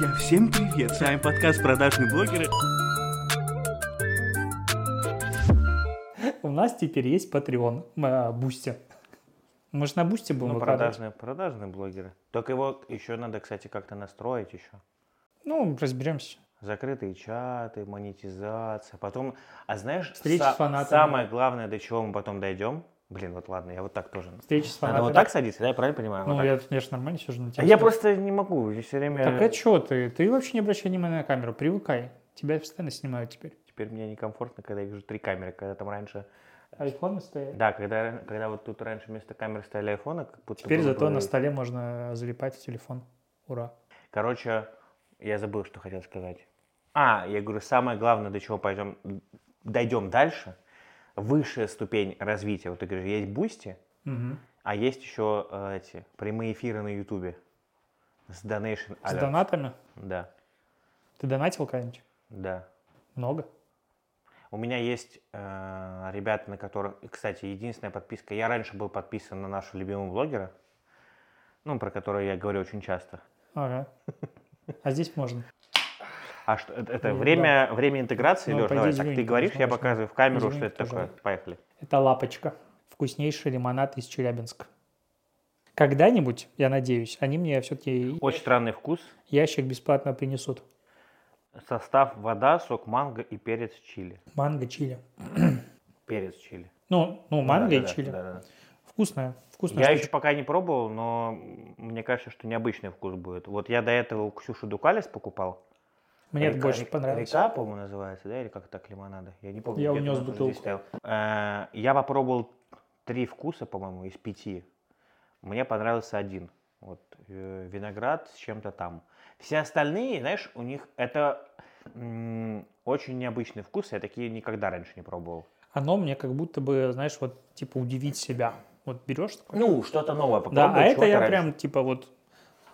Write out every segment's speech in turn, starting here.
Друзья, всем привет! С вами подкаст «Продажные блогеры». У нас теперь есть Patreon, э, Бусти. Мы же на Бусти будем Ну, выкладывать. продажные, продажные блогеры. Только его еще надо, кстати, как-то настроить еще. Ну, разберемся. Закрытые чаты, монетизация. Потом, а знаешь, Встречи с фанатами. самое главное, до чего мы потом дойдем. Блин, вот ладно, я вот так тоже. Встречи с Надо фанатами. вот так садиться, да, я правильно понимаю? Вот Ну, так. я, же нормально сижу на тебя. я просто не могу, я все время... Так а что ты? Ты вообще не обращай внимания на камеру, привыкай. Тебя постоянно снимают теперь. Теперь мне некомфортно, когда я вижу три камеры, когда там раньше... Айфоны стоят. Да, когда, когда вот тут раньше вместо камеры стояли айфоны, как будто Теперь было зато бы- на столе можно залипать в телефон. Ура. Короче, я забыл, что хотел сказать. А, я говорю, самое главное, до чего пойдем, дойдем дальше, высшая ступень развития. Вот ты говоришь, есть Бусти, Мгм. а есть еще э, эти прямые эфиры на Ютубе с Donation С донатами? Да, Ты донатил когда-нибудь? да. Много? У меня есть э, ребята, на которых, кстати, единственная подписка. Я раньше был подписан на нашего любимого блогера, ну, про которого я говорю очень часто. Ага. А здесь можно. А что это, Ну, время, время интеграции, Ну, Леш, давай, так ты говоришь, я показываю в камеру, Извини, что это такое. пожалуйста. Поехали. Это лапочка. Вкуснейший лимонад из Челябинска. Когда-нибудь, я надеюсь, они мне все-таки Очень странный вкус. ящик бесплатно принесут. Состав вода, сок манго и перец чили. Манго, чили. Перец чили. Ну, ну манго и Да-да-да, чили. да-да-да. Вкусная. Вкусная Я штучка. еще пока не пробовал, но мне кажется, что необычный вкус будет. Вот я до этого у Ксюши Дукалис покупал. Мне это Река- больше река- понравилось. Река, по-моему, называется, да, или как так, лимонада? Я не помню. Я унес бутылку. стоял. Э, Я попробовал три вкуса, по-моему, из пяти. Мне понравился один. Вот э, виноград с чем-то там. Все остальные, знаешь, у них это очень необычный вкус. Я такие никогда раньше не пробовал. Оно мне как будто бы, знаешь, вот типа удивить себя. Вот берешь такое. Ну, что-то новое да, а это я прям типа вот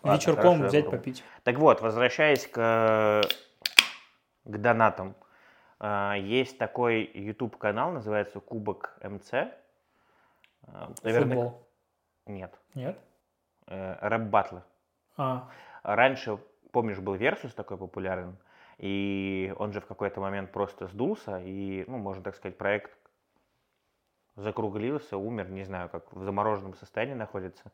Ладно, вечерком хорошо, взять попить. Так вот, возвращаясь к, к донатам. А, Есть такой YouTube канал, называется Кубок МЦ. А, наверное, Футбол. Нет. Нет? Э, Рэп-батлы. А, Раньше, помнишь, был Версус такой популярен, и он же в какой-то момент просто сдулся, и, ну, можно так сказать, проект закруглился, умер, не знаю, как в замороженном состоянии находится.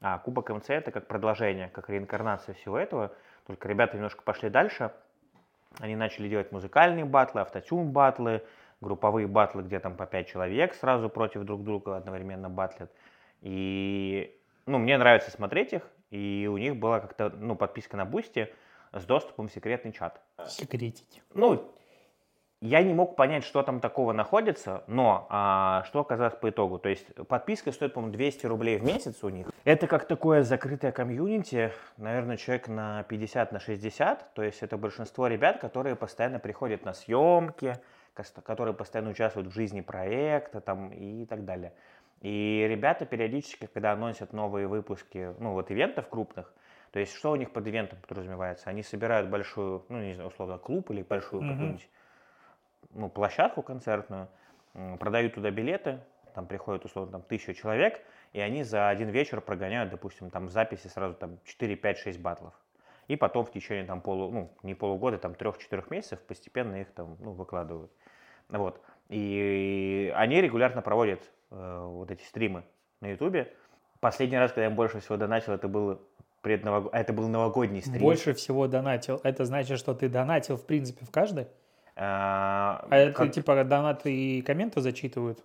А Кубок МЦ это как продолжение, как реинкарнация всего этого, только ребята немножко пошли дальше, они начали делать музыкальные батлы, автотюн батлы, групповые батлы, где там по пять человек сразу против друг друга одновременно батлят. И, ну, мне нравится смотреть их, и у них была как-то, ну, подписка на Бусти с доступом в секретный чат. секретить. Ну, я не мог понять, что там такого находится, но а, что оказалось по итогу. То есть подписка стоит, по-моему, 200 рублей в месяц у них. Это как такое закрытое community, наверное, человек на 50, на 60. То есть это большинство ребят, которые постоянно приходят на съемки, которые постоянно участвуют в жизни проекта там, и так далее. И ребята периодически, когда анонсят новые выпуски, ну вот ивентов крупных, то есть что у них под ивентом подразумевается? Они собирают большую, ну не знаю, условно, клуб или большую Мгм. какую-нибудь ну, площадку концертную, продают туда билеты, там приходит условно там тысяча человек, и они за один вечер прогоняют, допустим, там в записи сразу там 4, 5, 6 батлов. И потом в течение там полу, ну, не полугода, там трех-четырех месяцев постепенно их там, ну, выкладывают. Вот. И они регулярно проводят э, вот эти стримы на Ютубе. Последний раз, когда я им больше всего донатил, это был предновог... это был новогодний стрим. Больше всего донатил. Это значит, что ты донатил, в принципе, в каждой? А, А это как- типа донаты и комменты зачитывают?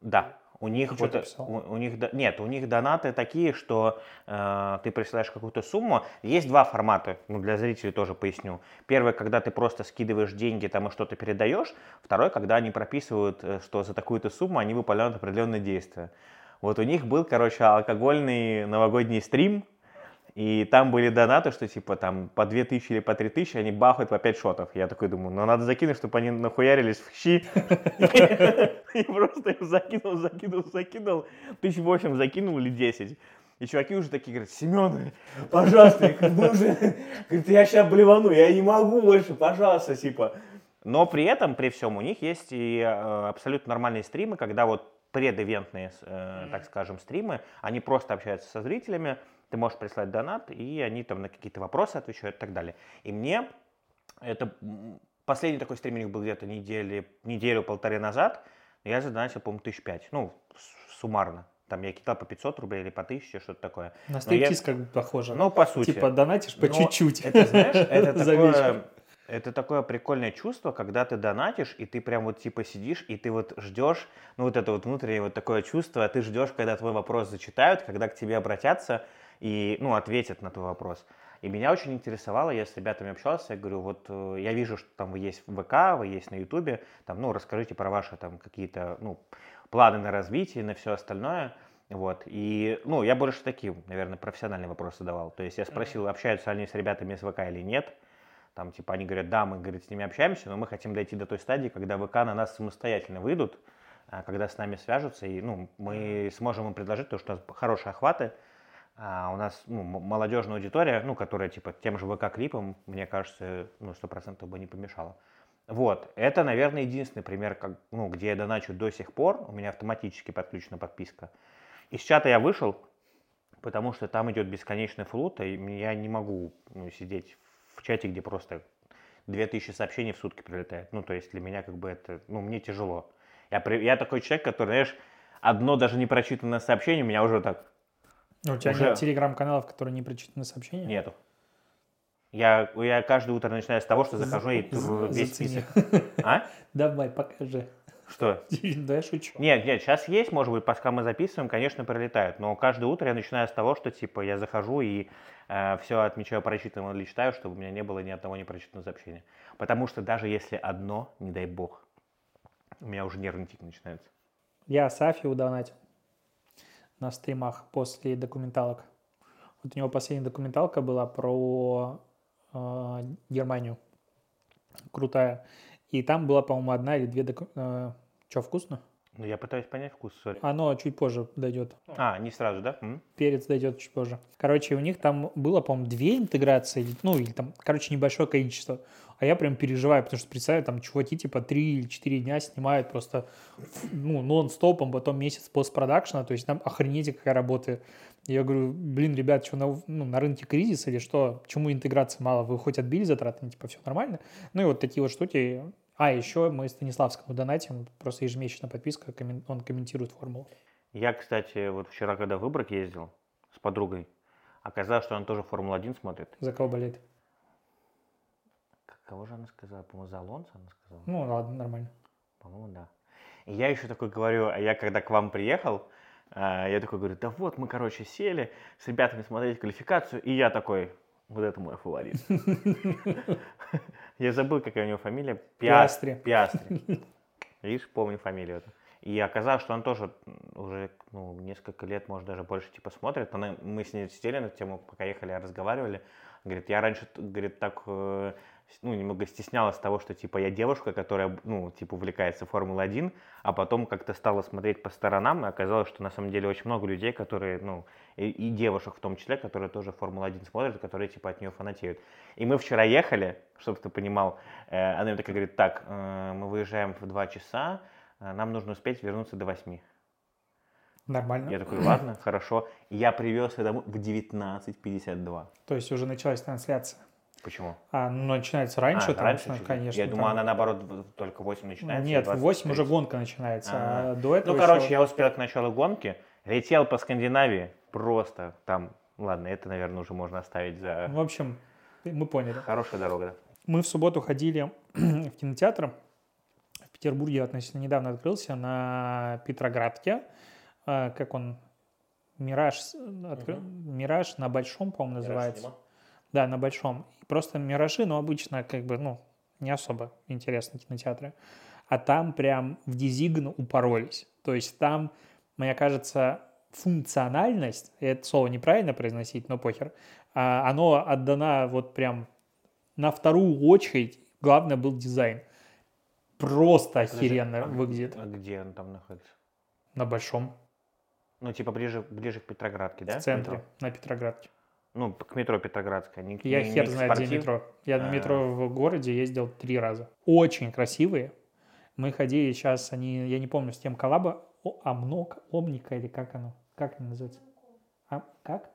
Да, у них вот, э, у, у них нет, у них донаты такие, что э, ты присылаешь какую-то сумму. Есть два формата, ну для зрителей тоже поясню. Первый, когда ты просто скидываешь деньги там и что-то передаешь. Второй, когда они прописывают, э, что за такую-то сумму они выполняют определенные действия. Вот у них был, короче, алкогольный новогодний стрим, и там были донаты, что типа там по 2000 или по 3000 они бахают по 5 шотов. Я такой думаю, ну надо закинуть, чтобы они нахуярились в щи. И просто их закинул, закинул, закинул. Тысяч восемь закинул или 10. И чуваки уже такие говорят, Семен, пожалуйста, «Ну уже, говорит, я сейчас блевану, я не могу больше, пожалуйста, типа. Но при этом, при всем, у них есть и э, абсолютно нормальные стримы, когда вот предивентные, э, так скажем, стримы, они просто общаются со зрителями, ты можешь прислать донат, и они там на какие-то вопросы отвечают и так далее. И мне это последний такой стрим у них был где-то недели, неделю-полторы назад, я задонатил, по-моему, тысяч пять, ну, суммарно. Там я кидал по 500 рублей или по 1000, что-то такое. На я- стриптиз как бы похоже. Ну, по сути. Типа донатишь по Но чуть-чуть. Это, знаешь, это такое, это такое прикольное чувство, когда ты донатишь, и ты прям вот типа сидишь, и ты вот ждешь, ну вот это вот внутреннее вот такое чувство, ты ждешь, когда твой вопрос зачитают, когда к тебе обратятся и, ну, ответят на твой вопрос. И меня очень интересовало, я с ребятами общался, я говорю, вот э, я вижу, что там вы есть в ВК, вы есть на Ютубе, там, ну, расскажите про ваши там какие-то, ну, планы на развитие, на все остальное. Вот. И, ну, я больше такие, наверное, профессиональные вопросы задавал. То есть я спросил, общаются они с ребятами из ВК или нет. Там, типа, они говорят, да, мы, говорит, с ними общаемся, но мы хотим дойти до той стадии, когда ВК на нас самостоятельно выйдут, а, когда с нами свяжутся, и, ну, мы сможем им предложить то, что у нас хорошие охваты, а у нас ну, молодежная аудитория, ну, которая, типа, тем же ВК-клипом, мне кажется, ну, сто процентов бы не помешала. Вот, это, наверное, единственный пример, как, ну, где я доначу до сих пор, у меня автоматически подключена подписка. Из чата я вышел, потому что там идет бесконечный флут, и я не могу ну, сидеть в чате, где просто 2000 сообщений в сутки прилетает. Ну, то есть для меня как бы это, ну, мне тяжело. Я, я такой человек, который, знаешь, одно даже не прочитанное сообщение меня уже так Ну, У тебя уже- нет телеграм-каналов, которые не прочитаны сообщения? нету. Я, я каждое утро начинаю с того, что захожу и весь список. А? Давай, покажи. Что? Да я шучу. Нет, нет, сейчас есть, может быть, пока мы записываем, конечно, пролетают. Но каждое утро я начинаю с того, что типа я захожу и все отмечаю прочитанным или читаю, чтобы у меня не было ни одного непрочитанного сообщения. Потому что даже если одно, не дай бог, у меня уже нервный тик начинается. Я Сафи удонатил на стримах после документалок. Вот у него последняя документалка была про э, Германию. Крутая. И там была, по-моему, одна или две документалки. Че, вкусно? Ну, я пытаюсь понять вкус, сори. Оно чуть позже дойдет. А, не сразу, да? М? Перец дойдет чуть позже. Короче, у них там было, по-моему, две интеграции, ну, или там, короче, небольшое количество. А я прям переживаю, потому что, представляю, там чуваки типа три или четыре дня снимают просто, ну, нон-стопом, потом месяц постпродакшена, то есть там охренеть какая работа. Я говорю, блин, ребят, что на, ну, на рынке кризис или что? Почему интеграции мало? Вы хоть отбили затраты, ну, типа, все нормально? Ну, и вот такие вот штуки. А, еще мы Станиславскому донатим, просто ежемесячная подписка, он комментирует формулу. Я, кстати, вот вчера, когда в Выборг ездил с подругой, оказалось, что она тоже Формулу-1 смотрит. За кого болеет? Кого же она сказала? По-моему, за Алонсо она сказала. Ну, ладно, нормально. По-моему, да. И я еще такой говорю, а я когда к вам приехал, а, я такой говорю, да вот мы, короче, сели с ребятами смотреть квалификацию, и я такой, вот это мой фаворит. Я забыл, какая у него фамилия. Пиастри. Пиастри. Видишь, помню фамилию. И оказалось, что он тоже уже ну, несколько лет, может, даже больше, типа, смотрит. Она, мы с ней сидели на тему, пока ехали, разговаривали. Говорит, я раньше, говорит, так, э, ну, немного стеснялась того, что, типа, я девушка, которая, ну, типа, увлекается Формулой-1, а потом как-то стала смотреть по сторонам, и оказалось, что на самом деле очень много людей, которые, ну, и, и девушек в том числе, которые тоже Формулу-1 смотрят, которые, типа, от нее фанатеют. И мы вчера ехали, чтобы ты понимал, э, она мне такая говорит, так, э, мы выезжаем в 2 часа, э, нам нужно успеть вернуться до 8. Нормально. Я такой, ладно, хорошо. Я привез ее домой в 19.52. То есть уже началась трансляция. Почему? А, ну, начинается раньше, А, там, раньше ну, чуть-чуть? конечно. Я там- думаю, она наоборот только в 8 начинается. Нет, в 8 уже 20:30. гонка начинается. А А. до этого Ну, короче, еще- я успел к началу гонки, летел по Скандинавии, просто там, ладно, это, наверное, уже можно оставить за... В общем, мы поняли. Хорошая дорога, да. Мы в субботу ходили в кинотеатр. В Петербурге относительно недавно открылся на Петроградке. А, Как он? Мираж. с- откры- Мираж на Большом, по-моему, называется. Да, на Большом. И просто Миражи, но обычно как бы, ну, не особо интересны кинотеатры. А там прям в Дизигн упоролись. То есть там, мне кажется, функциональность, это слово неправильно произносить, но похер, а, оно отдана вот прям на вторую очередь. Главное был дизайн. Просто охеренно а выглядит. А где он там находится? На Большом, Ну, типа ближе, ближе к Петроградке, да? в центре, метро? на Петроградке. Ну, к метро Петроградская. Не, Я не- хер не к знает, где метро. Я на А. метро в городе ездил три раза. Очень красивые. Мы ходили сейчас, они, я не помню, с тем коллаба, Амнок, Омника или как оно? Как они называются? А, как?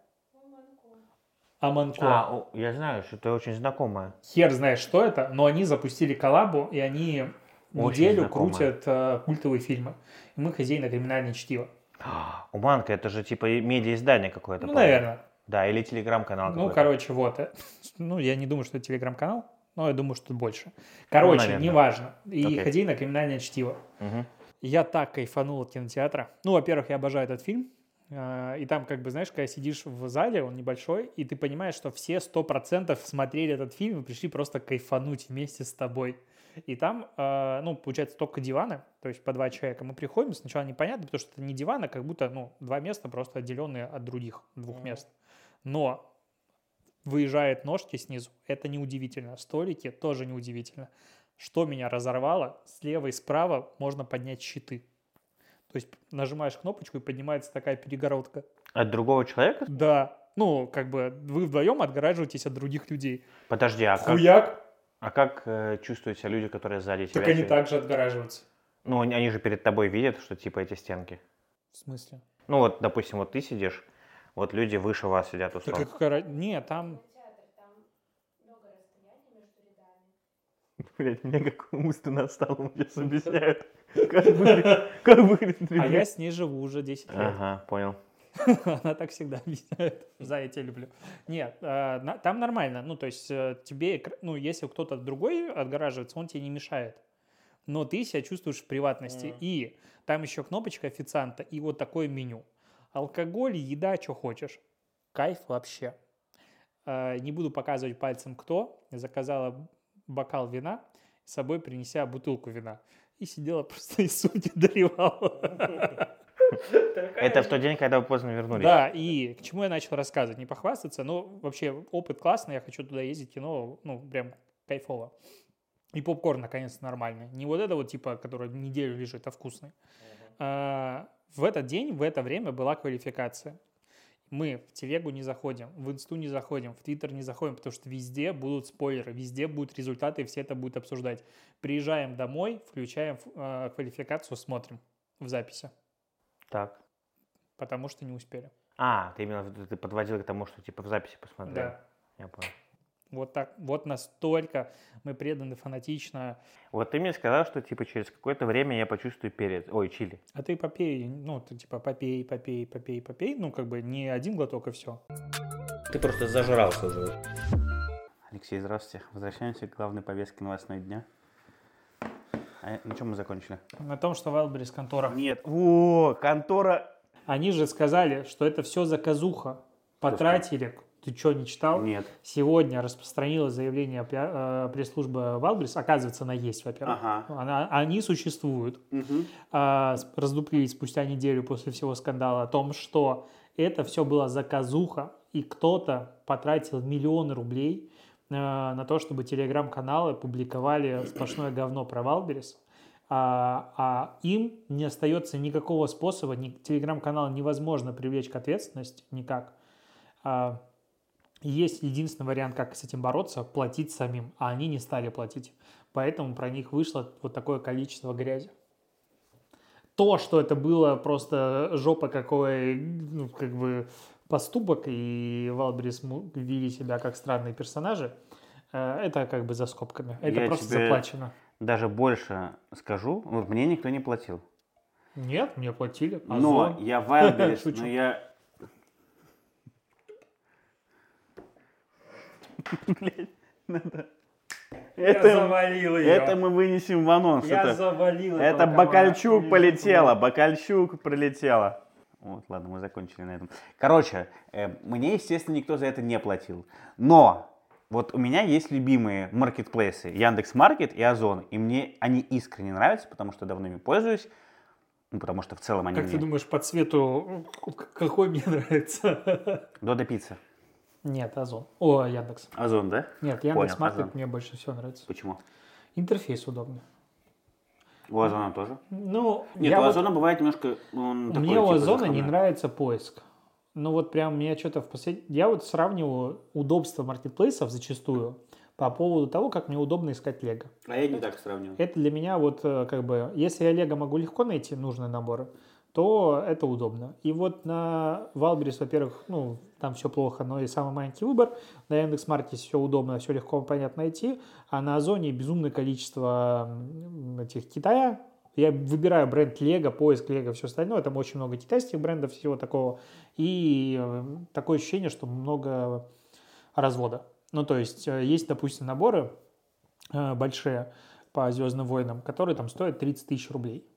Аманко. А, о, я знаю, что это очень знакомое. Хер знает, что это, но они запустили коллабу, и они Очень неделю крутят э, культовые фильмы. И мы хозяин на криминальное чтиво. Уманка, это же типа медиа-издание какое-то. Ну, по-моему. наверное. Да, или телеграм-канал Ну, какой-то. короче, вот. э, Ну, я не думаю, что это телеграм-канал, но я думаю, что тут больше. Короче, наверное. неважно. И Окей. ходи на криминальное чтиво. Мгм. Я так кайфанул от кинотеатра. Ну, во-первых, я обожаю этот фильм. А, И там, как бы, знаешь, когда сидишь в зале, он небольшой, и ты понимаешь, что все сто процентов смотрели этот фильм и пришли просто кайфануть вместе с тобой. И там, а, ну, получается, только диваны, то есть по два человека. Мы приходим, сначала непонятно, потому что это не диван, а как будто, ну, два места просто отделенные от других двух мест. Но выезжает ножки снизу, это неудивительно. Столики тоже неудивительно. Что меня разорвало, слева и справа можно поднять щиты. То есть нажимаешь кнопочку и поднимается такая перегородка. От другого человека? Да, ну, как бы вы вдвоем отгораживаетесь от других людей. Подожди, а как, Хуяк, а как э, чувствуют себя люди, которые сзади тебя? так они также отгораживаются. Ну, они, они же перед тобой видят, что типа эти стенки. В смысле? Ну вот, допустим, вот ты сидишь, вот люди выше вас сидят Так условно. какая ра- Нет, там... Блять, мне как умственно отсталому сейчас объясняют. Как выглядит, как выглядит А я с ней живу уже 10 лет. Ага, понял. Она так всегда объясняет. За я тебя люблю. Нет, э, там нормально. Ну, то есть э, тебе, ну, если кто-то другой отгораживается, он тебе не мешает. Но ты себя чувствуешь в приватности. И там еще кнопочка официанта и вот такое меню. Алкоголь, еда, что хочешь. Кайф вообще. Э, Не буду показывать пальцем кто. Заказала бокал вина, с собой принеся бутылку вина. И сидела просто и судьи доливала. Это в тот день, когда вы поздно вернулись. Да, и к чему я начал рассказывать, не похвастаться, но вообще опыт классный, я хочу туда ездить, кино, ну, прям кайфово. И попкорн, наконец, нормальный. Не вот это вот, типа, который неделю лежит, а вкусный. А, в этот день, в это время была квалификация. Мы в телегу не заходим, в инсту не заходим, в твиттер не заходим, потому что везде будут спойлеры, везде будут результаты, и все это будут обсуждать. Приезжаем домой, включаем э, квалификацию, смотрим в записи, Так. потому что не успели. А, ты именно ты подводил к тому, что типа в записи посмотрел. Да. Я понял. Вот так, вот настолько мы преданы фанатично. Вот ты мне сказал, что типа через какое-то время я почувствую перец. Ой, чили. А ты попей, ну, ты типа попей, попей, попей, попей. Ну, как бы не один глоток и все. Ты просто зажрался уже. Алексей, здравствуйте. Возвращаемся к главной повестке новостной дня. А на чем мы закончили? На том, что Wildberries контора. Нет. О, контора. Они же сказали, что это все заказуха. Потратили. Ты что, не читал? Нет. Сегодня распространилось заявление э, пресс-службы Wildberries. Оказывается, она есть, во-первых. Ага. Она- они существуют. Мгм. а, раздуплились спустя неделю после всего скандала о том, что это все было заказуха, и кто-то потратил миллионы рублей э, на то, чтобы телеграм-каналы публиковали сплошное говно про Wildberries, а, а им не остается никакого способа, ни, телеграм-канал невозможно привлечь к ответственности никак. А, есть единственный вариант, как с этим бороться, платить самим, а они не стали платить. Поэтому про них вышло вот такое количество грязи то, что это было просто жопа какой, ну, как бы поступок, и Валберис му- вели себя как странные персонажи, э, это как бы за скобками. Это Я просто заплачено. Даже больше скажу, вот мне никто не платил. Нет, мне платили. А Но Озон? я Wildberries, но я... Блядь, надо... Это, завалил это мы вынесем в анонс. это- завалил Это Бакальчук полетела, Бакальчук пролетела. Вот, ладно, мы закончили на этом. Короче, э, мне, естественно, никто за это не платил. Но вот у меня есть любимые маркетплейсы Яндекс Маркет и Озон. И мне они искренне нравятся, потому что давно ими пользуюсь. Ну, потому что в целом они Как мне... ты думаешь, по цвету какой мне нравится? Додо Пицца. Нет, Озон. О, Яндекс. Озон, да? Нет, Яндекс Понял, Маркет Озон. мне больше всего нравится. Почему? Интерфейс удобный. У Озона тоже? Ну, Нет, у вот- Озона бывает немножко... Он такой, Мне у типа, Озона не нравится поиск. Ну вот прям мне что-то в послед... Я вот сравниваю удобство маркетплейсов зачастую по поводу того, как мне удобно искать лего. А я не так сравниваю. Это для меня вот э, как бы, если я лего могу легко найти нужные наборы, то это удобно. И вот на Валберис, во-первых, ну, там все плохо, но и самый маленький выбор. На Яндекс.Маркете все удобно, все легко, понятно найти. А на Озоне безумное количество этих Китая. Я выбираю бренд Лего, поиск Лего, все остальное. Там очень много китайских брендов, всего такого. И э, такое ощущение, что много развода. Ну, то есть, э, есть, допустим, наборы э, большие по Звездным войнам, которые там стоят 30 тысяч рублей.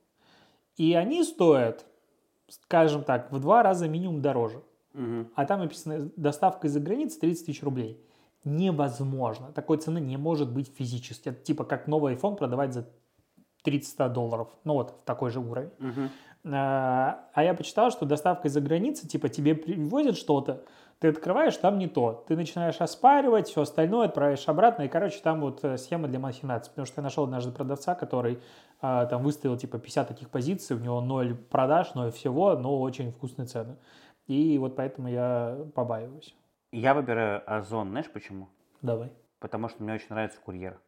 И они стоят, скажем так, в два раза минимум дороже. Мгм. А там написано доставка из-за границы 30 тысяч рублей. Невозможно. Такой цены не может быть физически. Это типа как новый iPhone продавать за 300 долларов. Ну вот, в такой же уровень. А а я почитал, что доставка из-за границы, типа тебе привозят что-то, ты открываешь, там не то. Ты начинаешь оспаривать, все остальное отправишь обратно, и, короче, там вот э, схема для махинаций. Потому что я нашел однажды продавца, который а, там выставил типа 50 таких позиций, у него ноль продаж, ноль всего, но очень вкусные цены. И вот поэтому я побаиваюсь. Я выбираю Озон, знаешь почему? Давай. Потому что мне очень нравится курьер,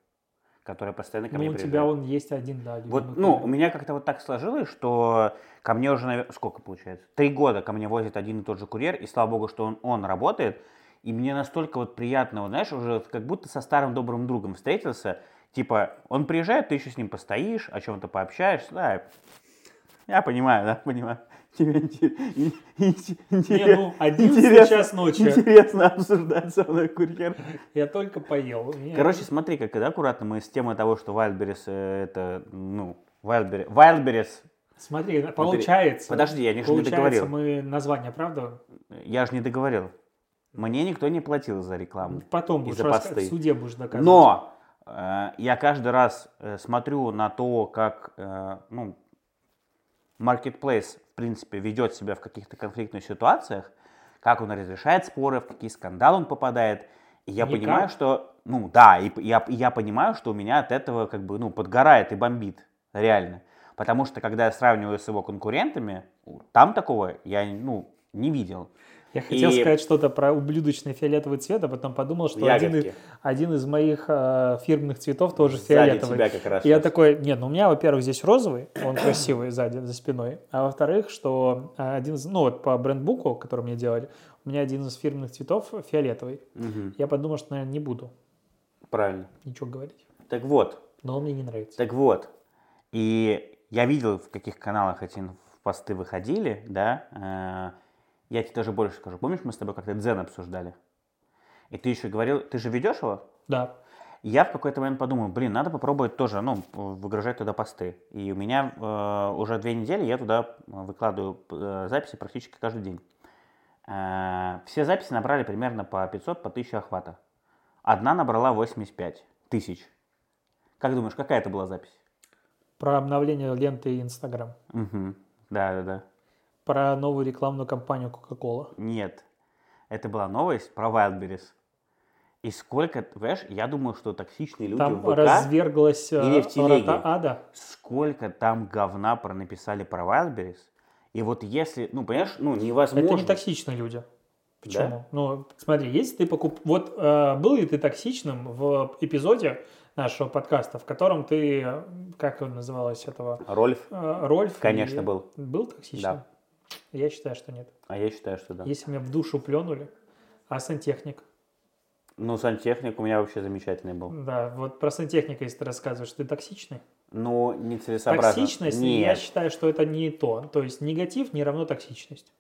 который постоянно ко Ну, мне у тебя приезжает. он есть один, да. Вот, ну, у меня как-то вот так сложилось, что ко мне уже, навер- сколько получается? Три года ко мне возит один и тот же курьер, и слава богу, что он, он работает. И мне настолько вот приятно, вот, знаешь, уже вот как будто со старым добрым другом встретился. Типа, он приезжает, ты еще с ним постоишь, о чем-то пообщаешься. Да, я понимаю, да, понимаю. Тебе Не, ну, 11 интересно- час ночи. Интересно обсуждать со мной курьер. Я только поел. Мне- Короче, смотри, как да, аккуратно мы с темы того, что Wildberries э, это, ну, Wildberries, Wildberries, Смотри, получается. подожди, я же не договорил. мы название, правда? Я же не договорил. Мне никто не платил за рекламу. Потом будешь за посты. в суде будешь доказывать. Но э, я каждый раз э, смотрю на то, как э, ну, Marketplace, принципе, ведет себя в каких-то конфликтных ситуациях, как он разрешает споры, в какие скандалы он попадает. И я Никак. понимаю, что, ну да, и я, и я понимаю, что у меня от этого как бы, ну, подгорает и бомбит, реально. Потому что, когда я сравниваю с его конкурентами, там такого я, ну, не видел. Я хотел И- сказать что-то про ублюдочный фиолетовый цвет, а потом подумал, что один из, один из моих э, фирменных цветов тоже Сзади фиолетовый. тебя как раз И я такой, нет, ну у меня, во-первых, здесь розовый, он красивый сзади, за спиной. А во-вторых, что э, один из, ну вот по брендбуку, который мне делали, у меня один из фирменных цветов фиолетовый. Мгм, Я подумал, что, наверное, не буду правильно. ничего говорить. Так вот, Но он мне не нравится. Так вот, и я видел, в каких каналах эти посты выходили, да. Я тебе даже больше скажу. Помнишь, мы с тобой как-то Дзен обсуждали? И ты еще говорил, ты же ведешь его? Да. Я в какой-то момент подумал, блин, надо попробовать тоже, ну, выгружать туда посты. И у меня э, уже две недели я туда э, выкладываю э, записи практически каждый день. Э, все записи набрали примерно по 500, по 1000 охвата. Одна набрала 85 тысяч. Как думаешь, какая это была запись? Про обновление ленты Инстаграм. Угу. Да, да, да. Про новую рекламную кампанию Coca-Cola. Нет. Это была новость про Wildberries. И сколько, понимаешь, я думаю, что токсичные люди Там в ВК, разверглась или в телеге. ада. сколько там говна про написали про Wildberries. И вот если, ну, понимаешь, ну, невозможно. Это не токсичные люди. Почему? Ну, смотри, если ты покуп... Вот э, был ли ты токсичным в эпизоде нашего подкаста, в котором ты, э, как он называлось этого, Рольф? э, Рольф? Конечно, и- был. Был токсичным? Да. Я считаю, что нет. А я считаю, что да. Если меня в душу пленули, а сантехник? Ну, сантехник у меня вообще замечательный был. Да, вот про сантехника, если ты рассказываешь, ты токсичный? Ну, нецелесообразно. Токсичность, Нет. я считаю, что это не то. То есть негатив не равно токсичность.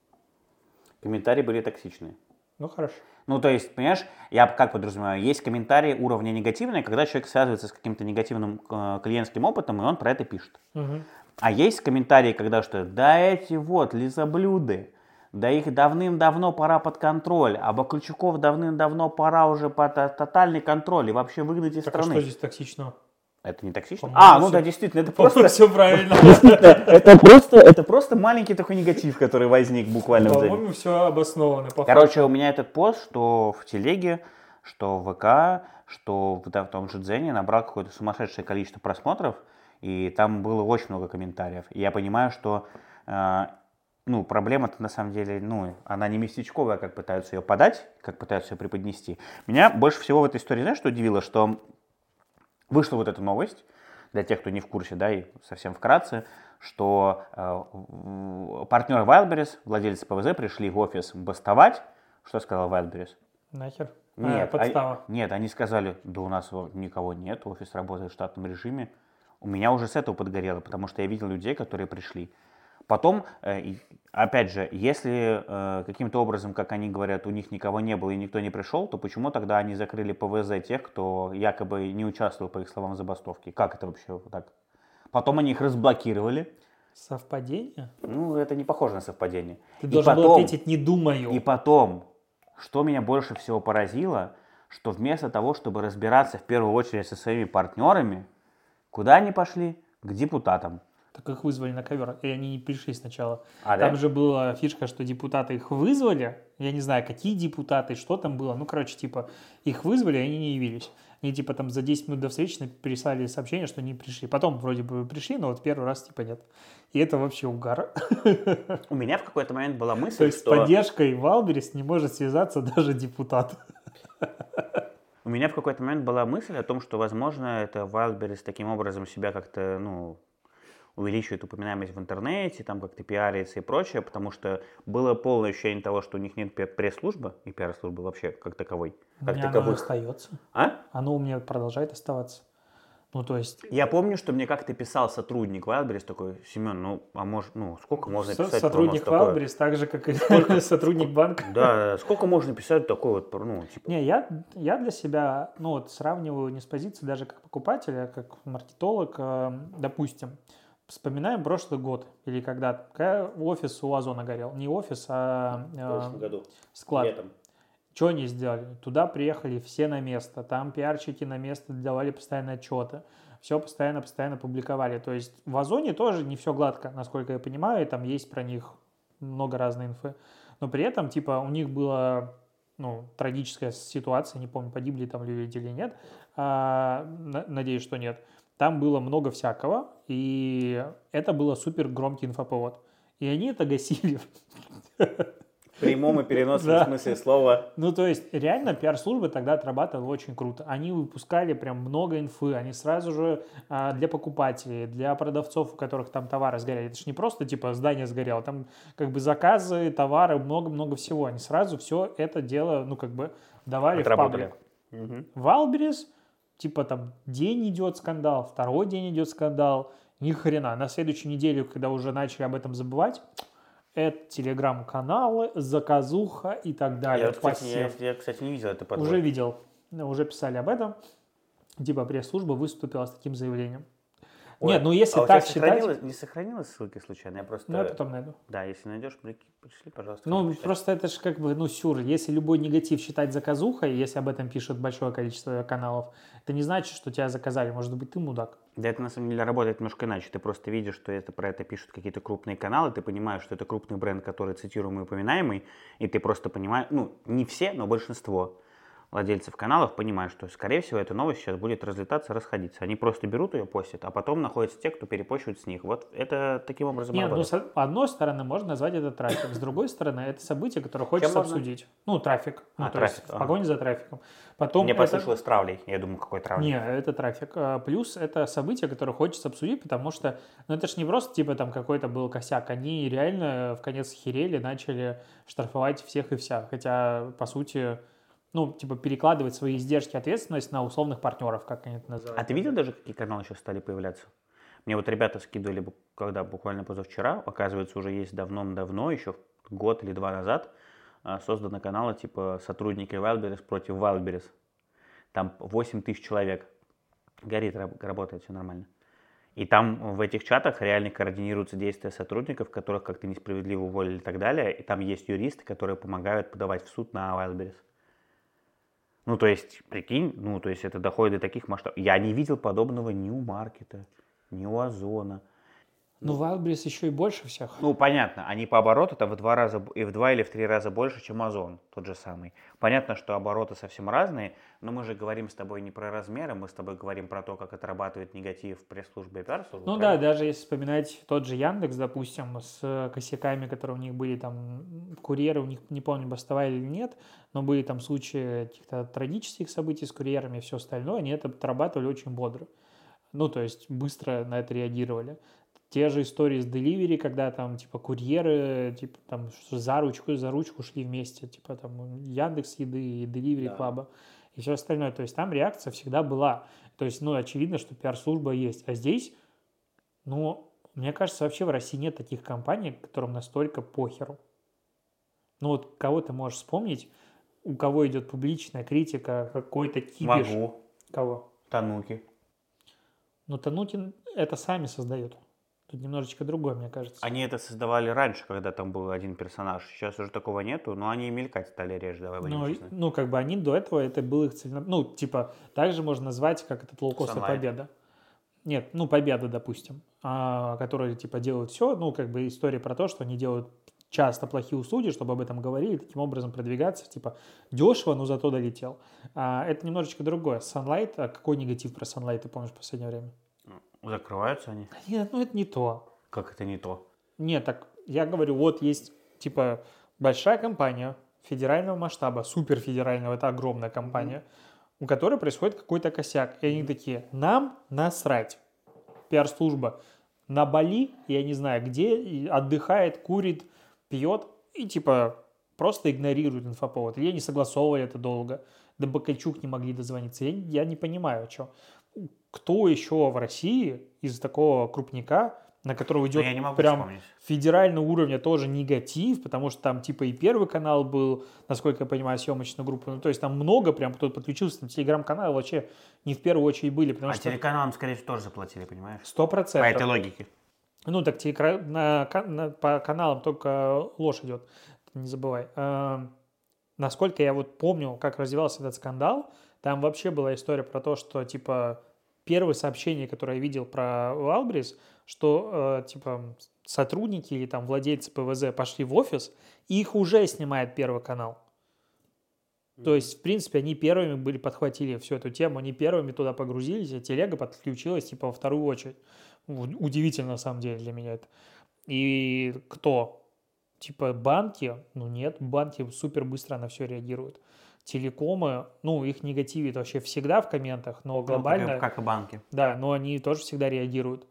Комментарии были токсичные. Ну, хорошо. Ну, то есть, понимаешь, я как подразумеваю, есть комментарии уровня негативные, когда человек связывается с каким-то негативным э, клиентским опытом, и он про это пишет. Мгм. А есть комментарии, когда что, да эти вот лизоблюды, да их давным-давно пора под контроль, а Баклачуков давным-давно пора уже под то- тотальный контроль и вообще выгнать из Так а страны. что здесь токсичного? Это не токсично? А, ну всё- да, действительно, это Просто все правильно. это просто, это просто маленький такой негатив, который возник буквально. По-моему, все обосновано. по Короче, у меня этот пост, что в телеге, что в ВК, что в, да, в том же Дзене набрал какое-то сумасшедшее количество просмотров, и там было очень много комментариев. И я понимаю, что э, ну, проблема-то на самом деле, ну, она не местечковая, как пытаются ее подать, как пытаются ее преподнести. Меня больше всего в этой истории, знаешь, что удивило, что вышла вот эта новость, для тех, кто не в курсе, да, и совсем вкратце, что э, в- партнеры Wildberries, владельцы ПВЗ, пришли в офис бастовать. Что сказал Wildberries? Нахер? А, Нет, подстава. они- нет, они сказали, да у нас никого нет, офис работает в штатном режиме. У меня уже с этого подгорело, потому что я видел людей, которые пришли. Потом, э, опять же, если э, каким-то образом, как они говорят, у них никого не было и никто не пришел, то почему тогда они закрыли ПВЗ тех, кто якобы не участвовал, по их словам, в забастовке? Как это вообще так? Потом они их разблокировали. Совпадение? Ну, это не похоже на совпадение. Ты И должен был потом- ответить «не думаю». и потом, что меня больше всего поразило, что вместо того, чтобы разбираться в первую очередь со своими партнерами, куда они пошли? К депутатам. Так их вызвали на ковер, и они не пришли сначала. А, там да? же была фишка, что депутаты их вызвали. Я не знаю, какие депутаты, что там было. Ну, короче, типа, их вызвали, они не явились. Они, типа, там за 10 минут до встречи переслали сообщение, что не пришли. Потом вроде бы пришли, но вот первый раз, типа, нет. И это вообще угар. У меня в какой-то момент была мысль, То есть с что... поддержкой Валберис не может связаться даже депутат. У меня в какой-то момент была мысль о том, что, возможно, это Wildberries таким образом себя как-то, ну, увеличивает упоминаемость в интернете, там как-то пиарится и прочее, потому что было полное ощущение того, что у них нет пресс-службы и пиар-службы вообще как таковой. У Как меня оно таковых. остается. А? Оно у меня продолжает оставаться. Ну, то есть Я помню, что мне как-то писал сотрудник Wildberries такой, Семен, ну, а может, ну, сколько можно со- писать про сотрудник нас такое?» Валберис, так же, как и сотрудник банка. Да, сколько можно писать такой вот, про, ну, типа, Не, я, я для себя, ну вот сравниваю не с позиции даже как покупателя, а как маркетолог, э, допустим, вспоминаем прошлый год или когда, когда офис у Озона горел, не офис, а э, году, склад. Что они сделали? Туда приехали все на место, там пиарщики на место давали постоянно отчеты, все постоянно-постоянно публиковали. То есть в Озоне тоже не все гладко, насколько я понимаю, и там есть про них много разной инфы. Но при этом, типа, у них была ну, трагическая ситуация, не помню, погибли там люди или нет, а, на- надеюсь, что нет. Там было много всякого, и это было супер громкий инфоповод. И они это гасили. В прямом и переносном смысле слова. Ну, то есть, реально пиар-служба тогда отрабатывала очень круто. Они выпускали прям много инфы, они сразу же а, для покупателей, для продавцов, у которых там товары сгорели. Это же не просто, типа, здание сгорело, там как бы заказы, товары, много-много всего. Они сразу все это дело, ну, как бы давали в public. Wildberries, типа, там день идет скандал, второй день идет скандал, ни хрена. На следующей неделе, когда уже начали об этом забывать, это телеграм-каналы, заказуха и так далее. Я, вот, кстати, я, я, кстати, не видел это подвод. Уже видел, уже писали об этом. Типа пресс-служба выступила с таким заявлением. Ой, Нет, ну если а так считать, Не сохранилась ссылки случайно? Я просто... ну я потом найду. Да, если найдешь, пришли, пожалуйста. Ну, просто это же как бы, ну, сюр. Если любой негатив считать заказухой, если об этом пишет большое количество каналов, это не значит, что тебя заказали. Может быть, ты мудак. Да это на самом деле работает немножко иначе. Ты просто видишь, что это про это пишут какие-то крупные каналы, ты понимаешь, что это крупный бренд, который цитируемый и упоминаемый, и ты просто понимаешь, ну, не все, но большинство владельцев каналов понимают, что, скорее всего, эта новость сейчас будет разлетаться, расходиться. Они просто берут ее, постят, а потом находятся те, кто перепощивает с них. Вот это таким образом Нет, ну, работает. с одной стороны, можно назвать это трафик. С другой стороны, это событие, которое хочется обсудить. Ну, трафик. Ну, А, то есть трафик, в ага. погоне за трафиком. Потом Мне это- послышалось травлей. Я думаю, какой травлей. Не, это трафик. А, Плюс это событие, которое хочется обсудить, потому что, ну это ж не просто типа там какой-то был косяк, они реально в конец херели, начали штрафовать всех и вся. Хотя, по сути, ну, типа перекладывать свои издержки ответственность на условных партнеров, как они это называют. А ты видел даже, какие каналы сейчас стали появляться? Мне вот ребята скидывали, когда буквально позавчера, оказывается, уже есть давно-давно, еще год или два назад, а, созданы каналы типа сотрудники Wildberries против Wildberries. Там 8 тысяч человек. Горит, раб- работает, все нормально. И там в этих чатах реально координируются действия сотрудников, которых как-то несправедливо уволили и так далее. И там есть юристы, которые помогают подавать в суд на Wildberries. Ну, то есть, прикинь, ну, то есть это доходит до таких масштабов. Я не видел подобного ни у Маркета, ни у Озона. Ну, Wildberries еще и больше всех. Ну, понятно, они по обороту там в два раза, и в два или в три раза больше, чем Озон, тот же самый. Понятно, что обороты совсем разные, но мы же говорим с тобой не про размеры, мы с тобой говорим про то, как отрабатывает негатив пресс-службы и пиар-службы. Ну да, даже если вспоминать тот же Яндекс, допустим, с косяками, которые у них были, там, курьеры, у них, не помню, бастовали или нет, но были там случаи каких-то трагических событий с курьерами и все остальное, они это отрабатывали очень бодро. Ну, то есть быстро на это реагировали. Те же истории с delivery, когда там, типа, курьеры, типа, там, за ручку, за ручку шли вместе, типа, там, Яндекс Еды и Delivery Да. Club и все остальное. То есть там реакция всегда была. То есть, ну, очевидно, что пиар-служба есть. А здесь, ну, мне кажется, вообще в России нет таких компаний, которым настолько похеру. Ну, вот кого ты можешь вспомнить, у кого идет публичная критика, какой-то кипиш. Могу. Кого? Тануки. Ну, Танутин это сами создают. Тут немножечко другое, мне кажется. Они это создавали раньше, когда там был один персонаж. Сейчас уже такого нету, но они и мелькать стали реже, давай будем Ну, честны. ну, как бы они до этого, это был их цель... Ну, типа, также можно назвать, как этот Лоукоста. Победа. Нет, ну, Победа, допустим, а, которые, типа, делают все, ну, как бы история про то, что они делают часто плохие услуги, чтобы об этом говорили, таким образом продвигаться, типа, дешево, но зато долетел. А, это немножечко другое. Sunlight, а какой негатив про Sunlight ты помнишь в последнее время? Закрываются они? Нет, ну, это не то. Как это не то? Нет, так я говорю, вот есть типа большая компания федерального масштаба, суперфедерального, это огромная компания, у которой происходит какой-то косяк. И они такие, нам насрать. Пиар-служба на Бали, я не знаю где, отдыхает, курит, пьет и типа просто игнорирует инфоповод. Или они согласовывали это долго. До Бакальчук не могли дозвониться. Я, я не понимаю, что. Кто еще в России из такого крупника, на которого Но идет прям вспомнить. федерального уровня тоже негатив, потому что там типа и первый канал был, насколько я понимаю, съемочная группа. Ну, то есть там много прям кто подключился, там телеграм-каналы вообще не в первую очередь были, потому А что телеканалам, скорее всего, тоже заплатили, понимаешь? сто По процентов. этой логике. Ну, так телекра- на, на- по каналам только ложь идет, не забывай. Эм, насколько я вот помню, как развивался этот скандал, там вообще была история про то, что, типа, первое сообщение, которое я видел про Валбрис, что, э, типа, сотрудники или там владельцы ПВЗ пошли в офис, и их уже снимает Первый канал. То есть, в принципе, они первыми были, подхватили всю эту тему, они первыми туда погрузились, а телега подключилась, типа, во вторую очередь. Удивительно, на самом деле, для меня это. И кто? Типа банки? Ну нет, банки супер быстро на все реагируют. Телекомы, ну, их негативит вообще всегда в комментах, но Ну, глобально... как, и- как и банки. Да, но они тоже всегда реагируют.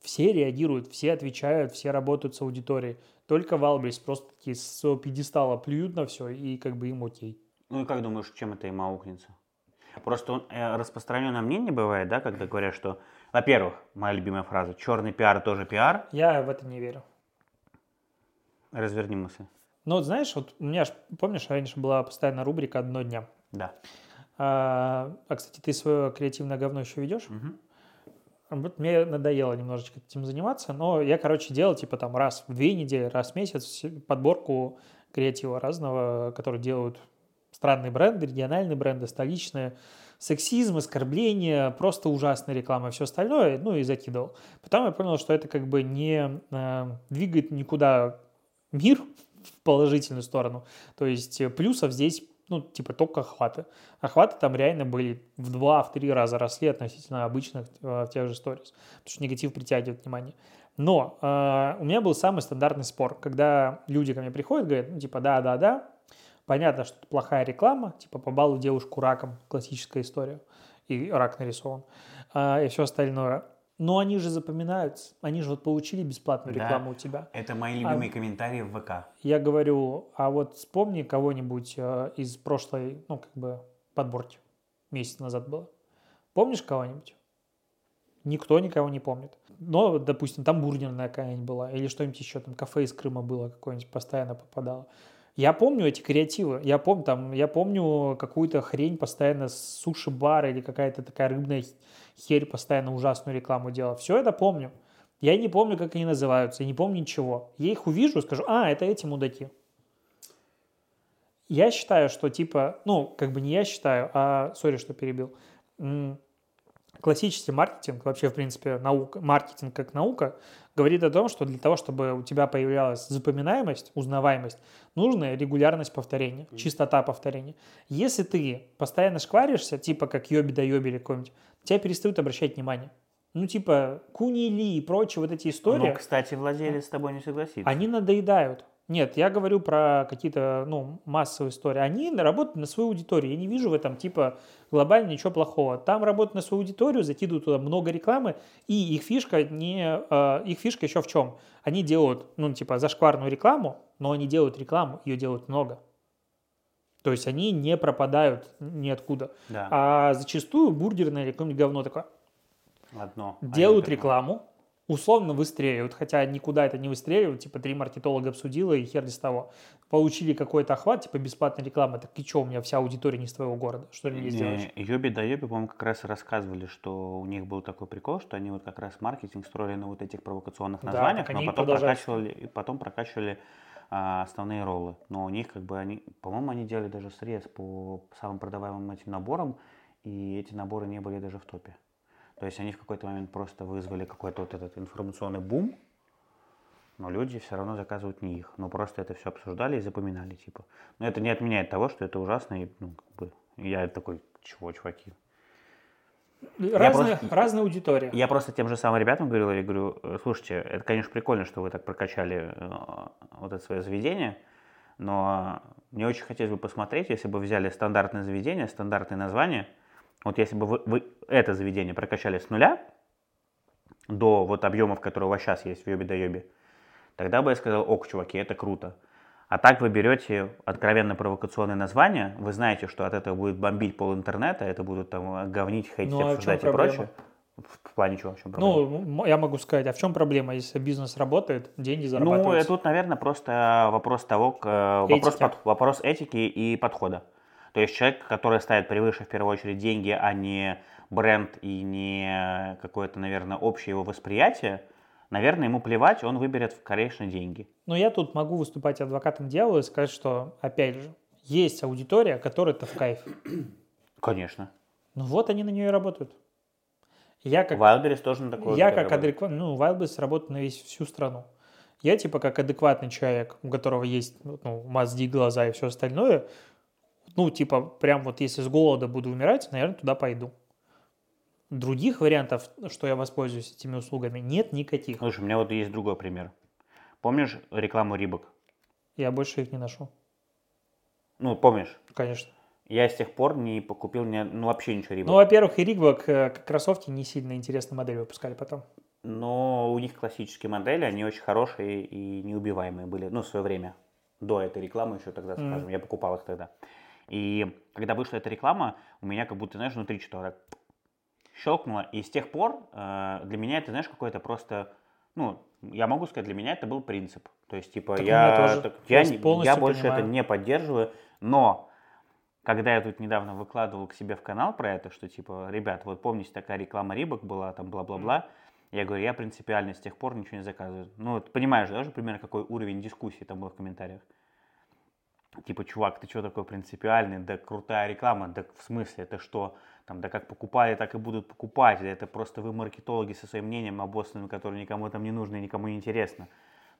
Все реагируют, все отвечают, все работают с аудиторией. Только Валбрис просто таки с пьедестала плюют на все, и как бы им окей. Ну и как думаешь, чем это им аукнется? Просто э, распространенное мнение бывает, да, когда говорят, что, во-первых, моя любимая фраза, черный пиар тоже пиар. Я в это не верю. Разверни мысль. Но вот знаешь, вот у меня, ж, помнишь, раньше была постоянно рубрика «Одно дня». Да. А, а, кстати, ты свое креативное говно еще ведешь? Мгм. Вот мне надоело немножечко этим заниматься, но я, короче, делал типа там раз в две недели, раз в месяц подборку креатива разного, который делают странные бренды, региональные бренды, столичные. Сексизм, оскорбление, просто ужасная реклама и все остальное, ну и закидывал. Потом я понял, что это как бы не э, двигает никуда мир в положительную сторону. То есть э, плюсов здесь, ну, типа только охваты. Охваты там реально были в два, в три раза росли относительно обычных э, тех же сторис, потому что негатив притягивает внимание. Но э, у меня был самый стандартный спор, когда люди ко мне приходят, говорят, ну, типа, да-да-да, понятно, что это плохая реклама, типа, побалуй девушку раком, классическая история, и рак нарисован, а, и все остальное. Но они же запоминаются, они же вот получили бесплатную Да. рекламу у тебя. Это мои А любимые комментарии в ВК. Я говорю, а вот вспомни кого-нибудь э, из прошлой, ну, как бы, подборки. Месяц назад было. Помнишь кого-нибудь? Никто никого не помнит. Но, допустим, там бургерная какая-нибудь была, или что-нибудь еще, там кафе из Крыма было какое-нибудь, постоянно попадало. Я помню эти креативы, я помню, там, я помню какую-то хрень постоянно с суши-бар или какая-то такая рыбная херь постоянно ужасную рекламу делала. Все это помню. Я не помню, как они называются, не помню ничего. Я их увижу и скажу, а, это эти мудаки. Я считаю, что типа, ну, как бы не я считаю, а, сори, что перебил, классический маркетинг, вообще, в принципе, наука, маркетинг как наука, говорит о том, что для того, чтобы у тебя появлялась запоминаемость, узнаваемость, нужна регулярность повторения, чистота повторения. Если ты постоянно шкваришься, типа как Йоби да Йоби или какой-нибудь, тебя перестают обращать внимание. Ну, типа, Куни Ли и прочие вот эти истории, Ну, кстати, владелец с тобой не согласится. они надоедают. Нет, я говорю про какие-то, ну, массовые истории. Они работают на свою аудиторию. Я не вижу в этом, типа, глобально ничего плохого. Там работают на свою аудиторию, закидывают туда много рекламы, и их фишка не... Э, их фишка еще в чем? Они делают, ну, типа, зашкварную рекламу, но они делают рекламу, ее делают много. То есть они не пропадают ниоткуда. Да. А зачастую бургерное или какое-нибудь говно такое. Одно. Делают Один рекламу, условно выстреливают, хотя никуда это не выстреливают, типа три маркетолога обсудила и хер без того. Получили какой-то охват, типа бесплатной рекламы, так и что, у меня вся аудитория не с твоего города, что ли? Не, Йоби да Йоби, по-моему, как раз рассказывали, что у них был такой прикол, что они вот как раз маркетинг строили на вот этих провокационных Да, названиях, так но потом прокачивали, и потом прокачивали а, основные роллы. Но у них как бы они, по-моему, они делали даже срез по самым продаваемым этим наборам, и эти наборы не были даже в топе. То есть они в какой-то момент просто вызвали какой-то вот этот информационный бум, но люди все равно заказывают не их. Но просто это все обсуждали и запоминали, типа. Но это не отменяет того, что это ужасно, и, ну, как бы, я такой, чего, чуваки? Разная, просто- разная аудитория. Я просто тем же самым ребятам говорил, я говорю, «Э, слушайте, это, конечно, прикольно, что вы так прокачали э, вот это свое заведение, но мне очень хотелось бы посмотреть, если бы взяли стандартное заведение, стандартное название, вот если бы вы, вы это заведение прокачали с нуля до вот объемов, которые у вас сейчас есть в Йоби да Йоби, тогда бы я сказал, ок, чуваки, это круто. А так вы берете откровенно провокационное название, вы знаете, что от этого будет бомбить пол интернета, это будут там говнить, хейтить, Ну, а обсуждать и прочее. В, плане чего? В чем проблема? Ну, я могу сказать, а в чем проблема, если бизнес работает, деньги Ну, зарабатываются? э, тут, наверное, просто вопрос того, к- э, вопрос, под- вопрос этики и подхода. То есть человек, который ставит превыше в первую очередь деньги, а не бренд и не какое-то, наверное, общее его восприятие, наверное, ему плевать, он выберет, конечно, деньги. Но я тут могу выступать адвокатом дьявола и сказать, что, опять же, есть аудитория, которая-то в кайф. Конечно. Ну вот они на нее и работают. Я как, Wildberries тоже на такое я как адекватный, ну, Wildberries работает на весь, всю страну. Я типа как адекватный человек, у которого есть ну, мозги, глаза и все остальное, ну, типа, прям вот если с голода буду умирать, наверное, туда пойду. Других вариантов, что я воспользуюсь этими услугами, нет никаких. Слушай, у меня вот есть другой пример. Помнишь рекламу Рибок? Я больше их не ношу, Ну, помнишь? конечно. Я с тех пор не покупил ни, ну, вообще ничего Рибок. Ну, во-первых, и Ригбок, как кроссовки, не сильно интересную модель выпускали потом. Но у них классические модели, они очень хорошие и неубиваемые были, ну, в свое время. До этой рекламы еще тогда, скажем, я покупал их тогда. И когда вышла эта реклама, у меня как будто, знаешь, внутри что-то щелкнуло. И с тех пор э, для меня это, знаешь, какое-то просто, ну, я могу сказать, для меня это был принцип. То есть, типа, Так я, тоже. так- Я я, не- полностью я больше понимаю. это не поддерживаю, но когда я тут недавно выкладывал к себе в канал про это, что типа, ребят, вот помните, такая реклама Рибок была, там бла-бла-бла, я говорю, я принципиально с тех пор ничего не заказываю. Ну, вот понимаешь, да, уже примерно какой уровень дискуссии там был в комментариях. Типа, чувак, ты что такой принципиальный? Да крутая реклама, да в смысле, это что? Там, да как покупали, так и будут покупать. Да это просто вы маркетологи со своим мнением обоссанным, которое никому там не нужно и никому не интересно.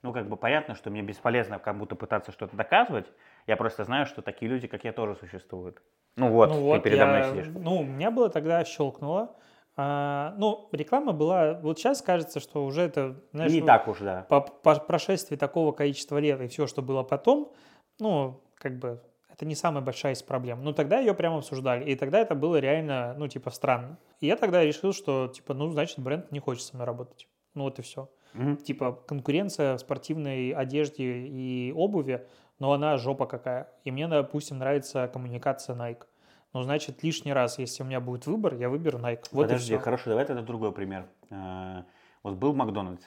Ну, как бы понятно, что мне бесполезно кому-то пытаться что-то доказывать. Я просто знаю, что такие люди, как я, тоже существуют. Ну вот, ну, ты передо я- мной сидишь. Ну, у меня было тогда щелкнуло. А, ну, реклама была... Вот сейчас кажется, что уже это, знаешь, не ну, так уж, да. по, по прошествии такого количества лет и все, что было потом, ну, как бы, это не самая большая из проблем. Но тогда ее прямо обсуждали, и тогда это было реально, ну, типа, странно. И я тогда решил, что, типа, ну, значит, бренд не хочет со мной работать. Ну, вот и все. Мгм. Типа, конкуренция в спортивной одежде и обуви, но она жопа какая. И мне, допустим, нравится коммуникация Nike. Ну, значит, лишний раз, если у меня будет выбор, я выберу Nike. Вот Подожди, и все. хорошо, давай тогда другой пример. Э, Вот был Макдональдс.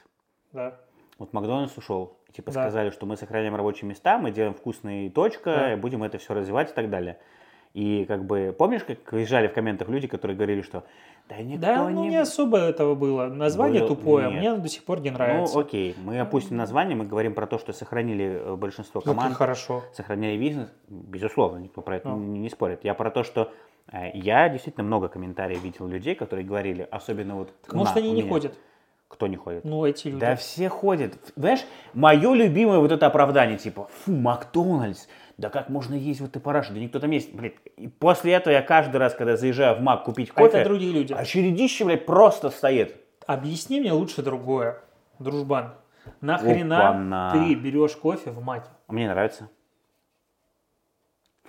Да. Вот Макдональдс ушел. Типа Да. сказали, что мы сохраняем рабочие места, мы делаем вкусные точка, Да. будем это все развивать и так далее. И как бы, помнишь, как выезжали в комментах люди, которые говорили, что да никто Да, ну не... не особо этого было. Название Было- тупое, нет. мне до сих пор не нравится. Ну окей, мы опустим название, мы говорим про то, что сохранили э, большинство Ну, команд, хорошо. сохраняли бизнес, безусловно, никто про это Ну. не, не спорит. Я про то, что э, я действительно много комментариев видел людей, которые говорили, особенно вот... Так, может, на- они у не меня. ходят? Кто не ходит? Ну, эти люди. Да все ходят. Знаешь, мое любимое вот это оправдание, типа, фу, Макдональдс, да как можно есть вот эти параши, да никто там есть. Блин, и после этого я каждый раз, когда заезжаю в Мак купить А кофе, это другие люди. очередище, блядь, просто стоит. Объясни мне лучше другое, дружбан. Нахрена Опа-на. ты берешь кофе в маке? Мне нравится.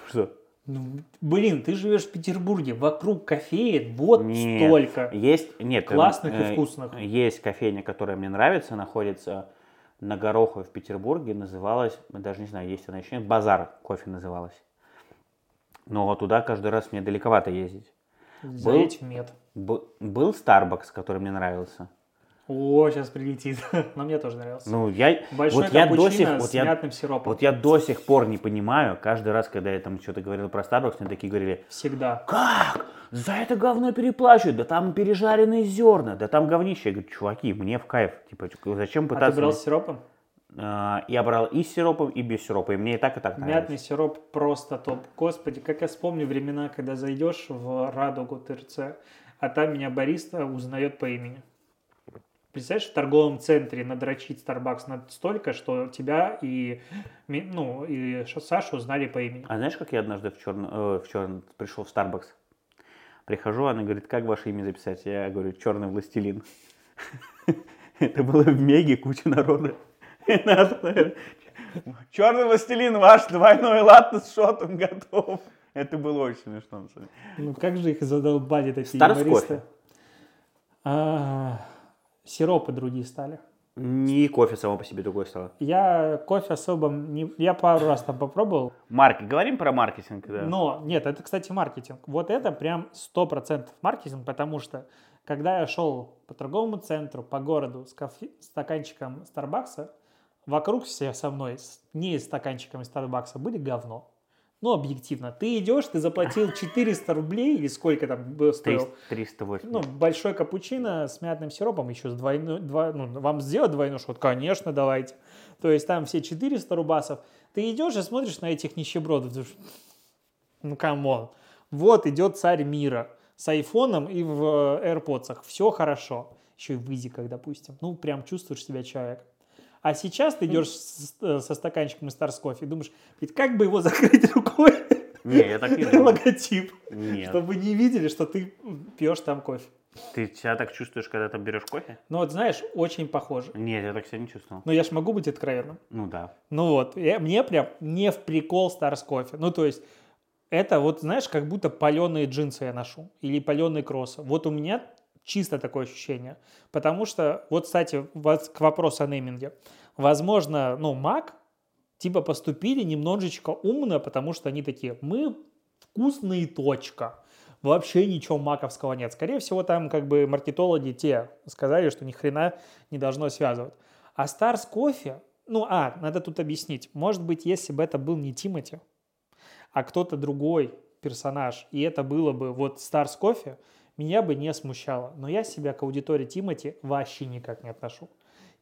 Что? Ну, блин, ты живешь в Петербурге, вокруг кофеек вот Нет. столько. Есть, нет, Классных э, и вкусных. Есть кофейня, которая мне нравится, находится на Горохове в Петербурге, называлась, даже не знаю, есть она еще, нет, Базар кофе называлась. Но туда каждый раз мне далековато ездить. Заедь в мед. Б- был Starbucks, который мне нравился. О, сейчас прилетит. Но мне тоже нравился. Ну, я, Большой вот я до сих, с вот я, мятным сиропом. вот я до сих пор не понимаю, каждый раз, когда я там что-то говорил про Starbucks, мне такие говорили, Всегда. как? За это говно переплачивают, да там пережаренные зерна, да там говнище. Я говорю, чуваки, мне в кайф, типа, зачем А ты пытаться... брал с сиропом? А, Я брал и с сиропом, и без сиропа, и мне и так, и так Мятный нравилось. сироп просто топ. Господи, как я вспомню времена, когда зайдешь в Радугу ТРЦ, а там меня бариста узнает по имени. Представляешь, в торговом центре надрочить Starbucks настолько, что тебя и, ну, и Сашу узнали по имени. А знаешь, как я однажды в черный, в черный пришел в Starbucks? Прихожу, она говорит, как ваше имя записать? Я говорю, черный властелин. Это было в Меге, куча народа. Черный властелин, ваш двойной латте с шотом готов. Это было очень смешно. Ну как же их задолбали такие Старс юмористы. кофе. Сиропы другие стали. Не кофе само по себе другое стало. Я кофе особо не... Я пару раз там попробовал, Марки. Говорим про маркетинг, да? Но, нет, это, кстати, маркетинг. Вот это прям 100% маркетинг, потому что, когда я шел по торговому центру, по городу с кофе- стаканчиком Старбакса, вокруг все со мной с не стаканчиками Starbucks'а были говно. Ну, объективно. Ты идешь, ты заплатил 400 рублей, или сколько там 300 380. ну, большой капучино с мятным сиропом, еще с двойной, два, ну, вам сделать двойной шот? Конечно, давайте. То есть там все 400 рубасов. Ты идешь и смотришь на этих нищебродов, думаешь, ну, come on. Вот идет царь мира с айфоном и в э, AirPods. Все хорошо. Еще и в Yeezy ках, допустим. Ну, прям чувствуешь себя человеком. А сейчас ты идешь с- э, со стаканчиком из Старс кофе и думаешь, ведь как бы его закрыть рукой? Не, я так не думаю. Логотип. Нет. Чтобы не видели, что ты пьешь там кофе. Ты себя так чувствуешь, когда там берешь кофе? Ну вот знаешь, очень похоже. Нет, я так себя не чувствовал. Но я ж могу быть откровенным. Ну да. Ну вот, я- мне прям не в прикол Старс кофе. Ну то есть, это вот, знаешь, как будто паленые джинсы я ношу. Или паленые кроссы. Вот у меня чисто такое ощущение. Потому что, вот, кстати, к вопросу о нейминге. Возможно, ну, Мак типа поступили немножечко умно, потому что они такие, мы вкусные точка. Вообще ничего маковского нет. Скорее всего, там как бы маркетологи те сказали, что ни хрена не должно связывать. А Старс кофе, ну, а, надо тут объяснить. Может быть, если бы это был не Тимати, а кто-то другой персонаж, и это было бы вот Старс кофе, меня бы не смущало. Но я себя к аудитории Тимати вообще никак не отношу.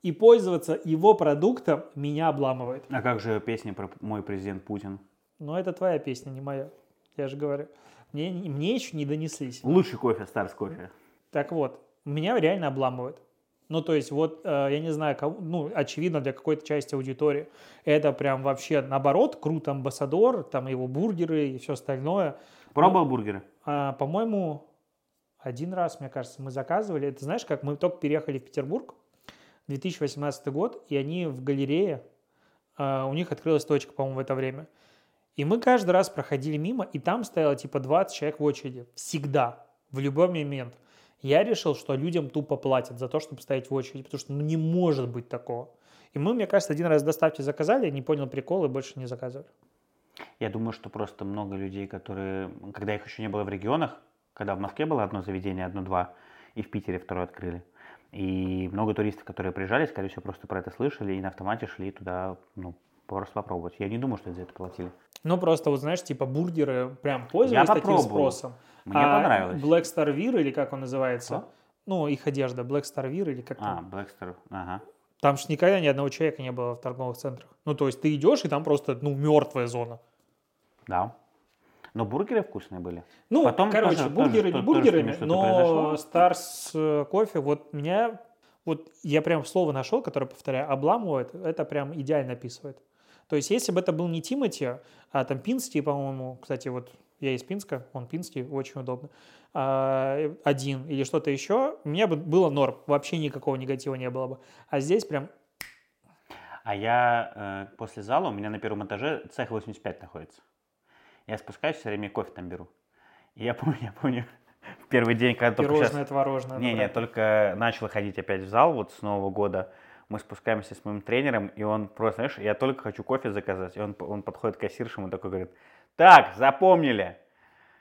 И пользоваться его продуктом меня обламывает. А как же песня про мой президент Путин? Но это твоя песня, не моя. Я же говорю. Мне, мне еще не донеслись. Лучший кофе, Старс кофе. Так вот, меня реально обламывает. Ну, то есть, вот, э, я не знаю, кому- ну, очевидно, для какой-то части аудитории это прям вообще, наоборот, круто, амбассадор, там его бургеры и все остальное. Пробовал бургеры? А, по-моему, один раз, мне кажется, мы заказывали. Ты знаешь, как мы только переехали в Петербург, 2018 год, и они в галерее, а, у них открылась точка, по-моему, в это время. И мы каждый раз проходили мимо, и там стояло типа 20 человек в очереди. Всегда. В любой момент. Я решил, что людям тупо платят за то, чтобы стоять в очереди, потому что ну, не может быть такого. И мы, мне кажется, один раз в доставке заказали, я не понял прикол и больше не заказывали. Я думаю, что просто много людей, которые, когда их еще не было в регионах, когда в Москве было одно заведение, одно-два, и в Питере второе открыли. И много туристов, которые приезжали, скорее всего, просто про это слышали и на автомате шли туда, ну, просто попробовать. Я не думаю, что за это платили. Ну, просто, вот знаешь, типа бургеры прям пользовались таким попробовал. спросом. Мне А понравилось. Black Star Vir, или как он называется? Что? Ну, их одежда, Black Star Vir, или как А, там. Blackstar, ага. Там же никогда ни одного человека не было в торговых центрах. Ну, то есть ты идешь, и там просто, ну, мертвая зона. Да. Но бургеры вкусные были. Ну, Потом короче, тоже- бургеры тоже- тоже бургерами, что-то но. Старс э, кофе, вот меня, вот я прям слово нашел, которое, повторяю, обламывает, это прям идеально описывает. То есть, если бы это был не Тимати, а там Пинский, по-моему, кстати, вот я из Пинска, он Пинский, очень удобно, а, один или что-то еще, у меня бы было норм, вообще никакого негатива не было бы. А здесь прям А я э, после зала, у меня на первом этаже цех 85 находится. Я спускаюсь, все время кофе там беру. И я помню, я помню, в первый день, когда только Пирожное, сейчас... творожное. Не, не, только начал ходить опять в зал вот с Нового года. Мы спускаемся с моим тренером, и он просто, знаешь, я только хочу кофе заказать. И он, он подходит к кассиршам и такой говорит, так, запомнили.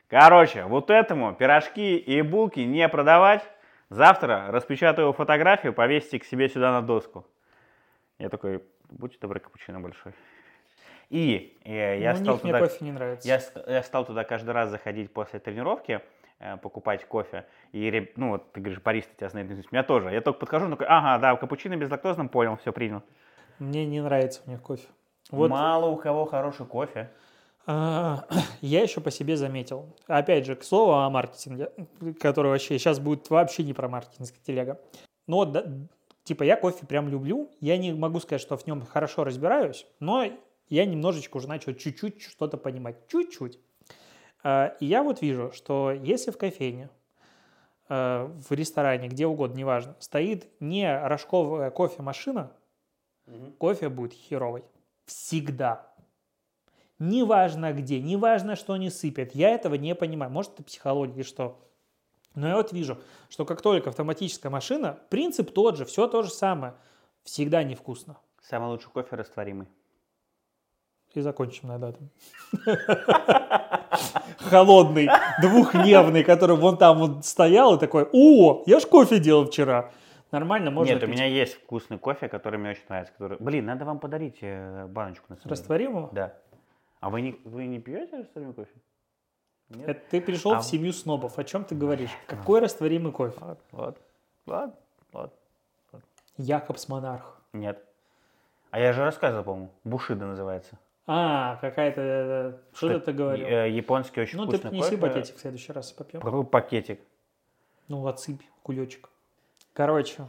Короче, вот этому пирожки и булки не продавать. Завтра распечатаю фотографию, повесьте к себе сюда на доску. Я такой, будьте добры, капучино большой. И э, я Ну, у стал туда... кофе не нравится. Я, я стал туда каждый раз заходить после тренировки, э, покупать кофе. И, ну, вот ты говоришь, бариста тебя знает. Меня тоже. Я только подхожу, такой, ага, да, капучино безлактозным, понял, все, принял. Мне не нравится у них кофе. Вот Мало у кого хороший кофе. а, я еще по себе заметил. Опять же, к слову о маркетинге, который вообще сейчас будет вообще не про маркетинг телега. Но да, типа я кофе прям люблю. Я не могу сказать, что в нем хорошо разбираюсь, но я немножечко уже начал чуть-чуть что-то понимать. Чуть-чуть. А, И я вот вижу, что если в кофейне, э, в ресторане, где угодно, неважно, стоит не рожковая кофемашина, кофе будет херовый. Всегда. Неважно где, неважно, что они сыпят. Я этого не понимаю. Может, это психология что. Но я вот вижу, что как только автоматическая машина, принцип тот же, все то же самое. Всегда невкусно. Самый лучший кофе растворимый. И закончим на этом. Холодный, двухневный, который вон там вот стоял и такой, о, я ж кофе делал вчера. Нормально, можно Нет, у пить. меня есть вкусный кофе, который мне очень нравится. Который... Блин, надо вам подарить э, баночку на самом. Растворимого? Да. А вы не, вы не пьете растворимый кофе? Нет? Это ты пришел А в семью снобов. О чем ты говоришь? Какой растворимый кофе? Вот, вот, вот, вот. Якобс Монарх. Нет. А я же рассказывал, по-моему. Бушида называется. А, какая-то... э, Что ты говорил? Э, Японский очень Ну, ты вкусный принеси кофе. пакетик в следующий раз и попьем. Попробуй пакетик. Ну, отсыпь кулечек. Короче,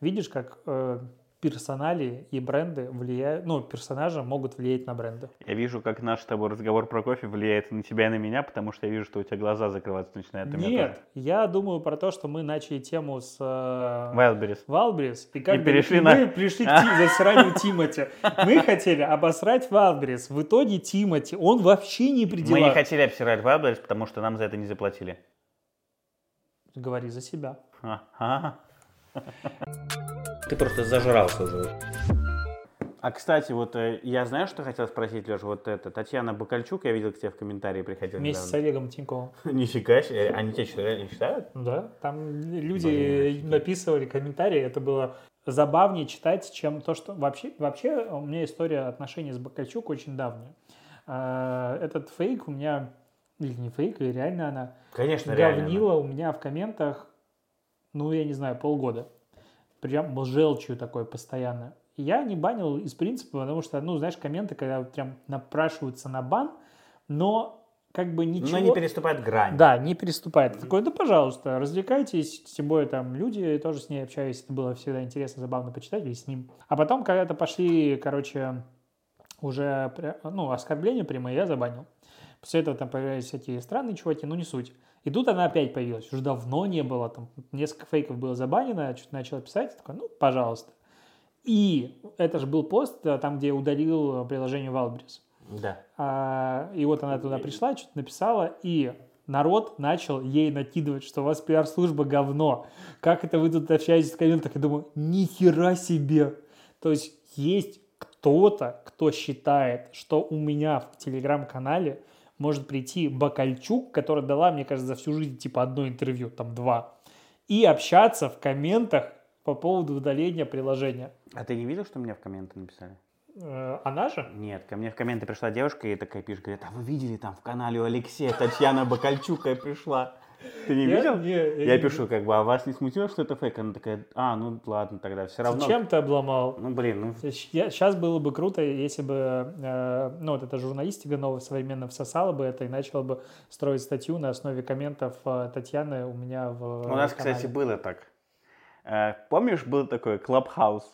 видишь, как э, персонали и бренды влияют... Ну, персонажи могут влиять на бренды. Я вижу, как наш с тобой разговор про кофе влияет на тебя и на меня, потому что я вижу, что у тебя глаза закрываться начинают. Нет, тоже. я думаю про то, что мы начали тему с... э, Wildberries. Валбрис, и, как И перешли и на- мы пришли к ти- Тимати. Мы хотели обосрать Валбрис. В итоге Тимати, он вообще не при Мы не хотели обсирать Wildberries, потому что нам за это не заплатили. Говори за себя. Ты просто зажрался уже. А, кстати, вот э, я знаю, что хотел спросить, Леша, вот это, Татьяна Бакальчук, я видел, к тебе в комментарии приходил Вместе с недавно. Олегом Тиньковым. Нифига себе, они тебя реально читают? Да, там люди написывали комментарии, это было забавнее читать, чем то, что... Вообще, вообще у меня история отношений с Бакальчук очень давняя. А, Этот фейк у меня... Или не фейк, или реально она Конечно, реально. говнила у меня в комментах, ну, я не знаю, полгода. Прям желчью такой постоянно. Я не банил из принципа, потому что, ну, знаешь, комменты, когда прям напрашиваются на бан, но как бы ничего... Но не переступает грань. Да, не переступает. Такой, да, пожалуйста, развлекайтесь, тем более там люди, тоже с ней общаюсь, это было всегда интересно, забавно почитать, или с ним. А потом, когда-то пошли, короче, уже, ну, оскорбления прямые, я забанил. После этого там появлялись всякие странные чуваки, ну не суть. И тут она опять появилась, уже давно не было, там несколько фейков было забанено, я что-то начала писать, такой, ну, пожалуйста. И это же был пост, э, там, где я удалил приложение Wildberries. Да. А, и вот она туда пришла, что-то написала, и народ начал ей накидывать, что у вас пиар-служба говно. Как это вы тут общаетесь в комментах? Я думаю, нихера себе. То есть есть кто-то, кто считает, что у меня в телеграм-канале может прийти Бакальчук, которая дала, мне кажется, за всю жизнь типа одно интервью, там два, и общаться в комментах по поводу удаления приложения. А ты не видел, что мне в комменты написали? Э, Она же? Нет, ко мне в комменты пришла девушка и такая пишет, говорит, а вы видели там в канале у Алексея Татьяна Бакальчука пришла? Ты не Я- видел? не, я пишу, как бы, а вас не смутило, что это фейк? Она такая, а, ну ладно, тогда все равно. Зачем ты обломал? Ну, блин, ну, Сейчас было бы круто, если бы, э, ну, вот эта журналистика новая современно всосала бы это и начала бы строить статью на основе комментов э, Татьяны у меня в у нас, канале. кстати, было так. Э, Помнишь, был такой Clubhouse?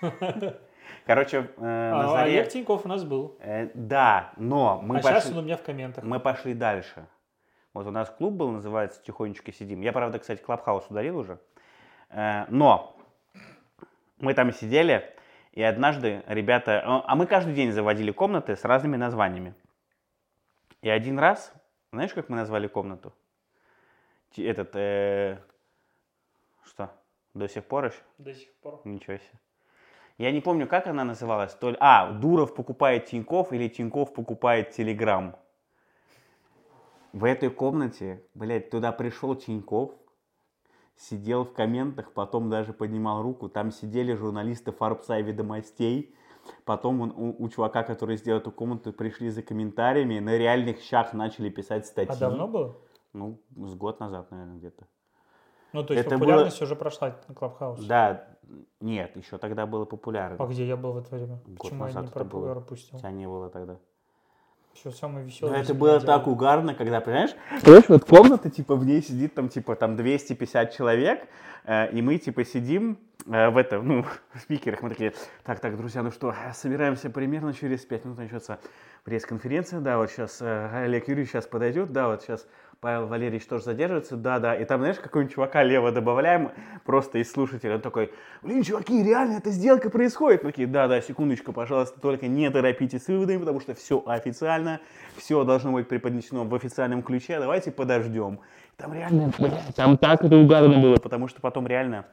Короче, э, на А, заре... Олег Тиньков у нас был. Э, Да, но мы а сейчас пошли... он у меня в комментах. Мы пошли дальше. Вот у нас клуб был, называется «Тихонечко сидим». Я, правда, кстати, Clubhouse удалил уже. Э, Но мы там сидели, И однажды ребята... а, А мы каждый день заводили комнаты с разными названиями. И один раз, знаешь, как мы назвали комнату? Этот... э, Что? До сих пор еще? До сих пор. Ничего себе. Я не помню, как она называлась. То ли... А, Дуров покупает Тиньков или Тиньков покупает Телеграм. В этой комнате, блядь, туда пришел Тиньков, сидел в комментах, потом даже поднимал руку. Там сидели журналисты Фарбса и Ведомостей. Потом он- у, у чувака, который сделал эту комнату, пришли за комментариями. На реальных щах начали писать статьи. А давно было? Ну, с год назад, наверное, где-то. Ну, то есть Это популярность уже прошла на Клабхаус. Да, нет, еще тогда было популярно. А где я был в это время? Год Почему я назад не это было. пропустил? Тебя не было тогда. Еще самый Но веселый. Ну, это было так угарно, когда, понимаешь, понимаешь, вот комната, типа, в ней сидит там, типа, там 250 человек, э, и мы, типа, сидим э, в этом, ну, в спикерах, мы такие, так, так, друзья, ну что, собираемся примерно через 5 минут начнется пресс-конференция, да, вот сейчас Олег Юрьевич сейчас подойдет, да, вот сейчас Павел Валерьевич тоже задерживается, да, да, и там, знаешь, какого-нибудь чувака лево добавляем, просто из слушателя, он такой, блин, чуваки, реально эта сделка происходит, такие, да, да, секундочку, пожалуйста, только не торопитесь с выводами, потому что все официально, все должно быть преподнесено в официальном ключе, давайте подождем. Там реально, там так это угарно было, потому что потом реально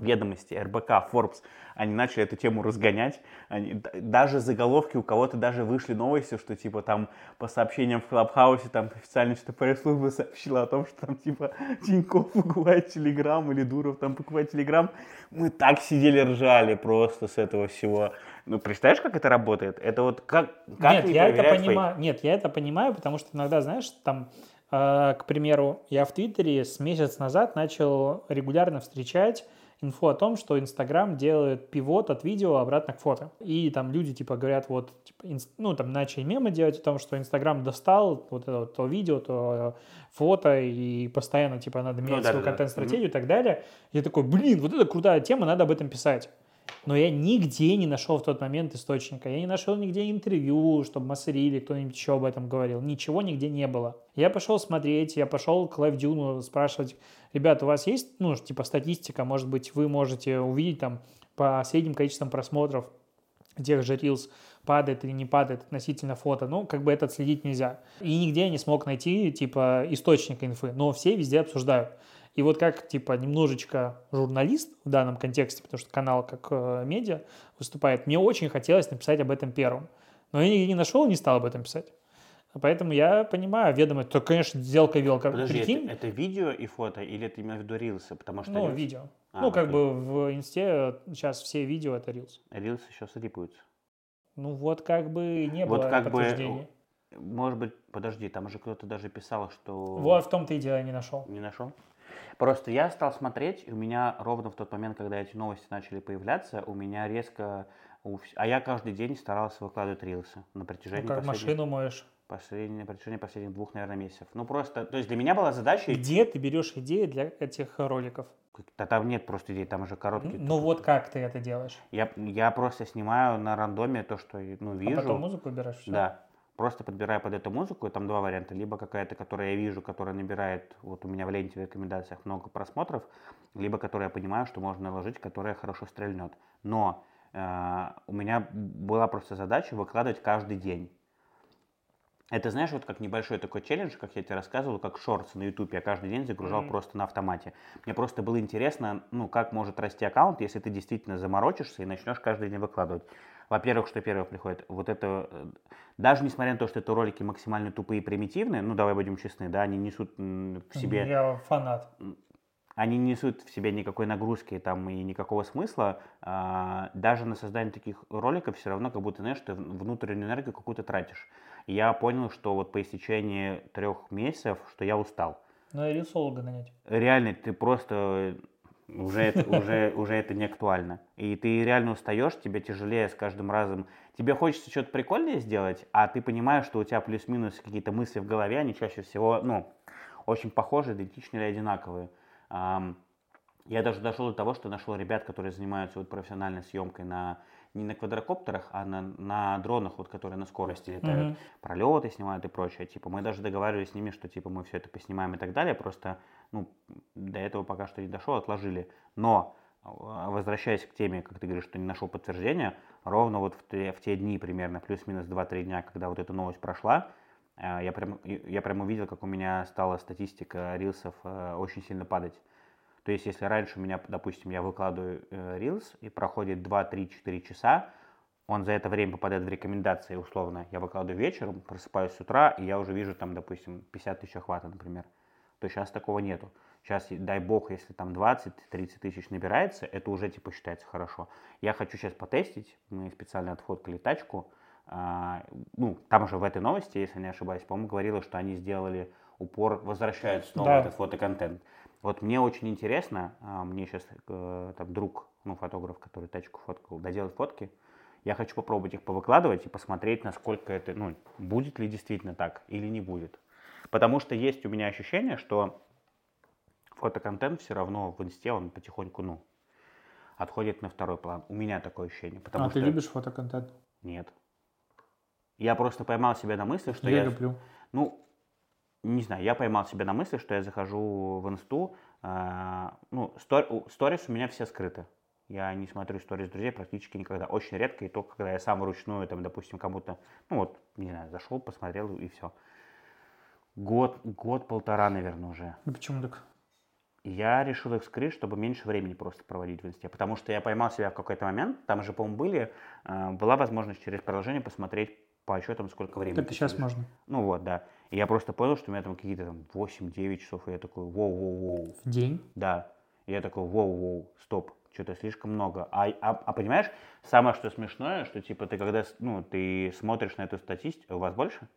ведомости, РБК, Forbes, они начали эту тему разгонять. Они, даже заголовки у кого-то даже вышли новости, что типа там по сообщениям в Клабхаусе там официальная что-то пресс-служба сообщила о том, что там типа Тинькофф покупает Телеграм или Дуров там покупает Телеграм. Мы так сидели ржали просто с этого всего. Ну, представляешь, как это работает? Это вот как, как Нет, не я это проверять фейк? понимаю. Нет, я это понимаю, потому что иногда, знаешь, там, э, к примеру, я в Твиттере с месяц назад начал регулярно встречать инфу о том, что Инстаграм делает пивот от видео обратно к фото. И там люди типа говорят, вот, типа, инс- ну там начали мемы делать о том, что Инстаграм достал вот это вот то видео, то фото, и постоянно типа надо менять Ну да, свою да, да. контент-стратегию и так далее. Я такой, блин, вот это крутая тема, надо об этом писать. Но я нигде не нашел в тот момент источника. Я не нашел нигде интервью, чтобы Массери или кто-нибудь еще об этом говорил. Ничего нигде не было. Я пошел смотреть, я пошел к Dune спрашивать, ребят, у вас есть, ну, типа, статистика, может быть, вы можете увидеть там по средним количествам просмотров тех же Reels, падает или не падает относительно фото. Ну, как бы это отследить нельзя. И нигде я не смог найти, типа, источника инфы. Но все везде обсуждают. И вот как, типа, немножечко журналист в данном контексте, потому что канал как э, медиа выступает, мне очень хотелось написать об этом первым. Но я нигде не нашел, не стал об этом писать. Поэтому я понимаю, ведомо, то, конечно, сделка велка. Подожди, Прикинь, это, это видео и фото, или это именно в виду рилсы? Потому что ну, рилсы- видео. А, ну, как бы в инсте сейчас все видео это Reels. рилсы еще срипаются. Ну, вот как бы не Вот было как бы, подтверждения. Может быть, подожди, там же кто-то даже писал, что... Вот в том-то и дело не нашел. Не нашел? Просто я стал смотреть, и у меня ровно в тот момент, когда эти новости начали появляться, у меня резко... А я каждый день старался выкладывать рилсы на протяжении, Ну, как последних, машину моешь. последних- на протяжении последних двух, наверное, месяцев. Ну просто, то есть для меня была задача... Где ты берешь идеи для этих роликов? Да там нет просто идей, там уже короткие. Ну, вот как ты это делаешь? Я, я просто снимаю на рандоме то, что ну, А вижу. потом музыку выбираешь? всё? Да. Просто подбираю под эту музыку, и там два варианта. Либо какая-то, которую я вижу, которая набирает, вот у меня в ленте в рекомендациях много просмотров, либо которую я понимаю, что можно наложить, которая хорошо стрельнет. Но э, у меня была просто задача выкладывать каждый день. Это, знаешь, вот как небольшой такой челлендж, как я тебе рассказывал, как шортс на YouTube. Я каждый день загружал Мгм. просто на автомате. Мне просто было интересно, ну, как может расти аккаунт, если ты действительно заморочишься и начнешь каждый день выкладывать. Во-первых, что первое приходит, вот это, э, даже несмотря на то, что это ролики максимально тупые и примитивные, ну, давай будем честны, да, они несут в себе Я фанат. они не несут в себе никакой нагрузки там и никакого смысла. А, даже на создание таких роликов все равно как будто, знаешь, ты внутреннюю энергию какую-то тратишь. И я понял, что вот по истечении трех месяцев, что я устал. Ну, и рисолога нанять. Реально, ты просто уже это, уже, уже это не актуально. И ты реально устаешь, тебе тяжелее с каждым разом. Тебе хочется что-то прикольное сделать, а ты понимаешь, что у тебя плюс-минус какие-то мысли в голове, они чаще всего, ну, очень похожи, идентичны или одинаковые. Я даже дошел до того, что нашел ребят, которые занимаются вот профессиональной съемкой на не на квадрокоптерах, а на, на дронах, вот, которые на скорости летают, Мгм. пролеты снимают и прочее. Типа мы даже договаривались с ними, что типа мы все это поснимаем и так далее. Просто ну, до этого пока что не дошел, отложили. Но а, возвращаясь к теме, как ты говоришь, что не нашел подтверждения, ровно вот в те, в те дни примерно, плюс-минус 2-3 дня, когда вот эта новость прошла, э, я прям, я прям увидел, как у меня стала статистика рилсов э, очень сильно падать. То есть, если раньше у меня, допустим, я выкладываю рилс и проходит 2-3-4 часа, он за это время попадает в рекомендации, условно. Я выкладываю вечером, просыпаюсь с утра, и я уже вижу там, допустим, 50 тысяч охвата, например. То сейчас такого нету. Сейчас, дай бог, если там 20-30 тысяч набирается, это уже типа считается хорошо. Я хочу сейчас потестить, мы специально отфоткали тачку, а, ну, там уже в этой новости, если не ошибаюсь, по-моему, говорила, что они сделали упор, возвращают снова Да. этот фотоконтент. Вот мне очень интересно, а, мне сейчас э, там друг, ну, фотограф, который тачку фоткал, доделает фотки, я хочу попробовать их повыкладывать и посмотреть, насколько это, ну, будет ли действительно так или не будет. Потому что есть у меня ощущение, что фотоконтент все равно в инсте, он потихоньку, ну, отходит на второй план. У меня такое ощущение. Потому а что... ты любишь фотоконтент? Нет. Я просто поймал себя на мысли, что я, я... люблю. Ну, не знаю, я поймал себя на мысли, что я захожу в инсту, э, ну, стор- сторис у меня все скрыты. Я не смотрю сторис друзей практически никогда. Очень редко, и только когда я сам вручную, там, допустим, кому-то, ну вот, не знаю, зашел, посмотрел и все. Год, год-полтора, наверное, уже. Ну почему так? Я решил их скрыть, чтобы меньше времени просто проводить в инсте. Потому что я поймал себя в какой-то момент, там же, по-моему, были, э, была возможность через приложение посмотреть по отчетам, сколько времени. Ты сейчас можно. Ну вот, да. И я просто понял, что у меня там какие-то там 8-9 часов, и я такой, воу-воу-воу, В день? да. И я такой, воу-воу, стоп, что-то слишком много. А, а, а понимаешь, самое что смешное, что типа ты когда, ну, ты смотришь на эту статистику, у вас больше?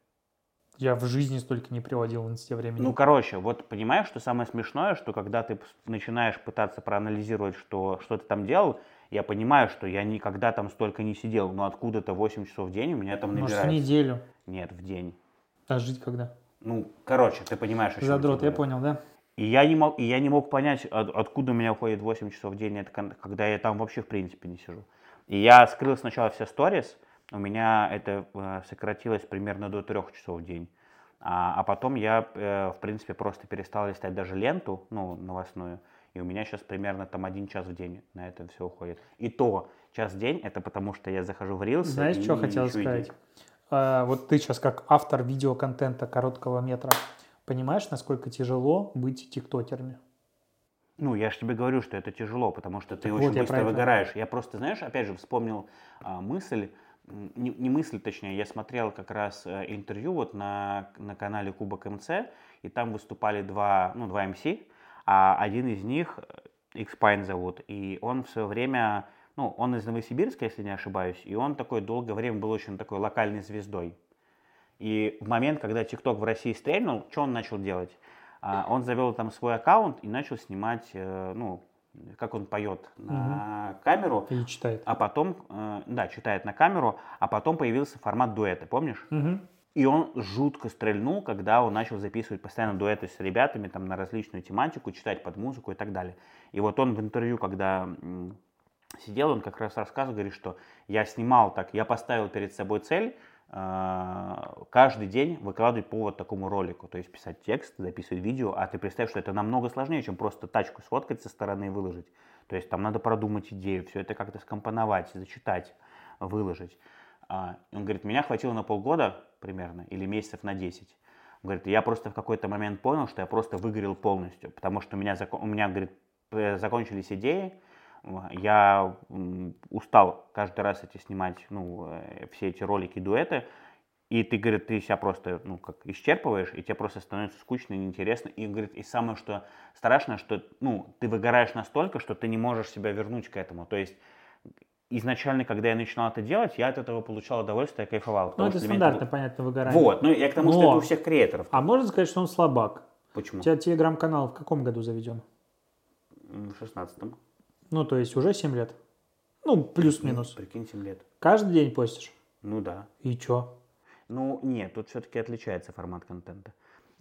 Я в жизни столько не приводил в инсте времени. Ну, короче, вот понимаешь, что самое смешное, что когда ты начинаешь пытаться проанализировать, что, что ты там делал, я понимаю, что я никогда там столько не сидел, но откуда-то 8 часов в день у меня там Может, в набирается. неделю. Нет, в день. А жить когда? Ну, короче, ты понимаешь, о чем Задрот, я понял, да? И я не мог, и я не мог понять, от- откуда у меня уходит 8 часов в день, это когда я там вообще в принципе не сижу. И я скрыл сначала все сторис, у меня это э, сократилось примерно до 3 часов в день. А, а потом я, э, в принципе, просто перестал листать даже ленту, ну, новостную, и у меня сейчас примерно там один час в день на это все уходит. И то час в день, это потому что я захожу в Reels. Знаешь, и что хотел ищу сказать? А, вот ты сейчас как автор видеоконтента короткого метра, понимаешь, насколько тяжело быть тиктокерами? Ну, я же тебе говорю, что это тяжело, потому что ты Так очень вот, я быстро это. выгораешь. Я просто, знаешь, опять же вспомнил а, мысль, не, не мысль, точнее, я смотрел как раз э, интервью вот на, на канале Кубок МЦ, и там выступали два, ну, два МС, а один из них, э, Xpine зовут, и он в свое время, ну, он из Новосибирска, если не ошибаюсь, и он такое долгое время был очень такой локальной звездой. И в момент, когда ТикТок в России стрельнул, что он начал делать? А, Он завел там свой аккаунт и начал снимать, э, ну, как он поет на камеру, Или читает? а потом, э, да, читает на камеру, а потом появился формат дуэта, помнишь? Мгм. И он жутко стрельнул, когда он начал записывать постоянно дуэты с ребятами там на различную тематику, читать под музыку и так далее. И вот он в интервью, когда сидел, он как раз рассказывал, говорит, что я снимал так, я поставил перед собой цель э, каждый день выкладывать по вот такому ролику, то есть писать текст, записывать видео, а ты представь, что это намного сложнее, чем просто тачку сфоткать со стороны и выложить. То есть там надо продумать идею, все это как-то скомпоновать, зачитать, выложить. А, Он говорит, меня хватило на полгода примерно, или месяцев на 10. Он говорит, я просто в какой-то момент понял, что я просто выгорел полностью, потому что у меня, у меня говорит, э, закончились идеи, я устал каждый раз эти снимать, ну, э, все эти ролики, дуэты, и ты, говорит, ты себя просто, ну, как исчерпываешь, и тебе просто становится скучно неинтересно. И, говорит, и самое, что страшное, что, ну, ты выгораешь настолько, что ты не можешь себя вернуть к этому. То есть изначально, когда я начинал это делать, я от этого получал удовольствие, я кайфовал. Ну, это что стандартно, понятно, было- выгорание. Вот, ну, я к тому, что Но- это у всех креаторов. А можно сказать, что он слабак? Почему? У тебя телеграм-канал в каком году заведен? В шестнадцатом. Ну, то есть уже 7 лет. Ну, плюс-минус. Прикинь, 7 лет. Каждый день постишь. Ну да. И чё? Ну, нет, тут все-таки отличается формат контента.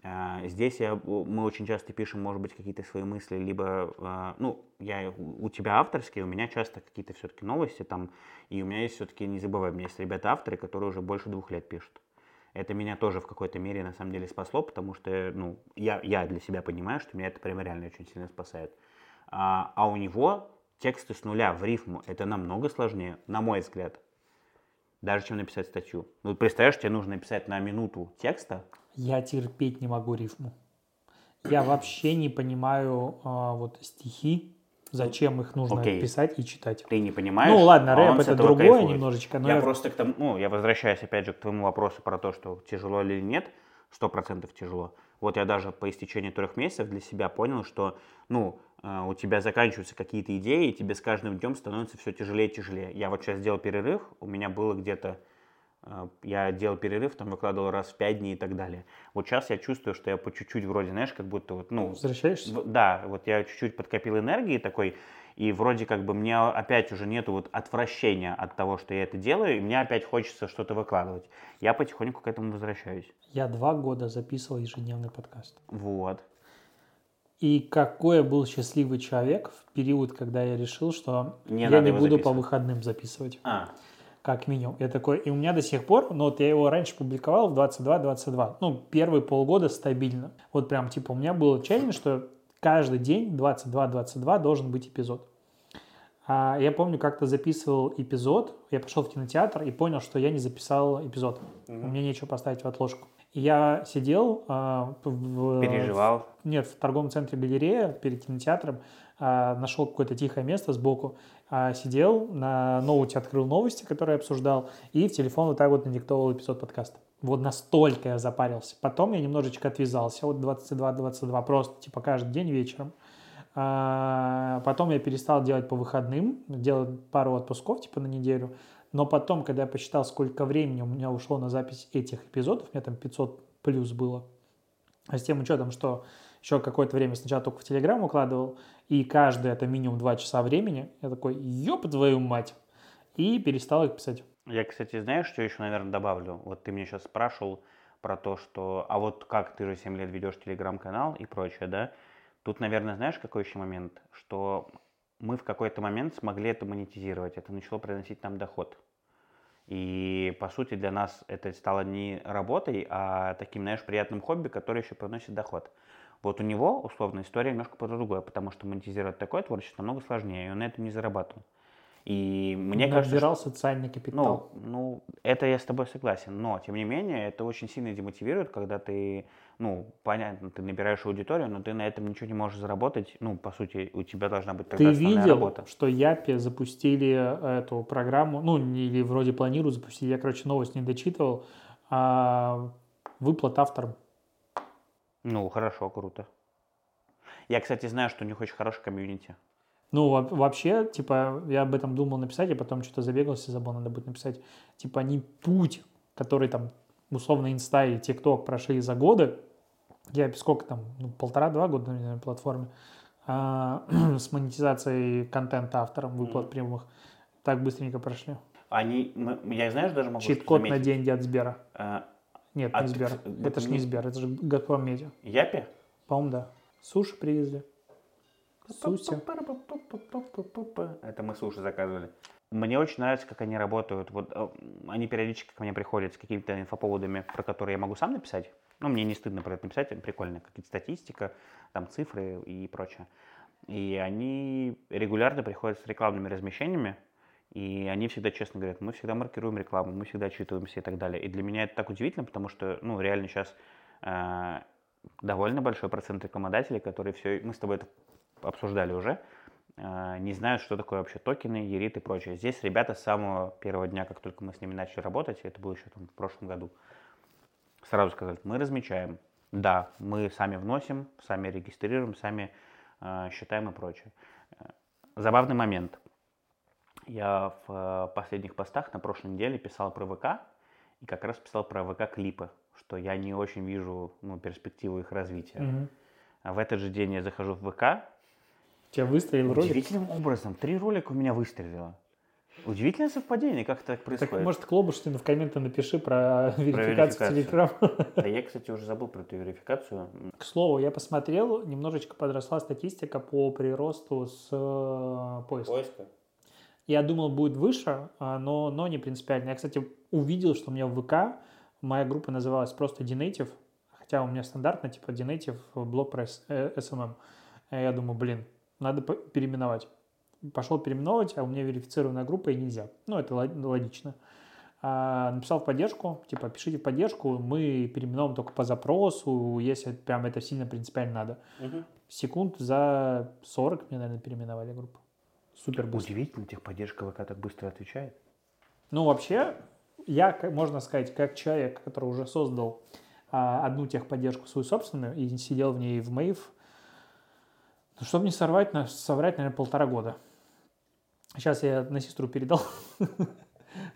А, Здесь я, мы очень часто пишем, может быть, какие-то свои мысли, либо, а, ну, я, у тебя авторские, у меня часто какие-то все-таки новости там, и у меня есть все-таки, не забывай, у меня есть ребята-авторы, которые уже больше двух лет пишут. Это меня тоже в какой-то мере на самом деле спасло, потому что, ну, я, я для себя понимаю, что меня это прям реально очень сильно спасает. А, а у него тексты с нуля в рифму, это намного сложнее, на мой взгляд, даже чем написать статью. Ну, представляешь, тебе нужно написать на минуту текста. Я терпеть не могу рифму. Я вообще не понимаю а, вот стихи, зачем их нужно Окей. писать и читать. Ты не понимаешь. Ну ладно, а рэп это другое кайфует. немножечко, но я я- просто к тому, ну, я возвращаюсь опять же к твоему вопросу про то, что тяжело или нет, сто процентов тяжело. Вот я даже по истечении трех месяцев для себя понял, что, ну, э, у тебя заканчиваются какие-то идеи, и тебе с каждым днем становится все тяжелее и тяжелее. Я вот сейчас сделал перерыв, у меня было где-то, я делал перерыв, там выкладывал раз в пять дней и так далее. Вот сейчас я чувствую, что я по чуть-чуть вроде, знаешь, как будто вот, ну, Возвращаешься? в- Да, вот я чуть-чуть подкопил энергии такой, и вроде как бы мне опять уже нету вот отвращения от того, что я это делаю, и мне опять хочется что-то выкладывать. Я потихоньку к этому возвращаюсь. Я два года записывал ежедневный подкаст. Вот. И какой я был счастливый человек в период, когда я решил, что Не я не буду по выходным записывать. А, Как минимум. Я такой, и у меня до сих пор, ну вот я его раньше публиковал в 22-22. Ну, первые полгода стабильно. Вот прям типа у меня был челлендж, что каждый день 22-22 должен быть эпизод. А я помню, как-то записывал эпизод, я пошел в кинотеатр и понял, что я не записал эпизод. У меня нечего поставить в отложку. Я сидел а, в, переживал. нет, в торговом центре галерея перед кинотеатром нашел какое-то тихое место сбоку, а, сидел, на ноуте открыл новости, которые обсуждал, и в телефон вот так вот надиктовал эпизод подкаста. Вот настолько я запарился. Потом я немножечко отвязался, вот 22-22, просто типа каждый день вечером. А, Потом я перестал делать по выходным, делал пару отпусков типа на неделю. Но потом, когда я посчитал, сколько времени у меня ушло на запись этих эпизодов, у меня там 500 плюс было, а с тем учетом, что еще какое-то время сначала только в Телеграм укладывал, и каждый это минимум 2 часа времени, я такой, ёб твою мать, и перестал их писать. Я, кстати, знаешь, что еще, наверное, добавлю? Вот ты меня сейчас спрашивал про то, что... А вот как ты же 7 лет ведешь телеграм-канал и прочее, да? Тут, наверное, знаешь, какой еще момент? Что мы в какой-то момент смогли это монетизировать. Это начало приносить нам доход. И, по сути, для нас это стало не работой, а таким, знаешь, приятным хобби, которое еще приносит доход. Вот у него, условно, история немножко по другой, потому что монетизировать такое творчество намного сложнее, и он на этом не зарабатывал. И мне кажется, Набирал социальный капитал. ну, ну, это я с тобой согласен, но, тем не менее, это очень сильно демотивирует, когда ты, ну, понятно, ты набираешь аудиторию, но ты на этом ничего не можешь заработать, ну, по сути, у тебя должна быть тогда Ты основная видел, работа. что Япи запустили эту программу, ну, или вроде планируют запустить, я, короче, новость не дочитывал, а, выплат авторам. Ну, хорошо, круто. Я, кстати, знаю, что у них очень хороший комьюнити. Ну, во- вообще, типа, я об этом думал написать, а потом что-то забегался, забыл, надо будет написать. Типа, не путь, который там, условно, Инста и ТикТок прошли за годы, я сколько там, ну, полтора-два года наверное, на платформе, а, с монетизацией контента авторам, выплат Мгм. прямых, так быстренько прошли. Они, мы- я, знаешь, даже могу Чит-код на деньги от Сбера. Э, Нет, А не Сбер. Это же не- Сбер, это же Газпром Медиа. Япи? По-моему, да. Суши привезли. Суси. Это мы суши заказывали. Мне очень нравится, как они работают. Вот э, они периодически ко мне приходят с какими-то инфоповодами, про которые я могу сам написать. Ну, мне не стыдно про это написать, это прикольно. Какие-то статистика, там цифры и прочее. И они регулярно приходят с рекламными размещениями, и они всегда честно говорят, мы всегда маркируем рекламу, мы всегда отчитываемся и так далее. И для меня это так удивительно, потому что, ну, реально сейчас э, довольно большой процент рекламодателей, которые все, мы с тобой это обсуждали уже, э, не знают, что такое вообще токены, ерит и прочее. Здесь ребята с самого первого дня, как только мы с ними начали работать, это было еще там в прошлом году, сразу сказали, мы размечаем. Да, мы сами вносим, сами регистрируем, сами э, считаем и прочее. Забавный момент. Я в э, последних постах на прошлой неделе писал про ВК, и как раз писал про ВК-клипы, что я не очень вижу ну, перспективу их развития. Мгм. А в этот же день я захожу в ВК, Тебя выстрелил ролик? удивительным образом, три ролика у меня выстрелило. Удивительное совпадение, как это так Так, происходит. может, Клобуш, ты в комменты напиши про верификацию верификацию. Телеграм. Да я, кстати, уже забыл про эту верификацию. К слову, я посмотрел, немножечко подросла статистика по приросту с э, поиска. Поиска. Я думал, будет выше, а, но, но не принципиально. Я, кстати, увидел, что у меня в ВК моя группа называлась просто Dinative, хотя у меня стандартно типа Dinative, блок про SMM. Я думаю, блин, надо переименовать. пошел переименовывать, а у меня верифицированная группа и нельзя. Ну, это лог- логично. А, написал в поддержку, типа, пишите в поддержку, мы переименуем только по запросу, если прям это сильно принципиально надо. Секунд за 40 мне, наверное, переименовали группу. Супер быстро. Удивительно, техподдержка ВК так быстро отвечает. Ну, вообще, я, можно сказать, как человек, который уже создал а, одну техподдержку свою собственную и сидел в ней в Мэйв, ну, чтобы не сорвать, на, соврать, наверное, полтора года. Сейчас я на сестру передал.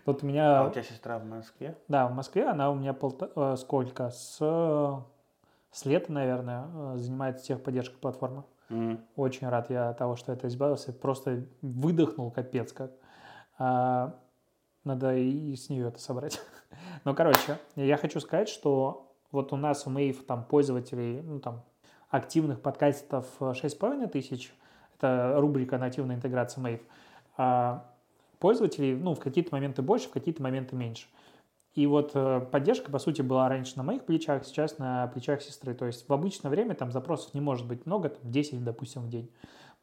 Вот у меня... А у тебя сестра в Москве? Да, в Москве она у меня полта- э, сколько? С, с лета, наверное, э, занимается техподдержкой платформы. Очень рад я того, что это избавился. Просто выдохнул капец как. А, надо и с нее это собрать. Ну, короче, я хочу сказать, что вот у нас в Мэйв там пользователей, ну, там, активных подкастов 6,5 тысяч. Это рубрика нативная интеграция Мэйв. А пользователей, ну, в какие-то моменты больше, в какие-то моменты меньше. И вот э, поддержка, по сути, была раньше на моих плечах, сейчас на плечах сестры. То есть в обычное время там запросов не может быть много, там 10, допустим, в день,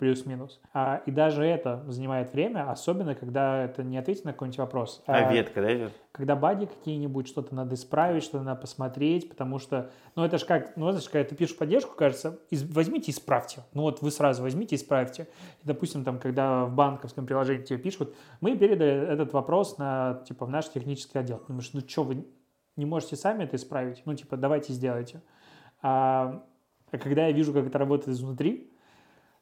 плюс-минус. А, и даже это занимает время, особенно когда это не ответить на какой-нибудь вопрос. А ветка, да? Когда баги какие-нибудь, что-то надо исправить, что-то надо посмотреть, потому что, ну это же как, ну это же когда ты пишешь поддержку, кажется, из- возьмите и исправьте. Ну вот вы сразу возьмите и исправьте. И, допустим, там, когда в банковском приложении тебе пишут, мы передали этот вопрос на, типа, в наш технический отдел. Ты думаешь, ну что, вы не можете сами это исправить? Ну, типа, давайте сделайте. А, а когда я вижу, как это работает изнутри,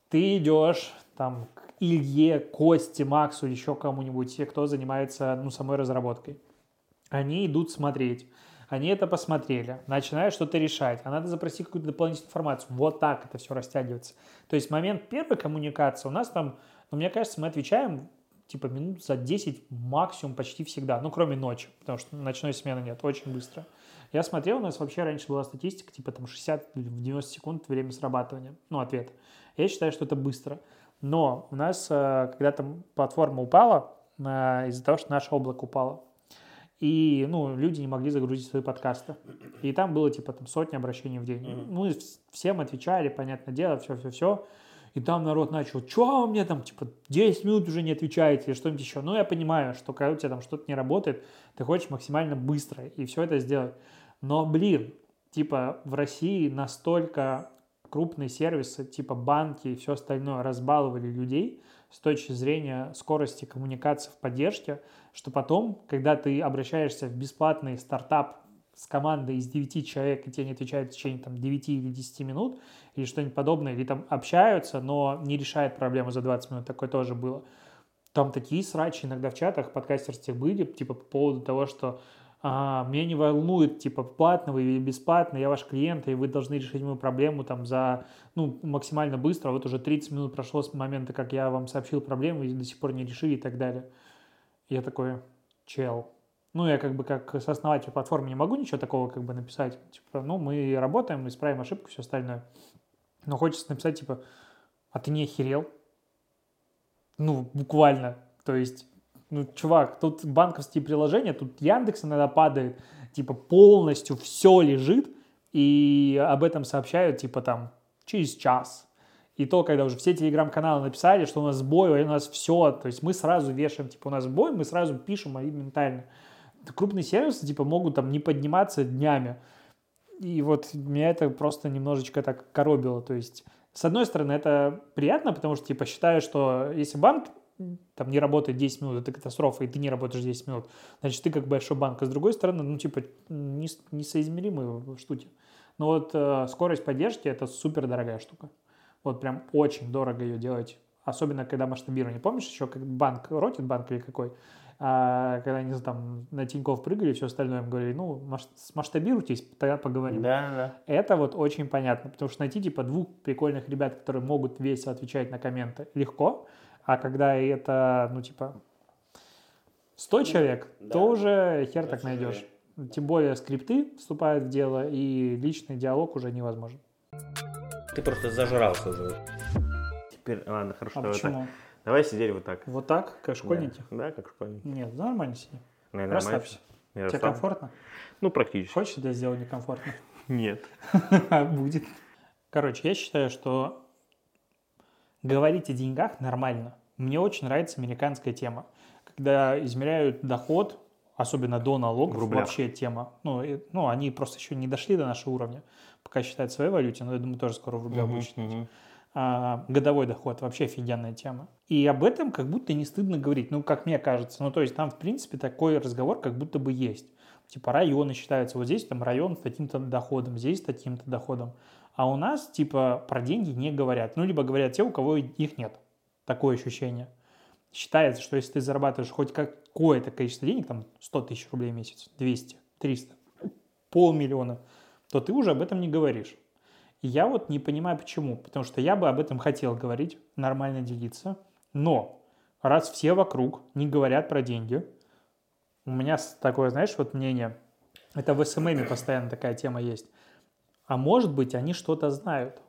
ты идешь там к Илье, Косте, Максу еще кому-нибудь, те, кто занимается ну, самой разработкой. Они идут смотреть. Они это посмотрели, начинают что-то решать, а надо запросить какую-то дополнительную информацию. Вот так это все растягивается. То есть момент первой коммуникации у нас там, ну, мне кажется, мы отвечаем типа минут за 10 максимум почти всегда, ну, кроме ночи, потому что ночной смены нет, очень быстро. Я смотрел, у нас вообще раньше была статистика, типа там 60 или в 90 секунд время срабатывания, ну, ответ. Я считаю, что это быстро. Но у нас, э, когда там платформа упала, э, из-за того, что наше облако упало, и, ну, люди не могли загрузить свои подкасты. И там было, типа, там сотни обращений в день. Ну, и вс- всем отвечали, понятное дело, все-все-все. И там народ начал, что вы мне там, типа, 10 минут уже не отвечаете что-нибудь еще. Ну, я понимаю, что когда у тебя там что-то не работает, ты хочешь максимально быстро и все это сделать. Но, блин, типа, в России настолько крупные сервисы, типа банки и все остальное, разбаловали людей с точки зрения скорости коммуникации в поддержке, что потом, когда ты обращаешься в бесплатный стартап с командой из 9 человек, и тебе не отвечают в течение там, 9 или 10 минут, или что-нибудь подобное, или там общаются, но не решают проблему за 20 минут, такое тоже было. Там такие срачи иногда в чатах подкастерских были, типа по поводу того, что а, меня не волнует, типа, платно вы или бесплатно, я ваш клиент, и вы должны решить мою проблему там за, ну, максимально быстро. Вот уже 30 минут прошло с момента, как я вам сообщил проблему, и до сих пор не решили и так далее. Я такой, чел. Ну, я как бы как сооснователь платформы не могу ничего такого как бы написать. Типа, ну, мы работаем, исправим ошибку, все остальное. Но хочется написать, типа, а ты не охерел? Ну, буквально. То есть, ну, чувак, тут банковские приложения, тут Яндекс иногда падает, типа, полностью все лежит, и об этом сообщают, типа, там, через час. И то, когда уже все телеграм-каналы написали, что у нас сбой, у нас все, то есть мы сразу вешаем, типа, у нас сбой, мы сразу пишем моментально. Крупные сервисы, типа, могут там не подниматься днями. И вот меня это просто немножечко так коробило. То есть, с одной стороны, это приятно, потому что, типа, считаю, что если банк там не работает 10 минут, это катастрофа, и ты не работаешь 10 минут, значит, ты как большой банк. А с другой стороны, ну, типа, не, несоизмеримые штуки. Но вот э, скорость поддержки – это супер дорогая штука. Вот прям очень дорого ее делать. Особенно, когда масштабирование. Помнишь еще, как банк, Рокет банк или какой? А, когда они там на Тинькофф прыгали и все остальное, им говорили, ну, смасштабируйтесь, тогда поговорим. Да, да. Это вот очень понятно, потому что найти типа двух прикольных ребят, которые могут весело отвечать на комменты, легко, а когда это, ну, типа, 100 человек, да. то уже хер так найдешь. Тем более скрипты вступают в дело, и личный диалог уже невозможен. Ты просто зажрался уже. Теперь, ладно, хорошо, А давай так. почему? Давай сидеть вот так. Вот так, как школьники? Да, да, как школьники. Нет, нормально сиди. Ну, и нормально. Расслабься. Я Тебе расслаблен. комфортно? Ну, практически. Хочешь, я сделаю некомфортно? Нет. Будет. Короче, я считаю, что говорить о деньгах нормально. Мне очень нравится американская тема, когда измеряют доход, особенно до налогов, вообще тема. Ну, и- ну, они просто еще не дошли до нашего уровня, пока считают в своей валюте, но я думаю, тоже скоро в рублях Мгм, будут считать. А, годовой доход вообще офигенная тема. И об этом как будто не стыдно говорить, ну, как мне кажется. Ну, то есть там, в принципе, такой разговор как будто бы есть. Типа районы считаются, вот здесь там район с таким-то доходом, здесь с таким-то доходом. А у нас, типа, про деньги не говорят. Ну, либо говорят те, у кого их нет. Такое ощущение. Считается, что если ты зарабатываешь хоть какое-то количество денег, там 100 тысяч рублей в месяц, 200, 300, полмиллиона, то ты уже об этом не говоришь. И я вот не понимаю почему. Потому что я бы об этом хотел говорить, нормально делиться. Но раз все вокруг не говорят про деньги, у меня такое, знаешь, вот мнение, это в СММе постоянно такая тема есть. А может быть, они что-то знают.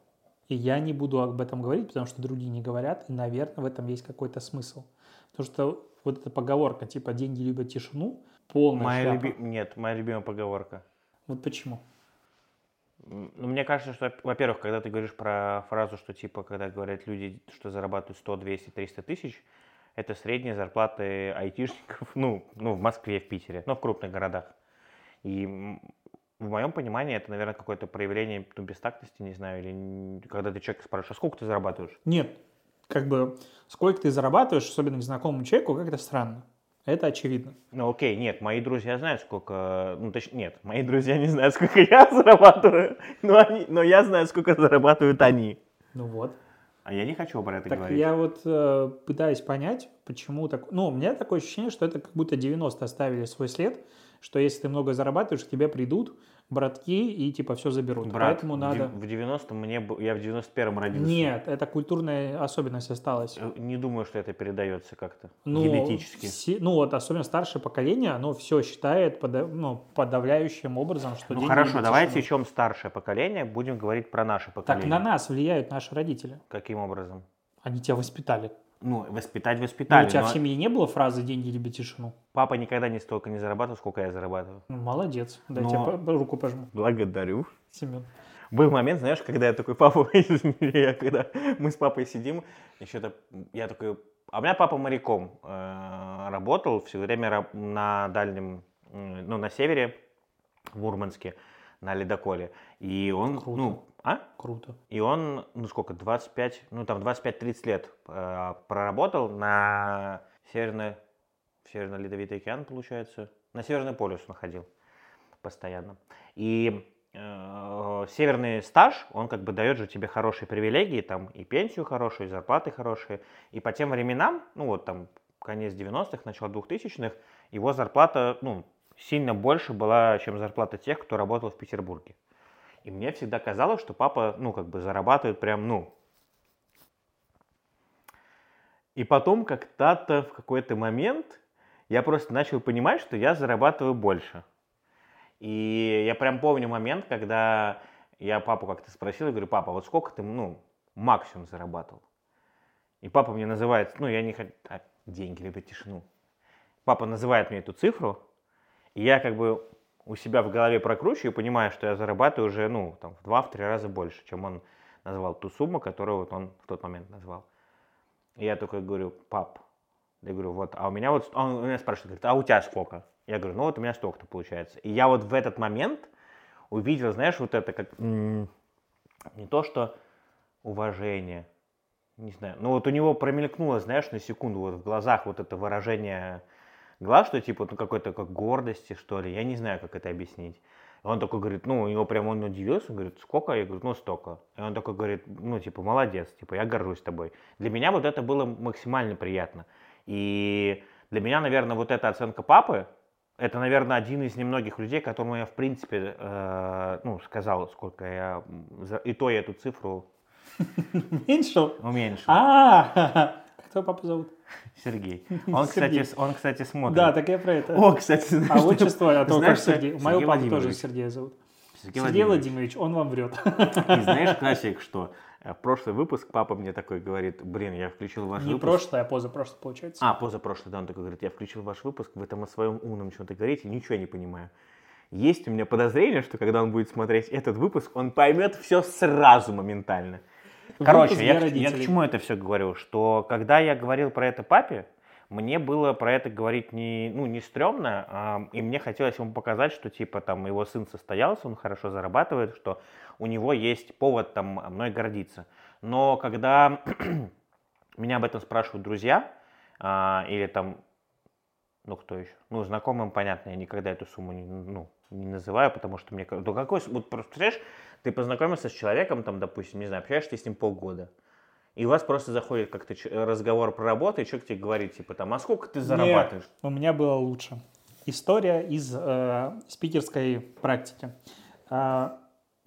И я не буду об этом говорить, потому что другие не говорят, и, наверное, в этом есть какой-то смысл. Потому что вот эта поговорка, типа, деньги любят тишину, полная Моя шляпа. люби- Нет, моя любимая поговорка. Вот почему? Ну, мне кажется, что, во-первых, когда ты говоришь про фразу, что типа, когда говорят люди, что зарабатывают 100, 200, 300 тысяч, это средние зарплаты айтишников, ну, ну, в Москве, в Питере, ну, в крупных городах. И в моем понимании это, наверное, какое-то проявление ну, бестактности, не знаю, или когда ты человека спрашиваешь, а сколько ты зарабатываешь? Нет, как бы сколько ты зарабатываешь, особенно незнакомому человеку, как-то странно. Это очевидно. Ну, окей, нет, мои друзья знают, сколько... Ну, точнее, нет, мои друзья не знают, сколько я зарабатываю, но, они, но я знаю, сколько зарабатывают они. Ну вот. А я не хочу про это Так говорить. я вот э, пытаюсь понять, почему так... Ну, у меня такое ощущение, что это как будто 90 оставили свой след, что если ты много зарабатываешь, к тебе придут братки и типа все заберут. Брат, Поэтому надо... в 90-м мне... Я в 91-м родился. Нет, это культурная особенность осталась. Э, Не думаю, что это передается как-то Ну, генетически. все- ну вот, особенно старшее поколение, оно все считает пода- ну, подавляющим образом, что Ну хорошо, любят давайте тишину. чем старшее поколение, будем говорить про наше Так поколение. на нас влияют наши родители. Каким образом? Они тебя воспитали. Ну, воспитать Ну, воспитали. у тебя но- в семье не было фразы «деньги любят тишину»? Папа никогда не столько не зарабатывал, сколько я зарабатываю. Ну, молодец. Дай Но- тебе руку пожму, Благодарю. Семен. Был момент, знаешь, когда я такой, папа, я когда мы с папой сидим, еще то я такой, а у меня папа моряком э, работал все время на дальнем, ну, на севере, в Мурманске, на ледоколе. И он, Круто. ну, а? Круто. И он, ну сколько, 25, ну там 25-30 лет э, проработал на Северный, Северно-Ледовитый океан, получается. На Северный полюс он ходил постоянно. И э, северный стаж, он как бы дает же тебе хорошие привилегии, там и пенсию хорошую, и зарплаты хорошие. И по тем временам, ну вот там конец 90-х, начало 2000-х, его зарплата, ну, сильно больше была, чем зарплата тех, кто работал в Петербурге. И мне всегда казалось, что папа, ну, как бы зарабатывает прям, ну. И потом как-то в какой-то момент я просто начал понимать, что я зарабатываю больше. И я прям помню момент, когда я папу как-то спросил, я говорю, папа, вот сколько ты, ну, максимум зарабатывал? И папа мне называет, ну, я не хочу, а, деньги, либо тишину. Папа называет мне эту цифру, и я как бы у себя в голове прокручиваю и понимаю, что я зарабатываю уже, ну, там, в два-три раза больше, чем он назвал ту сумму, которую вот он в тот момент назвал. И я только говорю, пап, я говорю, вот, а у меня вот, он меня спрашивает, говорит, а у тебя сколько? Я говорю, ну вот у меня столько-то получается. И я вот в этот момент увидел, знаешь, вот это как, не то что уважение, не знаю, ну вот у него промелькнуло, знаешь, на секунду вот в глазах вот это выражение глаз, что типа, ну какой-то как гордости, что ли, я не знаю, как это объяснить. И он такой говорит, ну, у него прям он удивился, он говорит, сколько? Я говорю, ну, столько. И он такой говорит, ну, типа, молодец, типа, я горжусь тобой. Для меня вот это было максимально приятно. И для меня, наверное, вот эта оценка папы, это, наверное, один из немногих людей, которому я, в принципе, э, ну, сказал, сколько я... И то я эту цифру Меньшил? уменьшил. А, как твой папу зовут? Сергей. Он, кстати, Сергей. с- он, кстати, смотрит. Да, так я про это. О, кстати, знаешь, А отчество, а то как Сергей. Моего Сергей папу тоже. Сергея зовут. Сергей Сергей Владимирович. Владимирович, он вам врет. И знаешь, классик, что э, прошлый выпуск папа мне такой говорит, блин, я включил ваш Не выпуск. прошлое, а позапрошлое, получается. А, позапрошлый, да, он такой говорит, я включил ваш выпуск, вы там о своем умном чем-то говорите, ничего я не понимаю. Есть у меня подозрение, что когда он будет смотреть этот выпуск, он поймет все сразу моментально. Короче, я, я к чему это все говорю? Что когда я говорил про это папе, мне было про это говорить не, ну, не стрёмно, а, и мне хотелось ему показать, что типа там его сын состоялся, он хорошо зарабатывает, что у него есть повод там мной гордиться. Но когда меня об этом спрашивают друзья, а, или там, ну кто еще, ну знакомым, понятно, я никогда эту сумму не, ну, не называю, потому что мне, ну какой, вот просто, представляешь, ты познакомился с человеком, там, допустим, не знаю, общаешься с ним полгода, и у вас просто заходит как-то разговор про работу, и человек тебе говорит, типа, там, а сколько ты зарабатываешь? У меня было лучше. История из э, спикерской практики. А,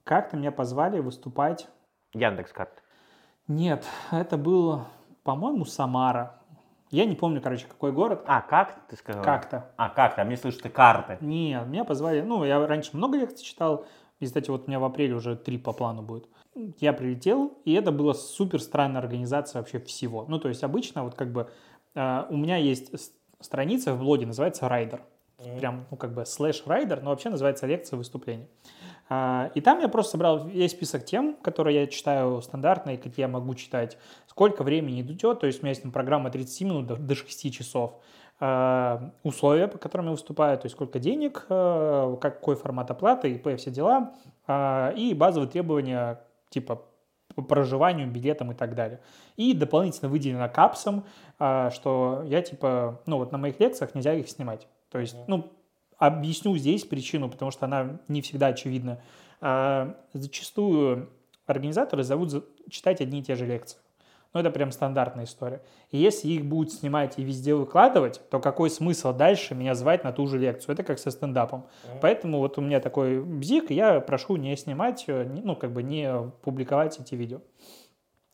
Как-то меня позвали выступать. Яндекс.Карт. Нет, это был, по-моему, Самара. Я не помню, короче, какой город. А, как ты сказал? Как-то. А, как-то, а мне слышишь, ты карты. Нет, меня позвали. Ну, я раньше много лекций читал. И, кстати, вот у меня в апреле уже три по плану будет. Я прилетел, и это была супер странная организация вообще всего. Ну, то есть обычно вот как бы э, у меня есть страница в блоге, называется Райдер. Прям, ну, как бы слэш Райдер, но вообще называется лекция выступления. А, И там я просто собрал весь список тем, которые я читаю стандартно и какие я могу читать, сколько времени идет, то есть у меня есть там программа 30 минут до, до 6 часов, условия, по которым я выступаю, то есть сколько денег, э, какой формат оплаты, ИП, все дела, а, и базовые требования типа по проживанию, билетам и так далее. И дополнительно выделено капсом, что я типа, ну вот на моих лекциях нельзя их снимать. То есть, ну, объясню здесь причину, потому что она не всегда очевидна. Зачастую организаторы зовут читать одни и те же лекции. Ну, это прям стандартная история. И если их будут снимать и везде выкладывать, то какой смысл дальше меня звать на ту же лекцию? Это как со стендапом. Поэтому вот у меня такой бзик, и я прошу не снимать, э, ну, как бы не публиковать эти видео.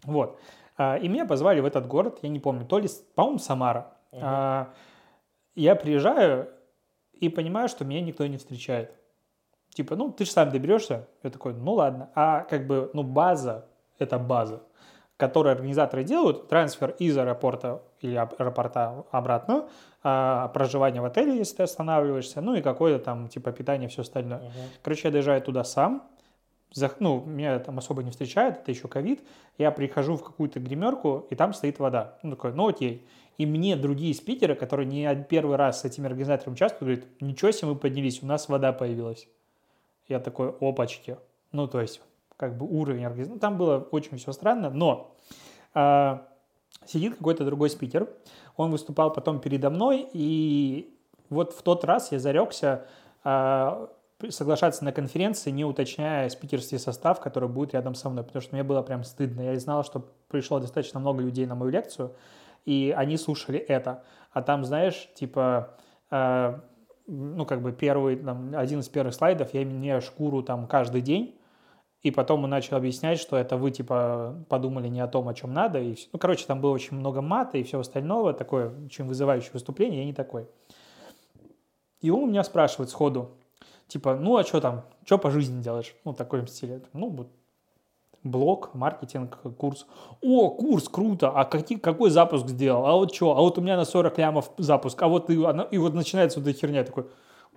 Вот. А, И меня позвали в этот город, я не помню, то ли, по-моему, Самара. А, Я приезжаю и понимаю, что меня никто не встречает. Типа, ну, ты же сам доберешься. Я такой, ну ладно. А как бы, ну, база, это база, которую организаторы делают, трансфер из аэропорта или аэропорта обратно, а, проживание в отеле, если ты останавливаешься, ну и какое-то там, типа, питание, все остальное. Короче, я доезжаю туда сам, Зах- ну, меня там особо не встречают, это еще ковид. Я прихожу в какую-то гримерку, и там стоит вода. Ну, такой, ну окей. И мне другие спикеры, которые не первый раз с этими организаторами участвуют, говорят, ничего себе, мы поднялись, у нас вода появилась. Я такой, опачки. Ну, то есть, как бы уровень организации. Ну, там было очень все странно, но а, сидит какой-то другой спикер, он выступал потом передо мной, и вот в тот раз я зарекся а, соглашаться на конференции, не уточняя спикерский состав, который будет рядом со мной, потому что мне было прям стыдно. Я знал, что пришло достаточно много людей на мою лекцию, и они слушали это. А там, знаешь, типа, э, ну, как бы первый, там, один из первых слайдов, я мне шкуру там каждый день, и потом он начал объяснять, что это вы, типа, подумали не о том, о чем надо. И всё. Ну, короче, там было очень много мата и всего остального, такое очень вызывающее выступление, я не такой. И он у меня спрашивает сходу, типа, ну, а что там, что по жизни делаешь? Ну, в таком стиле. Ну, вот блог, маркетинг, курс. О, курс, круто, а какие, какой запуск сделал? А вот что? А вот у меня на 40 лямов запуск, а вот и, и вот начинается вот эта херня, такой,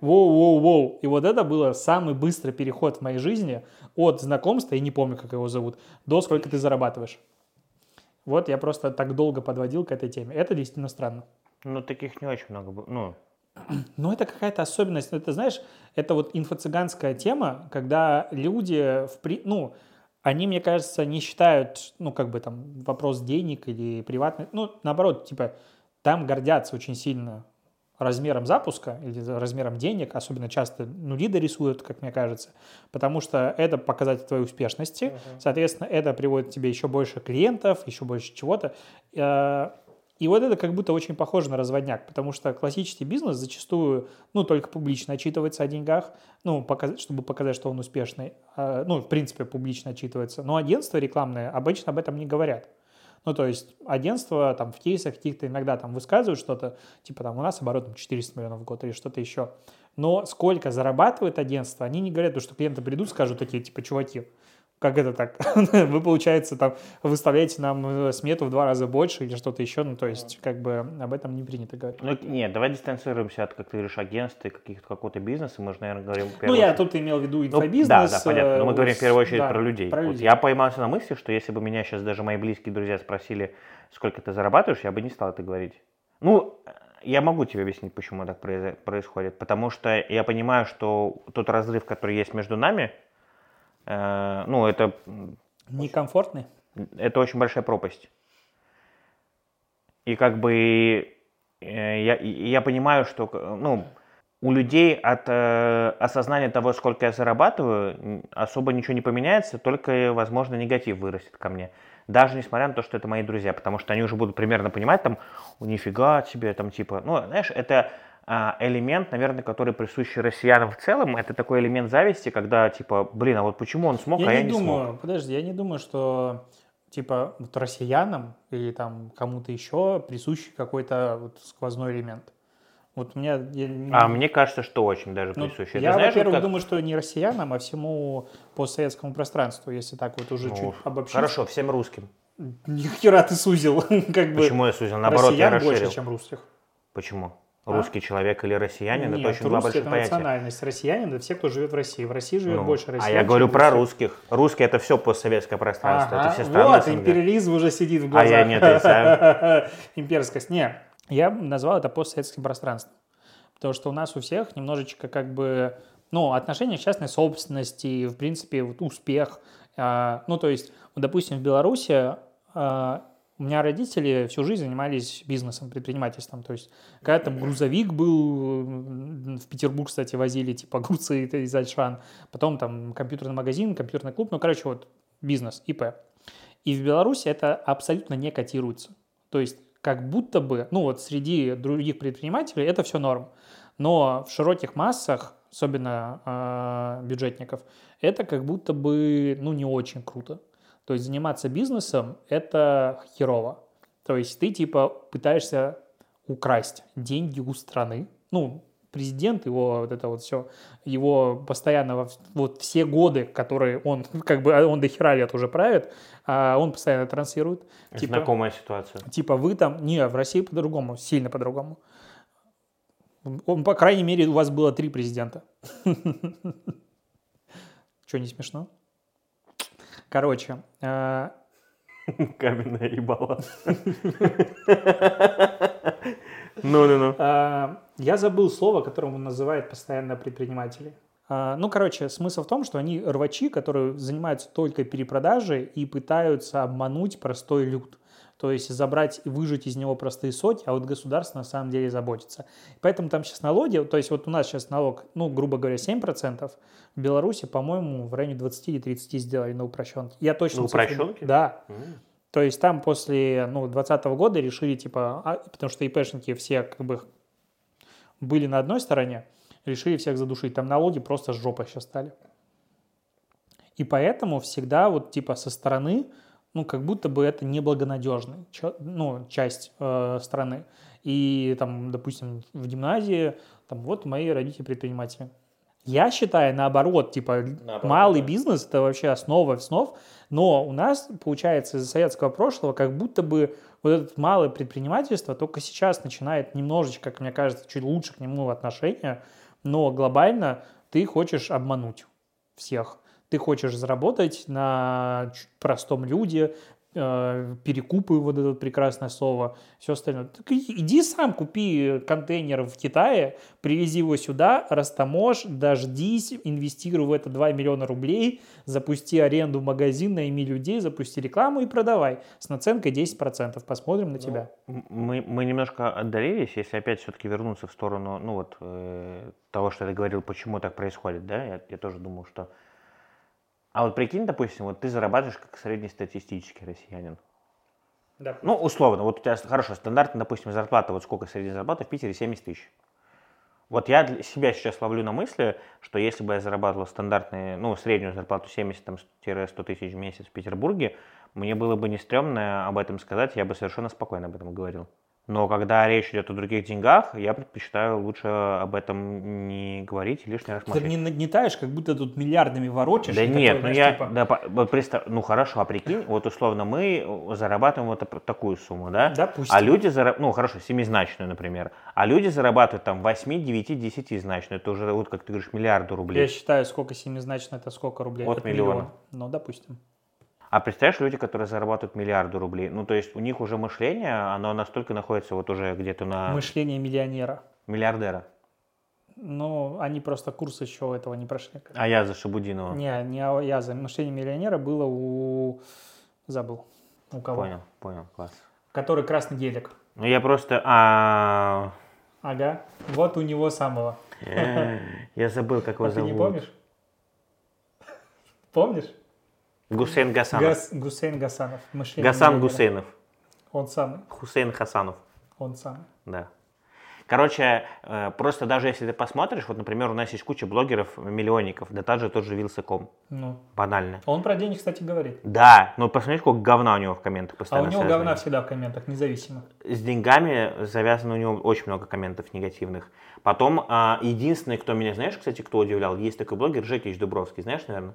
воу-воу-воу. И вот это было самый быстрый переход в моей жизни от знакомства, я не помню, как его зовут, до сколько ты зарабатываешь. Вот я просто так долго подводил к этой теме. Это действительно странно. Ну, таких не очень много было. Ну, Ну, это какая-то особенность. Это, знаешь, это вот инфо-цыганская тема, когда люди, в при... ну, они, мне кажется, не считают, ну, как бы там, вопрос денег или приватный, ну, наоборот, типа, там гордятся очень сильно размером запуска или размером денег, особенно часто нули дорисуют, как мне кажется, потому что это показатель твоей успешности, соответственно, это приводит к тебе еще больше клиентов, еще больше чего-то. Э, И вот это как будто очень похоже на разводняк, потому что классический бизнес зачастую, ну, только публично отчитывается о деньгах, ну, показ- чтобы показать, что он успешный, А, ну, в принципе, публично отчитывается. Но агентства рекламные обычно об этом не говорят. Ну, то есть агентства там в кейсах каких-то иногда там высказывают что-то, типа там у нас оборот там, 400 миллионов в год или что-то еще. Но сколько зарабатывает агентство, они не говорят, потому что клиенты придут, скажут такие, типа, чуваки, как это так? Вы, получается, там выставляете нам э, смету в два раза больше или что-то еще, ну, то есть, как бы об этом не принято говорить. Ну, нет, давай дистанцируемся от, как ты говоришь, агентства и каких-то какого-то бизнеса. Мы же, наверное, говорим... Ну, я тут имел в виду Ну, инфобизнес. да, да, понятно. Но мы э, говорим в первую очередь да, про людей. Про Вот людей. я поймался на мысли, что если бы меня сейчас даже мои близкие друзья спросили, сколько ты зарабатываешь, я бы не стал это говорить. Ну, я могу тебе объяснить, почему так происходит. Потому что я понимаю, что тот разрыв, который есть между нами, э, ну, это, Некомфортный? это очень большая пропасть. И как бы э, я, я понимаю, что э, ну, у людей от э, осознания того, сколько я зарабатываю, особо ничего не поменяется, только, возможно, негатив вырастет ко мне. Даже несмотря на то, что это мои друзья, потому что они уже будут примерно понимать, там, «О, нифига себе, там, типа, ну, знаешь, это элемент, наверное, который присущий россиянам в целом, это такой элемент зависти, когда, типа, блин, а вот почему он смог, Я а я не не думаю, смог. подожди, я не думаю, что типа вот россиянам или там кому-то еще присущий какой-то вот сквозной элемент. Вот у меня... я не- А мне кажется, что очень даже ну, присуще. Я, во-первых, как- думаю, что не россиянам, а всему постсоветскому пространству, если так вот уже Ну, чуть обобщить. Хорошо, всем русским. Ни хера ты сузил. как бы Почему я сузил? Наоборот, я расширил. больше, чем русских. Почему? А? Русский человек или россиянин, это Нет, очень два больших это понятия. национальность. Россиянин это все, кто живет в России. В России живет Ну, больше а россиян. я говорю про русских. Русские это все постсоветское пространство, Ага, это все страны вот, империализм уже сидит в А глазах. я не отрицаю. Имперскость. Не, я назвал это постсоветским пространством. Потому что у нас у всех немножечко как бы, ну, отношение к частной собственности, в принципе, вот успех. А, ну, то есть, допустим, в Беларуси а, у меня родители всю жизнь занимались бизнесом, предпринимательством. То есть, когда там грузовик был, в Петербург, кстати, возили типа огурцы из Альшан, потом там компьютерный магазин, компьютерный клуб, ну, короче, вот бизнес, ИП. И в Беларуси это абсолютно не котируется. То есть как будто бы, ну вот среди других предпринимателей это все норм. Но в широких массах, особенно э, бюджетников, это как будто бы, ну, не очень круто. То есть заниматься бизнесом – это херово. То есть ты типа пытаешься украсть деньги у страны. Ну, президент, его вот это вот все, его постоянно во- вот все годы, которые он, как бы он до хера лет уже правит, а он постоянно транслирует. Типа, Знакомая ситуация. Типа вы там, не, в России по-другому, сильно по-другому. Он, по крайней мере, у вас было три президента. Что, не смешно? Короче, э, Каменная ебала. Ну-ну-ну. э, я забыл слово, которым он называет постоянно предпринимателей. Э, Ну, короче, смысл в том, что они рвачи, которые занимаются только перепродажей и пытаются обмануть простой люд. То есть забрать и выжать из него простые соти, а вот государство на самом деле заботится. Поэтому там сейчас налоги, то есть вот у нас сейчас налог, ну, грубо говоря, 7%, в Беларуси, по-моему, в районе 20 или 30 сделали на упрощенке. Я точно... На упрощенке? Да. М. То есть там после ну, 2020 года решили, типа, а, потому что ИПшники все как бы были на одной стороне, решили всех задушить. Там налоги просто с жопой сейчас стали. И поэтому всегда вот типа со стороны, ну, как будто бы это неблагонадежная ну, часть э, страны. И там, допустим, в гимназии, там, вот мои родители предприниматели. Я считаю, наоборот, типа, Наоборот, малый да. бизнес – это вообще основа основ, но у нас, получается, из-за советского прошлого, как будто бы вот это малое предпринимательство только сейчас начинает немножечко, как мне кажется, чуть лучше к нему отношение, но глобально ты хочешь обмануть всех. Ты хочешь заработать на простом люде, э, перекупы, вот это прекрасное слово, все остальное. Так иди сам купи контейнер в Китае, привези его сюда, растаможь, дождись, инвестируй в это 2 миллиона рублей, запусти аренду магазин, найми людей, запусти рекламу и продавай с наценкой 10%. Посмотрим на тебя. М- Мы, мы немножко отдалились, если опять все-таки вернуться в сторону, ну вот, э, того, что ты говорил, почему так происходит, да, я, я тоже думал, что... А вот прикинь, допустим, вот ты зарабатываешь как среднестатистический россиянин. Да. Ну, условно, вот у тебя, хорошо, стандартная, допустим, зарплата, вот сколько средняя зарплата в Питере, 70 тысяч. Вот я для себя сейчас ловлю на мысли, что если бы я зарабатывал стандартные, ну, среднюю зарплату 70-100 тысяч в месяц в Петербурге, мне было бы не стрёмно об этом сказать, я бы совершенно спокойно об этом говорил. Но когда речь идет о других деньгах, я предпочитаю лучше об этом не говорить и лишний раз Ты молчать. не нагнетаешь, как будто тут миллиардами ворочаешь. Да нет, такой, ну знаешь, я, типа, да, вот представь, ну хорошо, а прикинь, вот условно мы зарабатываем вот так- такую сумму, да? Допустим. А люди зарабатывают, ну хорошо, семизначную, например, а люди зарабатывают там 8, 9, 10 значную, это уже вот, как ты говоришь, миллиарды Я рублей. считаю, сколько семизначно, это сколько рублей? От Это миллиона. миллион. Ну, допустим. А представляешь, люди, которые зарабатывают миллиарды рублей, ну то есть у них уже мышление, оно настолько находится вот уже где-то на Мышление миллионера. миллиардера. Ну, они просто курс еще этого не прошли. А я за Шабудинова. Не, не я за мышление миллионера было у... Забыл. У кого? Понял, понял, класс. Который красный гелик. Ну я просто, а, Ага. Вот у него самого. э, я забыл, как его А ты зовут. не помнишь? Помнишь? Гусейн Гасанов. Гас- Гусейн Гасанов. Мышление Гасан миллионера. Гусейнов. Он самый. Хусейн Хасанов. Он самый. Да. Короче, э, просто даже если ты посмотришь, вот, например, у нас есть куча блогеров-миллионников, да та же тот же Вилсаком, Ну. банально. Он про деньги, кстати, говорит. Да, но посмотри, сколько говна у него в комментах А постоянно. у него связано. говна всегда в комментах, независимо. С деньгами завязано у него очень много комментов негативных. Потом, а, единственный, кто меня, знаешь, кстати, кто удивлял, есть такой блогер Жекич Дубровский, знаешь, наверное?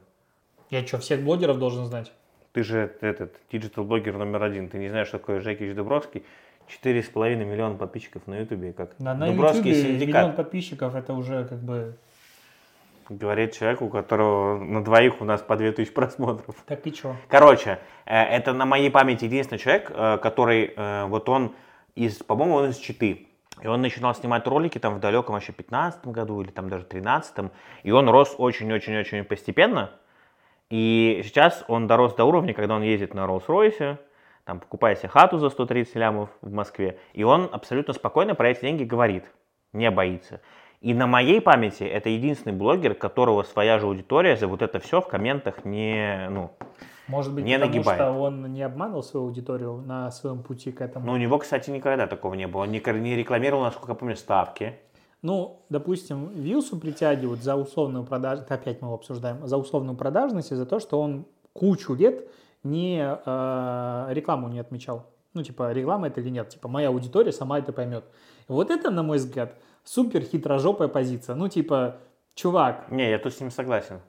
Я что, всех блогеров должен знать? Ты же этот digital-блогер номер один, ты не знаешь, что такое Жекич Дубровский? Четыре с половиной миллиона подписчиков на Ютубе, как На, на Дубровский Ютубе синдикат. миллион подписчиков, это уже как бы... Говорит человек, у которого на двоих у нас по 2000 просмотров. Так и что? Короче, э, это на моей памяти единственный человек, э, который, э, вот он из, по-моему, он из Читы. И он начинал снимать ролики там в далеком вообще 15 году или там даже 13 И он рос очень-очень-очень постепенно. И сейчас он дорос до уровня, когда он ездит на Роллс-Ройсе, там покупает себе хату за 130 лямов в Москве. И он абсолютно спокойно про эти деньги говорит, не боится. И на моей памяти это единственный блогер, которого своя же аудитория за вот это все в комментах не, ну, Может быть, Не потому нагибает. что он не обманул свою аудиторию на своем пути к этому. Ну, у него, кстати, никогда такого не было. Он не, не рекламировал, насколько я помню, ставки. Ну, допустим, Вилсу притягивают за условную продажность, опять мы его обсуждаем, за условную продажность и за то, что он кучу лет не э, рекламу не отмечал. Ну, типа, реклама это или нет. Типа, моя аудитория сама это поймет. Вот это, на мой взгляд, супер хитрожопая позиция. Ну, типа, чувак, Не, я тут с ним согласен.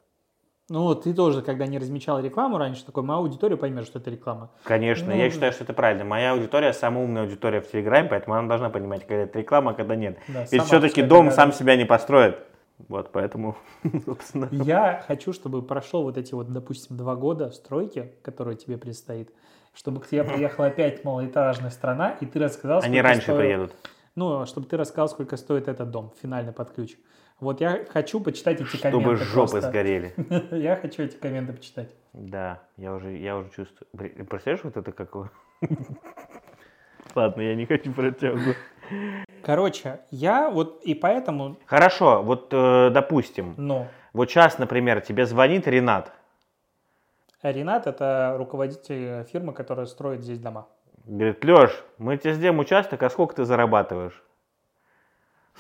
Ну, ты тоже, когда не размечал рекламу раньше, такой, моя аудитория поймет, что это реклама. Конечно, Ну, я считаю, что это правильно. Моя аудитория самая умная аудитория в Телеграме, поэтому она должна понимать, когда это реклама, а когда нет. Да, Ведь все-таки дом догадывается. сам себя не построит. Вот, поэтому, собственно. Я хочу, чтобы прошел вот эти вот, допустим, два года стройки, которые тебе предстоит, чтобы к тебе приехала опять малоэтажная страна, и ты рассказал, Они раньше стоил- приедут. Ну, чтобы ты рассказал, сколько стоит этот дом, финальный под ключ. Вот я хочу почитать эти Чтобы комменты. жопы просто. сгорели. Я хочу эти комменты почитать. Да, я уже, я уже чувствую. Представляешь, вот это какое? Ладно, я не хочу протягивать. Короче, я вот и поэтому, Хорошо, вот э, допустим, ну, вот сейчас, например, тебе звонит Ренат, Ренат это руководитель фирмы, которая строит здесь дома. говорит, Леш, мы тебе сделаем участок, а сколько ты зарабатываешь?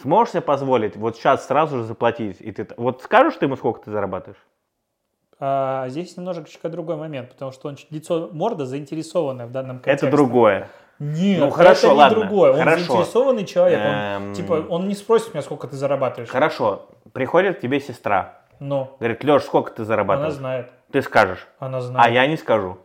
Сможешь себе позволить вот сейчас сразу же заплатить? И ты, вот скажешь ты ему, сколько ты зарабатываешь? А здесь немножечко другой момент, потому что он лицо морда заинтересованное в данном контексте. Это другое. Нет, Ну, хорошо, это не ладно, другое. Он хорошо. заинтересованный человек. Он, Эм. типа, он не спросит меня, сколько ты зарабатываешь. Хорошо, приходит к тебе сестра, Но говорит, Леш, сколько ты она зарабатываешь? знает. Ты скажешь, Она знает. а я не скажу.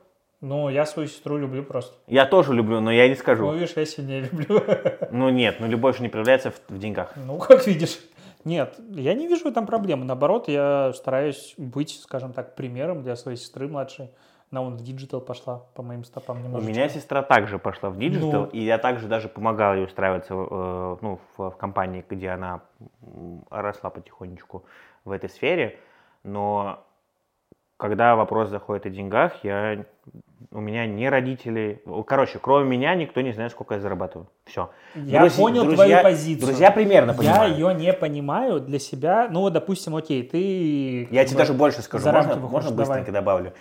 Ну, я свою сестру люблю просто. Я тоже люблю, но я не Ну, скажу. видишь, я сильнее люблю. Ну нет, ну любовь же не проявляется в, в деньгах. Ну, как видишь. Нет, я не вижу этом проблемы. Наоборот, я стараюсь быть, скажем так, примером для своей сестры младшей. Она вон в digital пошла по моим стопам У немножечко. меня сестра также пошла в digital, Ну. и я также даже помогал ей устраиваться э, ну, в, в компании, где она росла потихонечку в этой сфере. Но когда вопрос заходит о деньгах, я, у меня не родители, короче, кроме меня никто не знает, сколько я зарабатываю. Все. Я понял твою позицию. Друзья примерно Я понимают. ее не понимаю для себя. Ну, вот, допустим, окей, ты... Я тебе даже больше скажу, можно, можно давай. быстренько добавлю?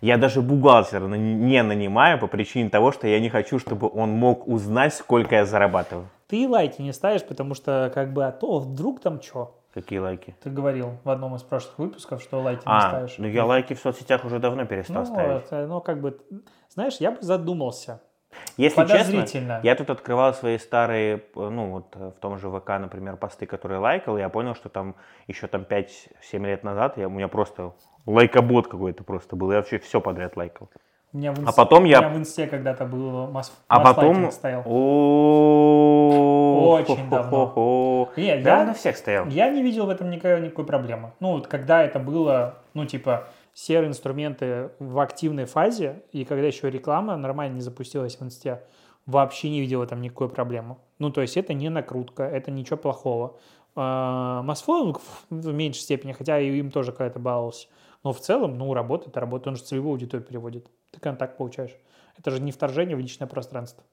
Я даже бухгалтера не нанимаю по причине того, что я не хочу, чтобы он мог узнать, сколько я зарабатываю. Ты лайки не ставишь, потому что, как бы, а то вдруг там что? Какие лайки? Ты говорил в одном из прошлых выпусков, что лайки не А, ставишь. ну я лайки в соцсетях уже давно перестал Ну, ставить. это, ну, как бы, знаешь, я бы задумался. Если честно, я тут открывал свои старые, ну вот э, в том же ВК, например, посты, которые лайкал, и я понял, что там еще там 5-7 лет назад я, у меня просто лайкобот какой-то просто был, я вообще все подряд лайкал. У меня в А инсте, потом я- У меня в инсте когда-то был масс, А потом... стоял. О, Очень давно. хо-хо-хо. Не, Да, я- на всех стоял. Я не видел в этом никакой, никакой проблемы. Ну, вот когда это было, ну, типа, серые инструменты в активной фазе, и когда еще реклама нормально не запустилась в инсте, вообще не видел в этом никакой проблемы. Ну, то есть это не накрутка, это ничего плохого. А, Масфлоу в меньшей степени, хотя и им тоже когда-то баловался. Но в целом, ну, работает, работает. Он же целевую аудиторию переводит. Ты контакт получаешь. Это же не вторжение в личное пространство.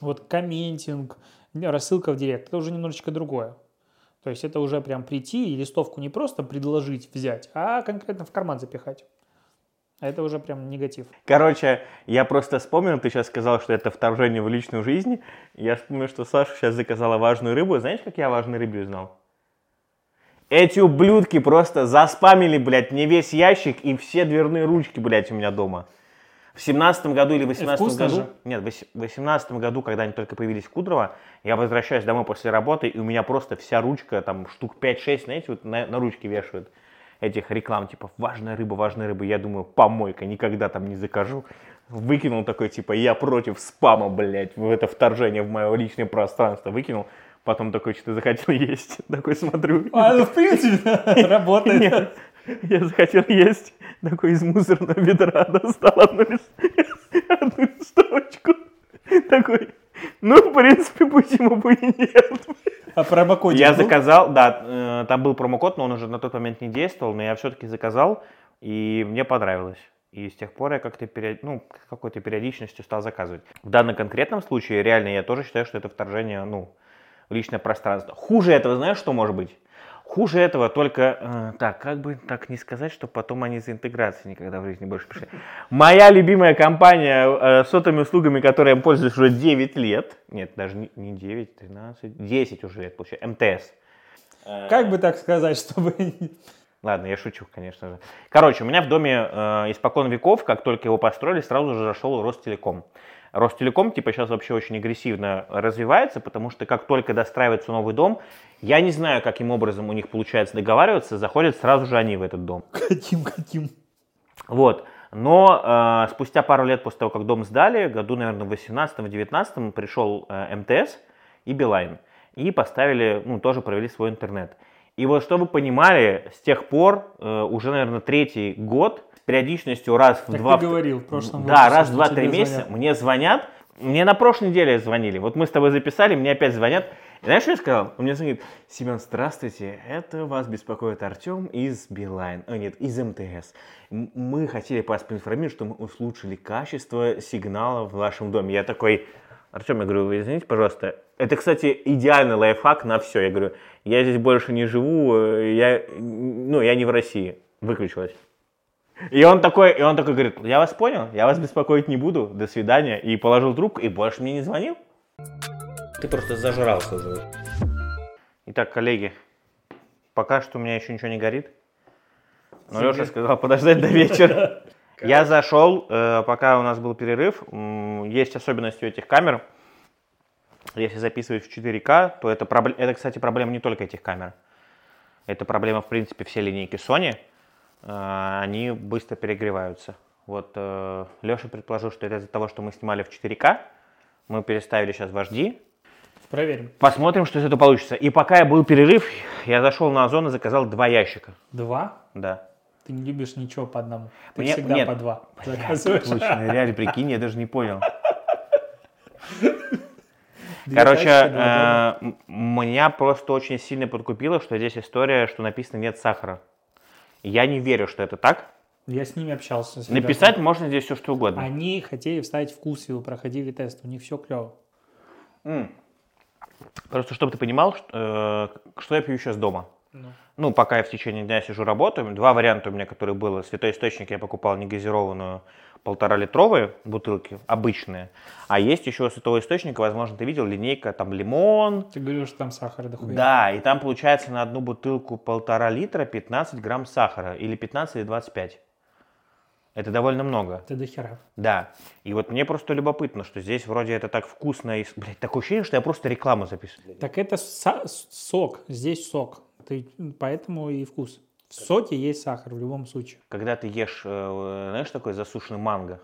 Вот комментинг, рассылка в директ, это уже немножечко другое. То есть это уже прям прийти и листовку не просто предложить взять, а конкретно в карман запихать. Это уже прям негатив. Короче, я просто вспомнил, ты сейчас сказал, что это вторжение в личную жизнь. Я вспомнил, что Саша сейчас заказала важную рыбу. Знаете, как я важную рыбу узнал? Эти ублюдки просто заспамили, блядь, мне весь ящик и все дверные ручки, блядь, у меня дома. В семнадцатом году или восемнадцатом году, же. нет, в восемнадцатом году, когда они только появились в Кудрово, я возвращаюсь домой после работы, и у меня просто вся ручка, там штук 5-6, знаете, вот на, на ручке вешают этих реклам, типа, важная рыба, важная рыба. Я думаю, помойка, никогда там не закажу. Выкинул такой, типа, я против спама, блядь, в это вторжение в мое личное пространство. Выкинул, потом такой, что-то захотел есть. Такой смотрю. А, ну, в принципе, работает. Я захотел есть. Такой из мусорного ведра достал одну, лист- одну листовочку. Такой, ну, в принципе, почему бы и нет. А промокодик Я был? заказал, да, э, там был промокод, но он уже на тот момент не действовал, но я все-таки заказал, и мне понравилось. И с тех пор я как-то период- ну, какой-то периодичностью стал заказывать. В данном конкретном случае, реально, я тоже считаю, что это вторжение, ну, в личное пространство. Хуже этого, знаешь, что может быть? Хуже этого только, э, так, как бы так не сказать, что потом они за интеграцией никогда в жизни больше пришли. Моя любимая компания э, с сотовыми услугами, которой я пользуюсь уже 9 лет, нет, даже не, не 9, 13, 10 уже лет, получается, МТС. Как бы так сказать, чтобы... Ладно, я шучу, конечно же. Короче, у меня в доме э, испокон веков, как только его построили, сразу же зашел Ростелеком. Ростелеком, типа, сейчас вообще очень агрессивно развивается, потому что как только достраивается новый дом, я не знаю, каким образом у них получается договариваться, заходят сразу же они в этот дом. Каким, каким? Вот. Но э, спустя пару лет после того, как дом сдали, году, наверное, в 18-19 пришел э, МТС и Билайн. И поставили, ну, тоже провели свой интернет. И вот, чтобы вы понимали, с тех пор, э, уже, наверное, третий год, периодичностью раз в Как два... ты говорил в прошлом Да, раз в два-три месяца звонят. мне звонят. Мне на прошлой неделе звонили. Вот мы с тобой записали, мне опять звонят. И знаешь, что я сказал? Он мне звонит, Семен, здравствуйте, это вас беспокоит Артем из Билайн, а нет, из МТС. Мы хотели вас поинформировать, что мы улучшили качество сигнала в вашем доме. Я такой, Артем, я говорю, вы извините, пожалуйста. Это, кстати, идеальный лайфхак на все. Я говорю, я здесь больше не живу, э, я, ну, я не в России. Выключилась. И он такой, и он такой говорит, я вас понял, я вас беспокоить не буду, до свидания. И положил трубку, и больше мне не звонил. Ты просто зажрался уже. Итак, коллеги, пока что у меня еще ничего не горит. Но Леша сказал подождать до вечера. Я зашел, э, пока у нас был перерыв. Есть особенность у этих камер. Если записывать в 4К, то это, это, кстати, проблема не только этих камер. Это проблема, в принципе, все линейки Sony. Э, Они быстро перегреваются. Вот Леша предположил, что это из-за того, что мы снимали в 4К. Мы переставили сейчас в HD. Проверим. Посмотрим, что из этого получится. И пока я был перерыв, я зашел на Озон и заказал два ящика. Два? Да. Ты не любишь ничего по одному. Ты Мне- всегда нет. по два заказываешь. Точно, реально, прикинь, я даже не понял. Короче, э, меня просто очень сильно подкупило, что здесь история, что написано нет сахара. Я не верю, что это так. Я с ними общался. с Написать ребятами. можно здесь все, что угодно. Они хотели вставить вкусвилл, проходили тест. У них все клево. М. Просто чтобы ты понимал, что, э, что я пью сейчас дома. Ну. Ну, пока я в течение дня сижу, работаю. Два варианта у меня, которые было. Святой источник я покупал негазированную полтора-литровые бутылки, обычные. А есть еще святого источника, возможно, ты видел, линейка, там лимон. Ты говорил, что там сахара дохуя. Да, и там получается на одну бутылку полтора литра 15 грамм сахара. Или 15, или 25. Это довольно много. Это до хера. Да. И вот мне просто любопытно, что здесь вроде это так вкусно. И... Блядь, такое ощущение, что я просто рекламу записываю. Так это со- сок. Здесь сок. Ты, поэтому и вкус. В соке есть сахар в любом случае. Когда ты ешь, э, знаешь, такой засушенный манго,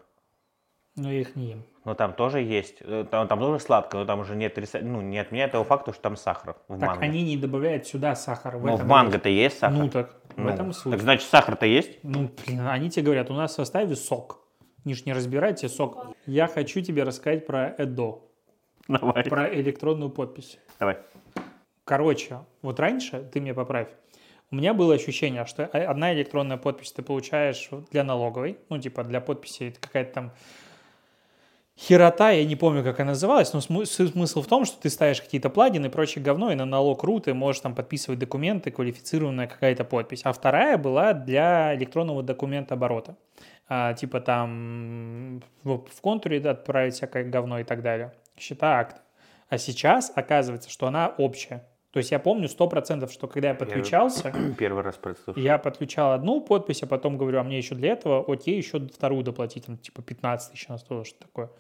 Но я их не ем. но там тоже есть, э, там, там тоже сладко, но там уже нет, ну, не отменяет того факта, что там сахар в Так манго. они не добавляют сюда сахар. В Ну, в этом манго-то есть сахар. Ну так, в Ну, этом и суть. Так значит, сахар-то есть? Ну, блин, они тебе говорят, у нас в составе сок. Они ж не разбирайте сок. Я хочу тебе рассказать про ЭДО, Давай. про электронную подпись. Давай. Короче, вот раньше, ты меня поправь, у меня было ощущение, что одна электронная подпись ты получаешь для налоговой, ну, типа для подписи это какая-то там херота, я не помню, как она называлась, но смы- см- смысл в том, что ты ставишь какие-то плагины и прочее говно, и на налог ру ты можешь там подписывать документы, квалифицированная какая-то подпись. А вторая была для электронного документа оборота. А, типа там в, контуре отправить всякое говно и так далее. Счета акта. А сейчас оказывается, что она общая. То есть я помню 100%, что когда я подключался, Первый раз прослушал. я подключал одну подпись, а потом говорю, а мне еще для этого, окей, еще вторую доплатить, там, типа 15 тысяч на стоило, что такое.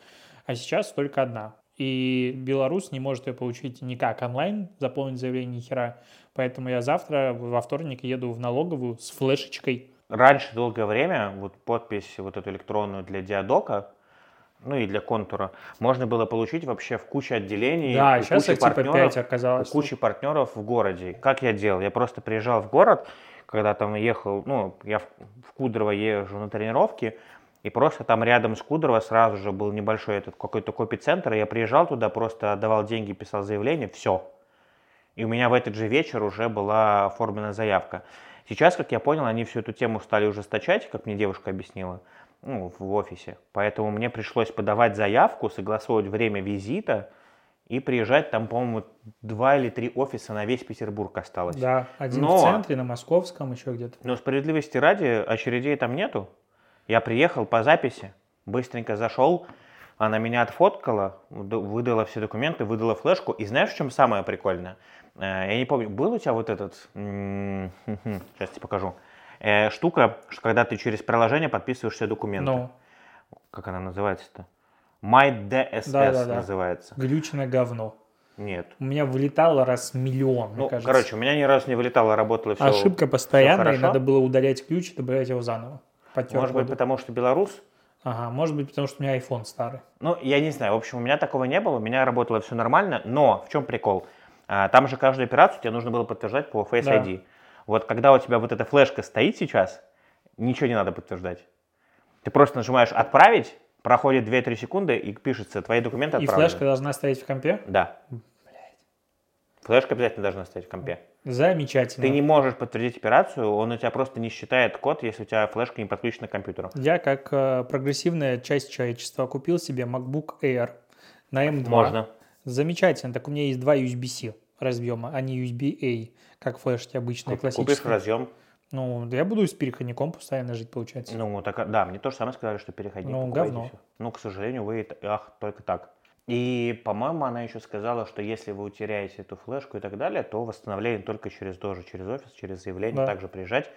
А сейчас только одна. И белорус не может ее получить никак онлайн, заполнить заявление ни хера. Поэтому я завтра, во вторник, еду в налоговую с флешечкой. Раньше долгое время вот подпись вот эту электронную для диадока, ну и для контура, можно было получить вообще в куче отделений, да, у сейчас кучи типа партнеров, 5 у оказалось. кучи партнеров в городе. Как я делал? Я просто приезжал в город, когда там ехал, ну, я в, в Кудрово езжу на тренировки, и просто там рядом с Кудрово сразу же был небольшой этот какой-то копи-центр, и я приезжал туда, просто отдавал деньги, писал заявление, все. И у меня в этот же вечер уже была оформлена заявка. Сейчас, как я понял, они всю эту тему стали ужесточать, как мне девушка объяснила, ну, в офисе. Поэтому мне пришлось подавать заявку, согласовывать время визита и приезжать. Там, по-моему, два или три офиса на весь Петербург осталось. Да, один Но- в центре, на Московском, еще где-то. Но справедливости ради, очередей там нету. Я приехал по записи, быстренько зашел, она меня отфоткала, выдала все документы, выдала флешку. И знаешь, в чем самое прикольное? Э, Я не помню, был у тебя вот этот, сейчас тебе покажу, Э, штука, что когда ты через приложение подписываешь все документы. Ну, Как она называется-то? MyDSS Да-да-да. называется. глючное говно. Нет. У меня вылетало раз миллион, Ну, кажется. короче, у меня ни разу не вылетало, работало все. Ошибка постоянная, и хорошо. надо было удалять ключ и добавлять его заново. Потер Может быть, воду. потому что белорус? Ага, может быть, потому что у меня iPhone старый. Ну, я не знаю. В общем, у меня такого не было. У меня работало все нормально. Но в чем прикол? А, Там же каждую операцию тебе нужно было подтверждать по Face Да. ID. Вот когда у тебя вот эта флешка стоит сейчас, ничего не надо подтверждать. Ты просто нажимаешь «Отправить», проходит 2-3 секунды и пишется «Твои документы И отправлены». флешка должна стоять в компе? Да. Флешка обязательно должна стоять в компе. Замечательно. Ты не можешь подтвердить операцию, он у тебя просто не считает код, если у тебя флешка не подключена к компьютеру. Я, как э, прогрессивная часть человечества, купил себе MacBook Air на M2. Можно. Замечательно. Так у меня есть два USB-C разъема, а не USB-A, как флешки обычные, Купишь классические. разъем. Ну, да я буду с переходником постоянно жить, получается. Ну, так, да, мне тоже самое сказали, что переходник Ну, говно. Ну, к сожалению, вы, ах, только так. И, по-моему, она еще сказала, что если вы утеряете эту флешку и так далее, то восстановление только через тоже, через офис, через заявление, Да. также приезжать.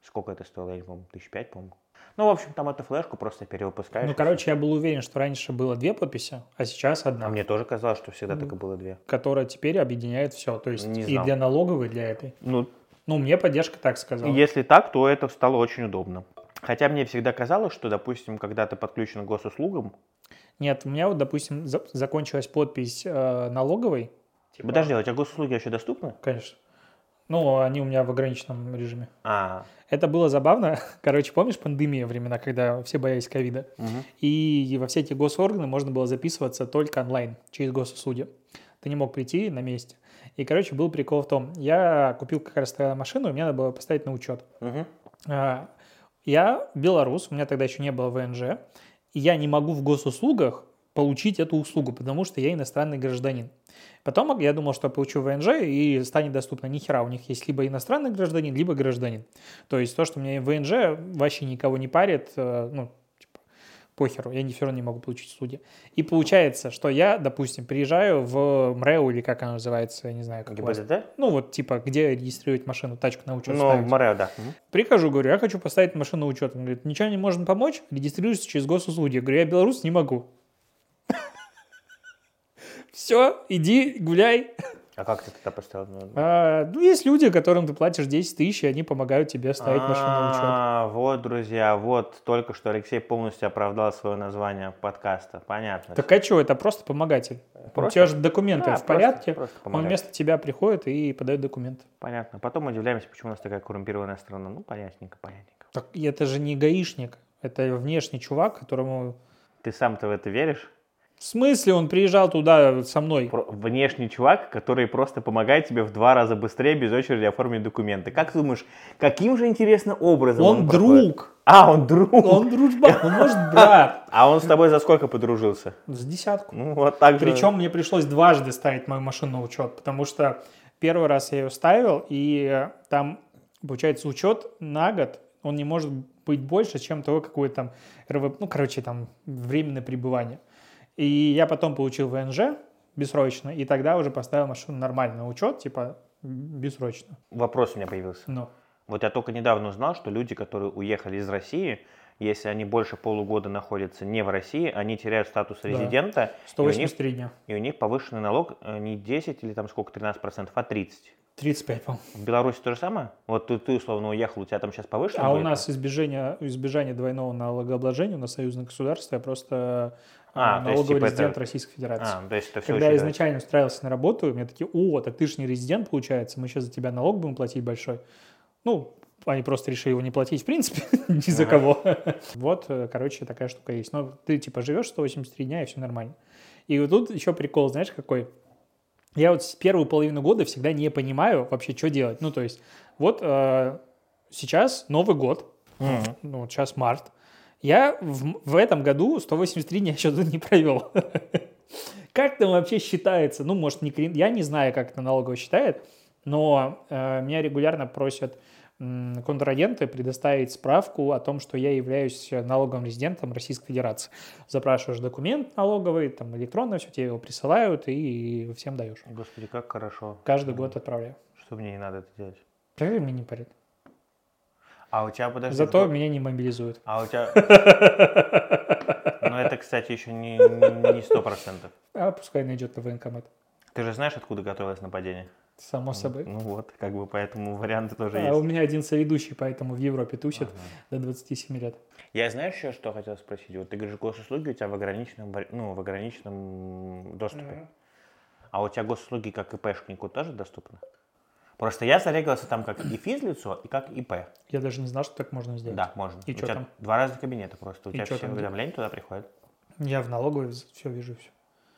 Сколько это стоило, я не помню, тысяч пять, по-моему. Ну, в общем, там эту флешку просто перевыпускаешь. Ну, короче, я был уверен, что раньше было две подписи, а сейчас одна, А мне тоже казалось, что всегда так и было две. которая теперь объединяет все. То есть Не и знал. для налоговой, и для этой. Ну, Ну, мне поддержка так сказала. Если так, то это стало очень удобно. Хотя мне всегда казалось, что, допустим, когда ты подключен к госуслугам... Нет, у меня вот, допустим, за- закончилась подпись э, налоговой. Типа, Подожди, а у тебя госуслуги вообще доступны? Конечно. Ну, они у меня в ограниченном режиме. А, Это было забавно. Короче, помнишь пандемия времена, когда все боялись ковида? мгм. И во все эти госорганы можно было записываться только онлайн, через госуслуги. Ты не мог прийти на месте. И, короче, был прикол в том, я купил как раз машину, и мне надо было поставить на учет. А, Я белорус, у меня тогда еще не было ВНЖ, и я не могу в госуслугах получить эту услугу, потому что я иностранный гражданин. Потом я думал, что получу ВНЖ и станет доступно. Ни хера, у них есть либо иностранный гражданин, либо гражданин. То есть то, что мне ВНЖ вообще никого не парит, э, ну, типа, похеру, я все равно не могу получить судьи. И получается, что я, допустим, приезжаю в МРЭО, или как оно называется, я не знаю, как у вас. ГИБДД? Ну, вот, типа, где регистрировать машину, тачку на учет Ну, ставить. в Морео, да. Прихожу, говорю, я хочу поставить машину на учет. Он говорит, ничего не можно помочь, регистрируйся через госуслуги. Я говорю, я белорус, не могу. Все, иди, гуляй. А как ты тогда поставил? Ну, А, ну, есть люди, которым ты платишь 10 тысяч, и они помогают тебе ставить машину на учет. А, Вот, друзья, вот только что Алексей полностью оправдал свое название подкаста. Понятно. Так а что, это просто помогатель. У Просто- тебя же документы Да, в просто- порядке, просто он помогать. вместо тебя приходит и подает документы. Понятно. Потом удивляемся, почему у нас такая коррумпированная страна. Ну, понятненько, понятненько. Так это же не гаишник, это внешний чувак, которому... Ты сам-то в это веришь? В смысле он приезжал туда со мной? Про- Внешний чувак, который просто помогает тебе в два раза быстрее без очереди оформить документы. Как ты думаешь, каким же интересным образом Он проходит? друг, А, он друг. он дружбан, он может брат. А он с тобой за сколько подружился? С десятку. Ну, вот так же. Причем мне пришлось дважды ставить мою машину на учет, потому что первый раз я ее ставил, и э, там, получается, учет на год, он не может быть больше, чем того, какое там ну, короче, там, временное пребывание. И я потом получил ВНЖ бессрочно, и тогда уже поставил машину нормально на учет, типа, бессрочно. Вопрос у меня появился. Ну, Вот я только недавно узнал, что люди, которые уехали из России, если они больше полугода находятся не в России, они теряют статус Да. резидента, и у, них, 183 дня. и у них повышенный налог э, не 10 или там сколько, 13%, а 30. 35, по-моему. В Беларуси то же самое? Вот ты, ты условно уехал, у тебя там сейчас повышено А у будет? нас избежание, избежание двойного налогообложения, у нас союзное государство, я просто А, есть, налоговый типа, резидент это- Российской Федерации. А, то есть это все Когда я изначально устраивался на работу, мне такие, о, так ты же не резидент, получается, мы сейчас за тебя налог будем платить большой. Ну, они просто решили его не платить, в принципе, ни за кого. Вот, э, короче, такая штука есть. Но ты, типа, живешь 183 дня, и все нормально. И вот тут еще прикол, знаешь, какой? Я вот с первую половину года всегда не понимаю вообще, что делать. Ну, то есть, вот э, сейчас Новый год, Мгм. ну, сейчас март. Я в, в этом году 183 дня тут не провел. Как там вообще считается? Ну, может, не крин- я не знаю, как это налогово считает, но э, меня регулярно просят м, контрагенты предоставить справку о том, что я являюсь налоговым резидентом Российской Федерации. Запрашиваешь документ налоговый, там электронно все, тебе его присылают и всем даешь. Господи, как хорошо. Каждый год отправляю. Что мне не надо это делать? Да мне не парит. А у тебя, подожди. Зато вот- меня не мобилизуют. А у тебя... Ну, это, кстати, еще не сто процентов. А пускай найдет на военкомат. Ты же знаешь, откуда готовилось нападение? Само собой. Ну вот, как бы поэтому варианты тоже А у есть. меня один соведущий, поэтому в Европе тусит Ага. до 27 лет. Я знаю еще, что хотел спросить. Вот ты говоришь, госуслуги у тебя в ограниченном, ну, в ограниченном доступе. А у тебя госуслуги как ИПшнику тоже доступны? Просто я зарегался там как и физлицо, и как ИП. Я даже не знал, что так можно сделать. Да, можно. И у чё тебя там? два разных кабинета просто. У И тебя все там? уведомления туда приходят. Я в налоговой все вижу все.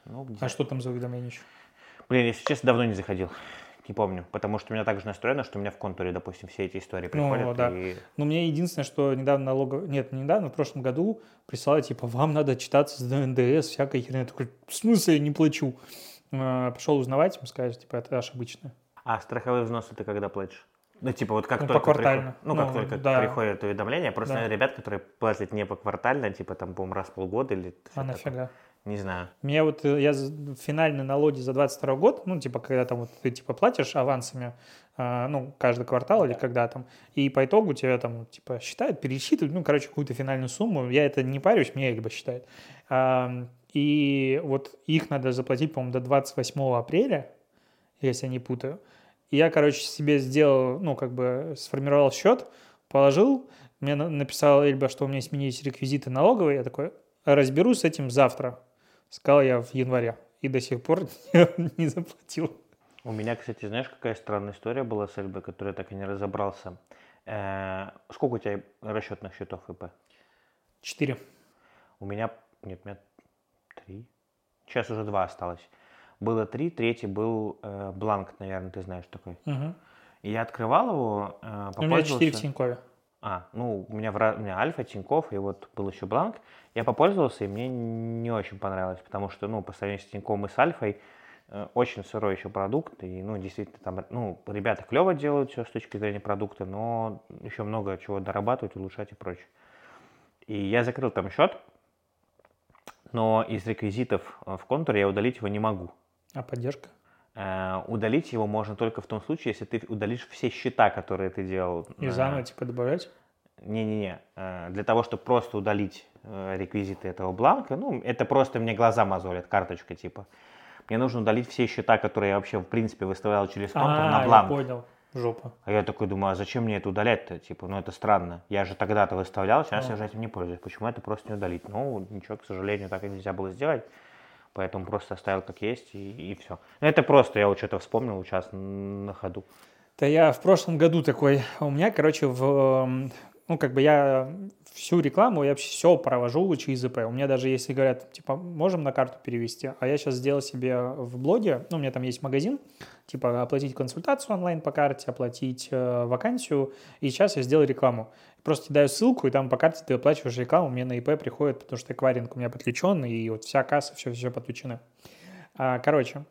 Ну, где? А что там за уведомление еще? Блин, если честно, давно не заходил. Не помню. Потому что у меня так же настроено, что у меня в контуре, допустим, все эти истории Ну, приходят. да. и... Ну, мне единственное, что недавно налоговая... Нет, не недавно, в прошлом году присылали, типа, вам надо читаться за НДС, всякая херня. Я такой, в смысле я не плачу? А, Пошел узнавать, им сказали, типа, это аж обычное. А страховые взносы ты когда платишь? Ну, типа, вот как Ну, только приход- Ну, как Ну, только да. приходит уведомление, просто Да. ребят, которые платят не поквартально, типа, там, по-моему, раз в полгода или... А нафига? Не знаю. Меня вот, э, я финальный налоги за 22 год, ну, типа, когда там вот ты, типа, платишь авансами, а, ну, каждый квартал или когда там, и по итогу тебя там, типа, считают, пересчитывают, ну, короче, какую-то финальную сумму, я это не парюсь, мне либо считают. И вот их надо заплатить, по-моему, до 28 апреля, если я не путаю. И я, короче, себе сделал, ну, как бы сформировал счет, положил, мне на- написал Эльба, что у меня изменились реквизиты налоговые, я такой, разберусь с этим завтра. Сказал я в январе. И до сих пор не заплатил. У меня, кстати, знаешь, какая странная история была с Эльбой, которой я так и не разобрался. Э, Сколько у тебя расчетных счетов ИП? Четыре. У меня... Нет, у меня три. Сейчас уже два осталось. Было три, третий был э, бланк, наверное, ты знаешь такой. И я открывал его, э, У меня четыре в попользовался- Тинькове. А, ну, у меня, в, у меня Альфа, Тиньков, и вот был еще Бланк. Я попользовался, и мне не очень понравилось, потому что, ну, по сравнению с Тиньковым и с Альфой, э, очень сырой еще продукт, и, ну, действительно, там, ну, ребята клево делают все с точки зрения продукта, но еще много чего дорабатывать, улучшать и прочее. И я закрыл там счет, но из реквизитов э, в контуре я удалить его не могу. А поддержка? Э, удалить его можно только в том случае, если ты удалишь все счета, которые ты делал. И на- заново типа добавлять? Не-не-не. Э, Для того, чтобы просто удалить э, реквизиты этого бланка, ну, это просто мне глаза мозолят, карточка типа. Мне нужно удалить все счета, которые я вообще, в принципе, выставлял через контур на А, я бланк. понял. Жопа. А я такой думаю, а зачем мне это удалять-то? Типа, ну это странно. Я же тогда-то выставлял, сейчас А. я же этим не пользуюсь. Почему это просто не удалить? Ну, ничего, к сожалению, так и нельзя было сделать. Поэтому просто оставил как есть и, все. Ну, это просто, я вот что-то вспомнил сейчас на ходу. Да я в прошлом году такой, у меня, короче, в, эм, ну, как бы я всю рекламу, я вообще все провожу через ИП. У меня даже, если говорят, типа, можем на карту перевести, а я сейчас сделал себе в блоге, ну, у меня там есть магазин, типа, оплатить консультацию онлайн по карте, оплатить э, вакансию, и сейчас я сделал рекламу. Просто тебе даю ссылку, и там по карте ты оплачиваешь рекламу, мне на ИП приходит, потому что эквайринг у меня подключен, и вот вся касса, все-все подключены. А, короче,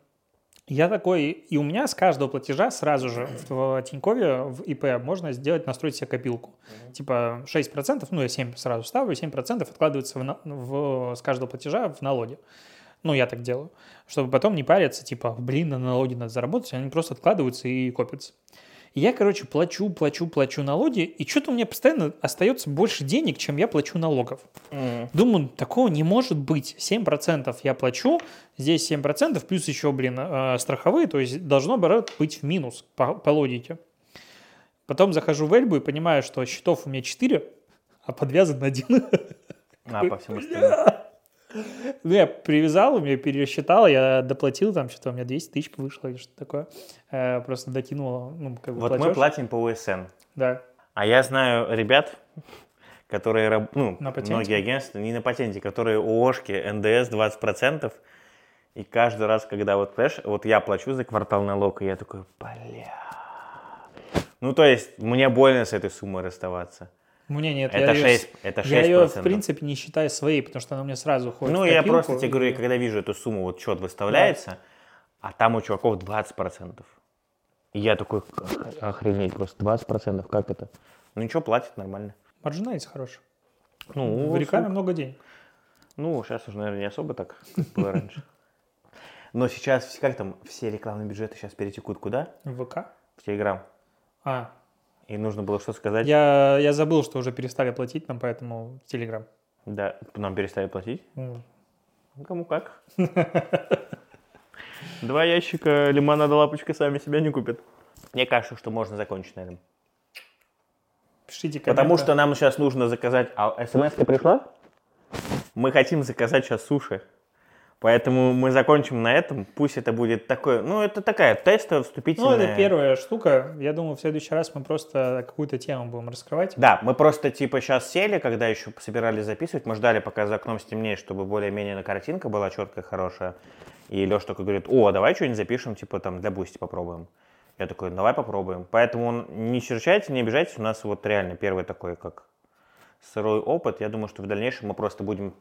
я такой, и у меня с каждого платежа сразу же в Тинькове, в ИП, можно сделать, настроить себе копилку. Типа 6%, ну я 7 сразу ставлю, 7% откладывается в, в- с каждого платежа в налоге. Ну, я так делаю. Чтобы потом не париться, типа, блин, на налоги надо заработать, они просто откладываются и копятся. И я, короче, плачу, плачу, плачу налоги, и что-то у меня постоянно остается больше денег, чем я плачу налогов. Думаю, такого не может быть. 7% я плачу, здесь 7%, плюс еще, блин, э, страховые, то есть должно, быть в минус по, по логике. Потом захожу в Эльбу и понимаю, что счетов у меня 4, а подвязан один. А, по всему остальному. Ну, я привязал, у меня пересчитал, я доплатил, там что-то у меня 200 тысяч вышло или что-то такое. Э, Просто докинул, ну, как бы Вот мы платеж. платим по УСН. Да. А я знаю ребят, которые, ну, На патенте? многие агентства, не на патенте, которые у ОшКи НДС 20%, и каждый раз, когда вот, понимаешь, вот я плачу за квартал налог, и я такой, бля. Ну, то есть, мне больно с этой суммой расставаться. Мне нет, Это я её 6, с- это 6%. Я ее, в принципе, не считаю своей, потому что она меня сразу ходит ну, я просто тебе говорю, и- когда вижу эту сумму, вот счет выставляется, а там у чуваков 20%. И я такой, «Ох- охренеть, просто 20%, как это? Ну, ничего, платит нормально. Маржинальность хорошая. Ну, в рекламе много денег. Ну, сейчас уже, наверное, не особо так, как было раньше. Но сейчас, как там, все рекламные бюджеты сейчас перетекут куда? В ВК? В Телеграм. А, И нужно было что сказать? я, я забыл, что уже перестали платить нам, поэтому Телеграм. Да, нам перестали платить. Ну, Кому как. Два ящика лимонада лапочка сами себя не купят. Мне кажется, что можно закончить на этом. Пишите комменты. Потому что нам сейчас нужно заказать... А смс пришла? Мы хотим заказать сейчас суши. Поэтому мы закончим на этом. Пусть это будет такое... Ну, это такая тестовая, Ну, вступительная... это первая штука. Я думаю, в следующий раз мы просто какую-то тему будем раскрывать. Да, мы просто типа сейчас сели, когда еще собирались записывать, мы ждали, пока за окном стемнеет, чтобы более-менее на картинка была четкая, хорошая. И Леша такой говорит, о, давай что-нибудь запишем, типа там для Boosty попробуем. Я такой, давай попробуем. Поэтому не серчайте, не обижайтесь, у нас вот реально первый такой, как сырой опыт. Я думаю, что в дальнейшем мы просто будем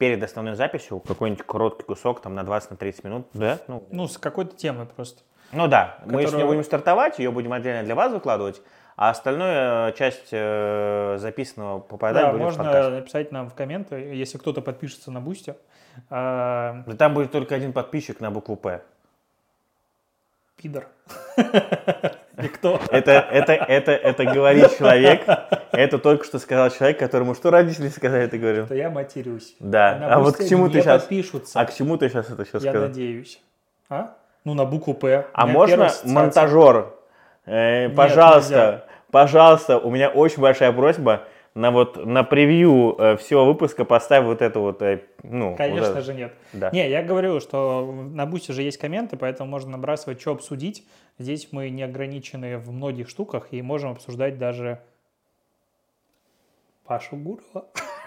перед основной записью какой-нибудь короткий кусок, там на 20-30 минут, да? Ну, Ну, с какой-то темой просто. ну да, мы с Которую- нее будем стартовать, ее будем отдельно для вас выкладывать, а остальную э, часть э, записанного попадать Да, будет в можно подкаст. написать нам в комменты, если кто-то подпишется на Boosty. А, Да там будет только один подписчик на букву П. пидор. И кто? Это, это, это, это говорит человек, это только что сказал человек, которому что родители сказали, ты говорил? Это я матерюсь. Да, На а вот к чему ты сейчас, подпишутся. а к чему ты сейчас это сейчас Я сказал? надеюсь. А? Ну, на букву П. А можно монтажер, э, Нет, пожалуйста, нельзя. пожалуйста, у меня очень большая просьба на вот на превью э, всего выпуска поставь вот это вот, э, ну, вот Конечно это. же нет. Да. Не, я говорю, что на Бусте же есть комменты, поэтому можно набрасывать, что обсудить. Здесь мы не ограничены в многих штуках и можем обсуждать даже Пашу Гурова.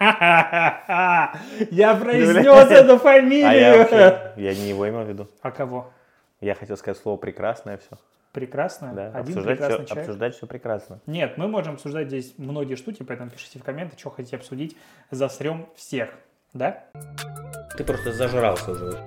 Я произнес эту А фамилию. я не его имел в виду. А кого? Я хотел сказать слово прекрасное все. Прекрасно. Да, Один обсуждать все, прекрасный человек. обсуждать все прекрасно. Нет, мы можем обсуждать здесь многие штуки, поэтому пишите в комменты, что хотите обсудить. Засрем всех. Да? Ты просто зажрался уже.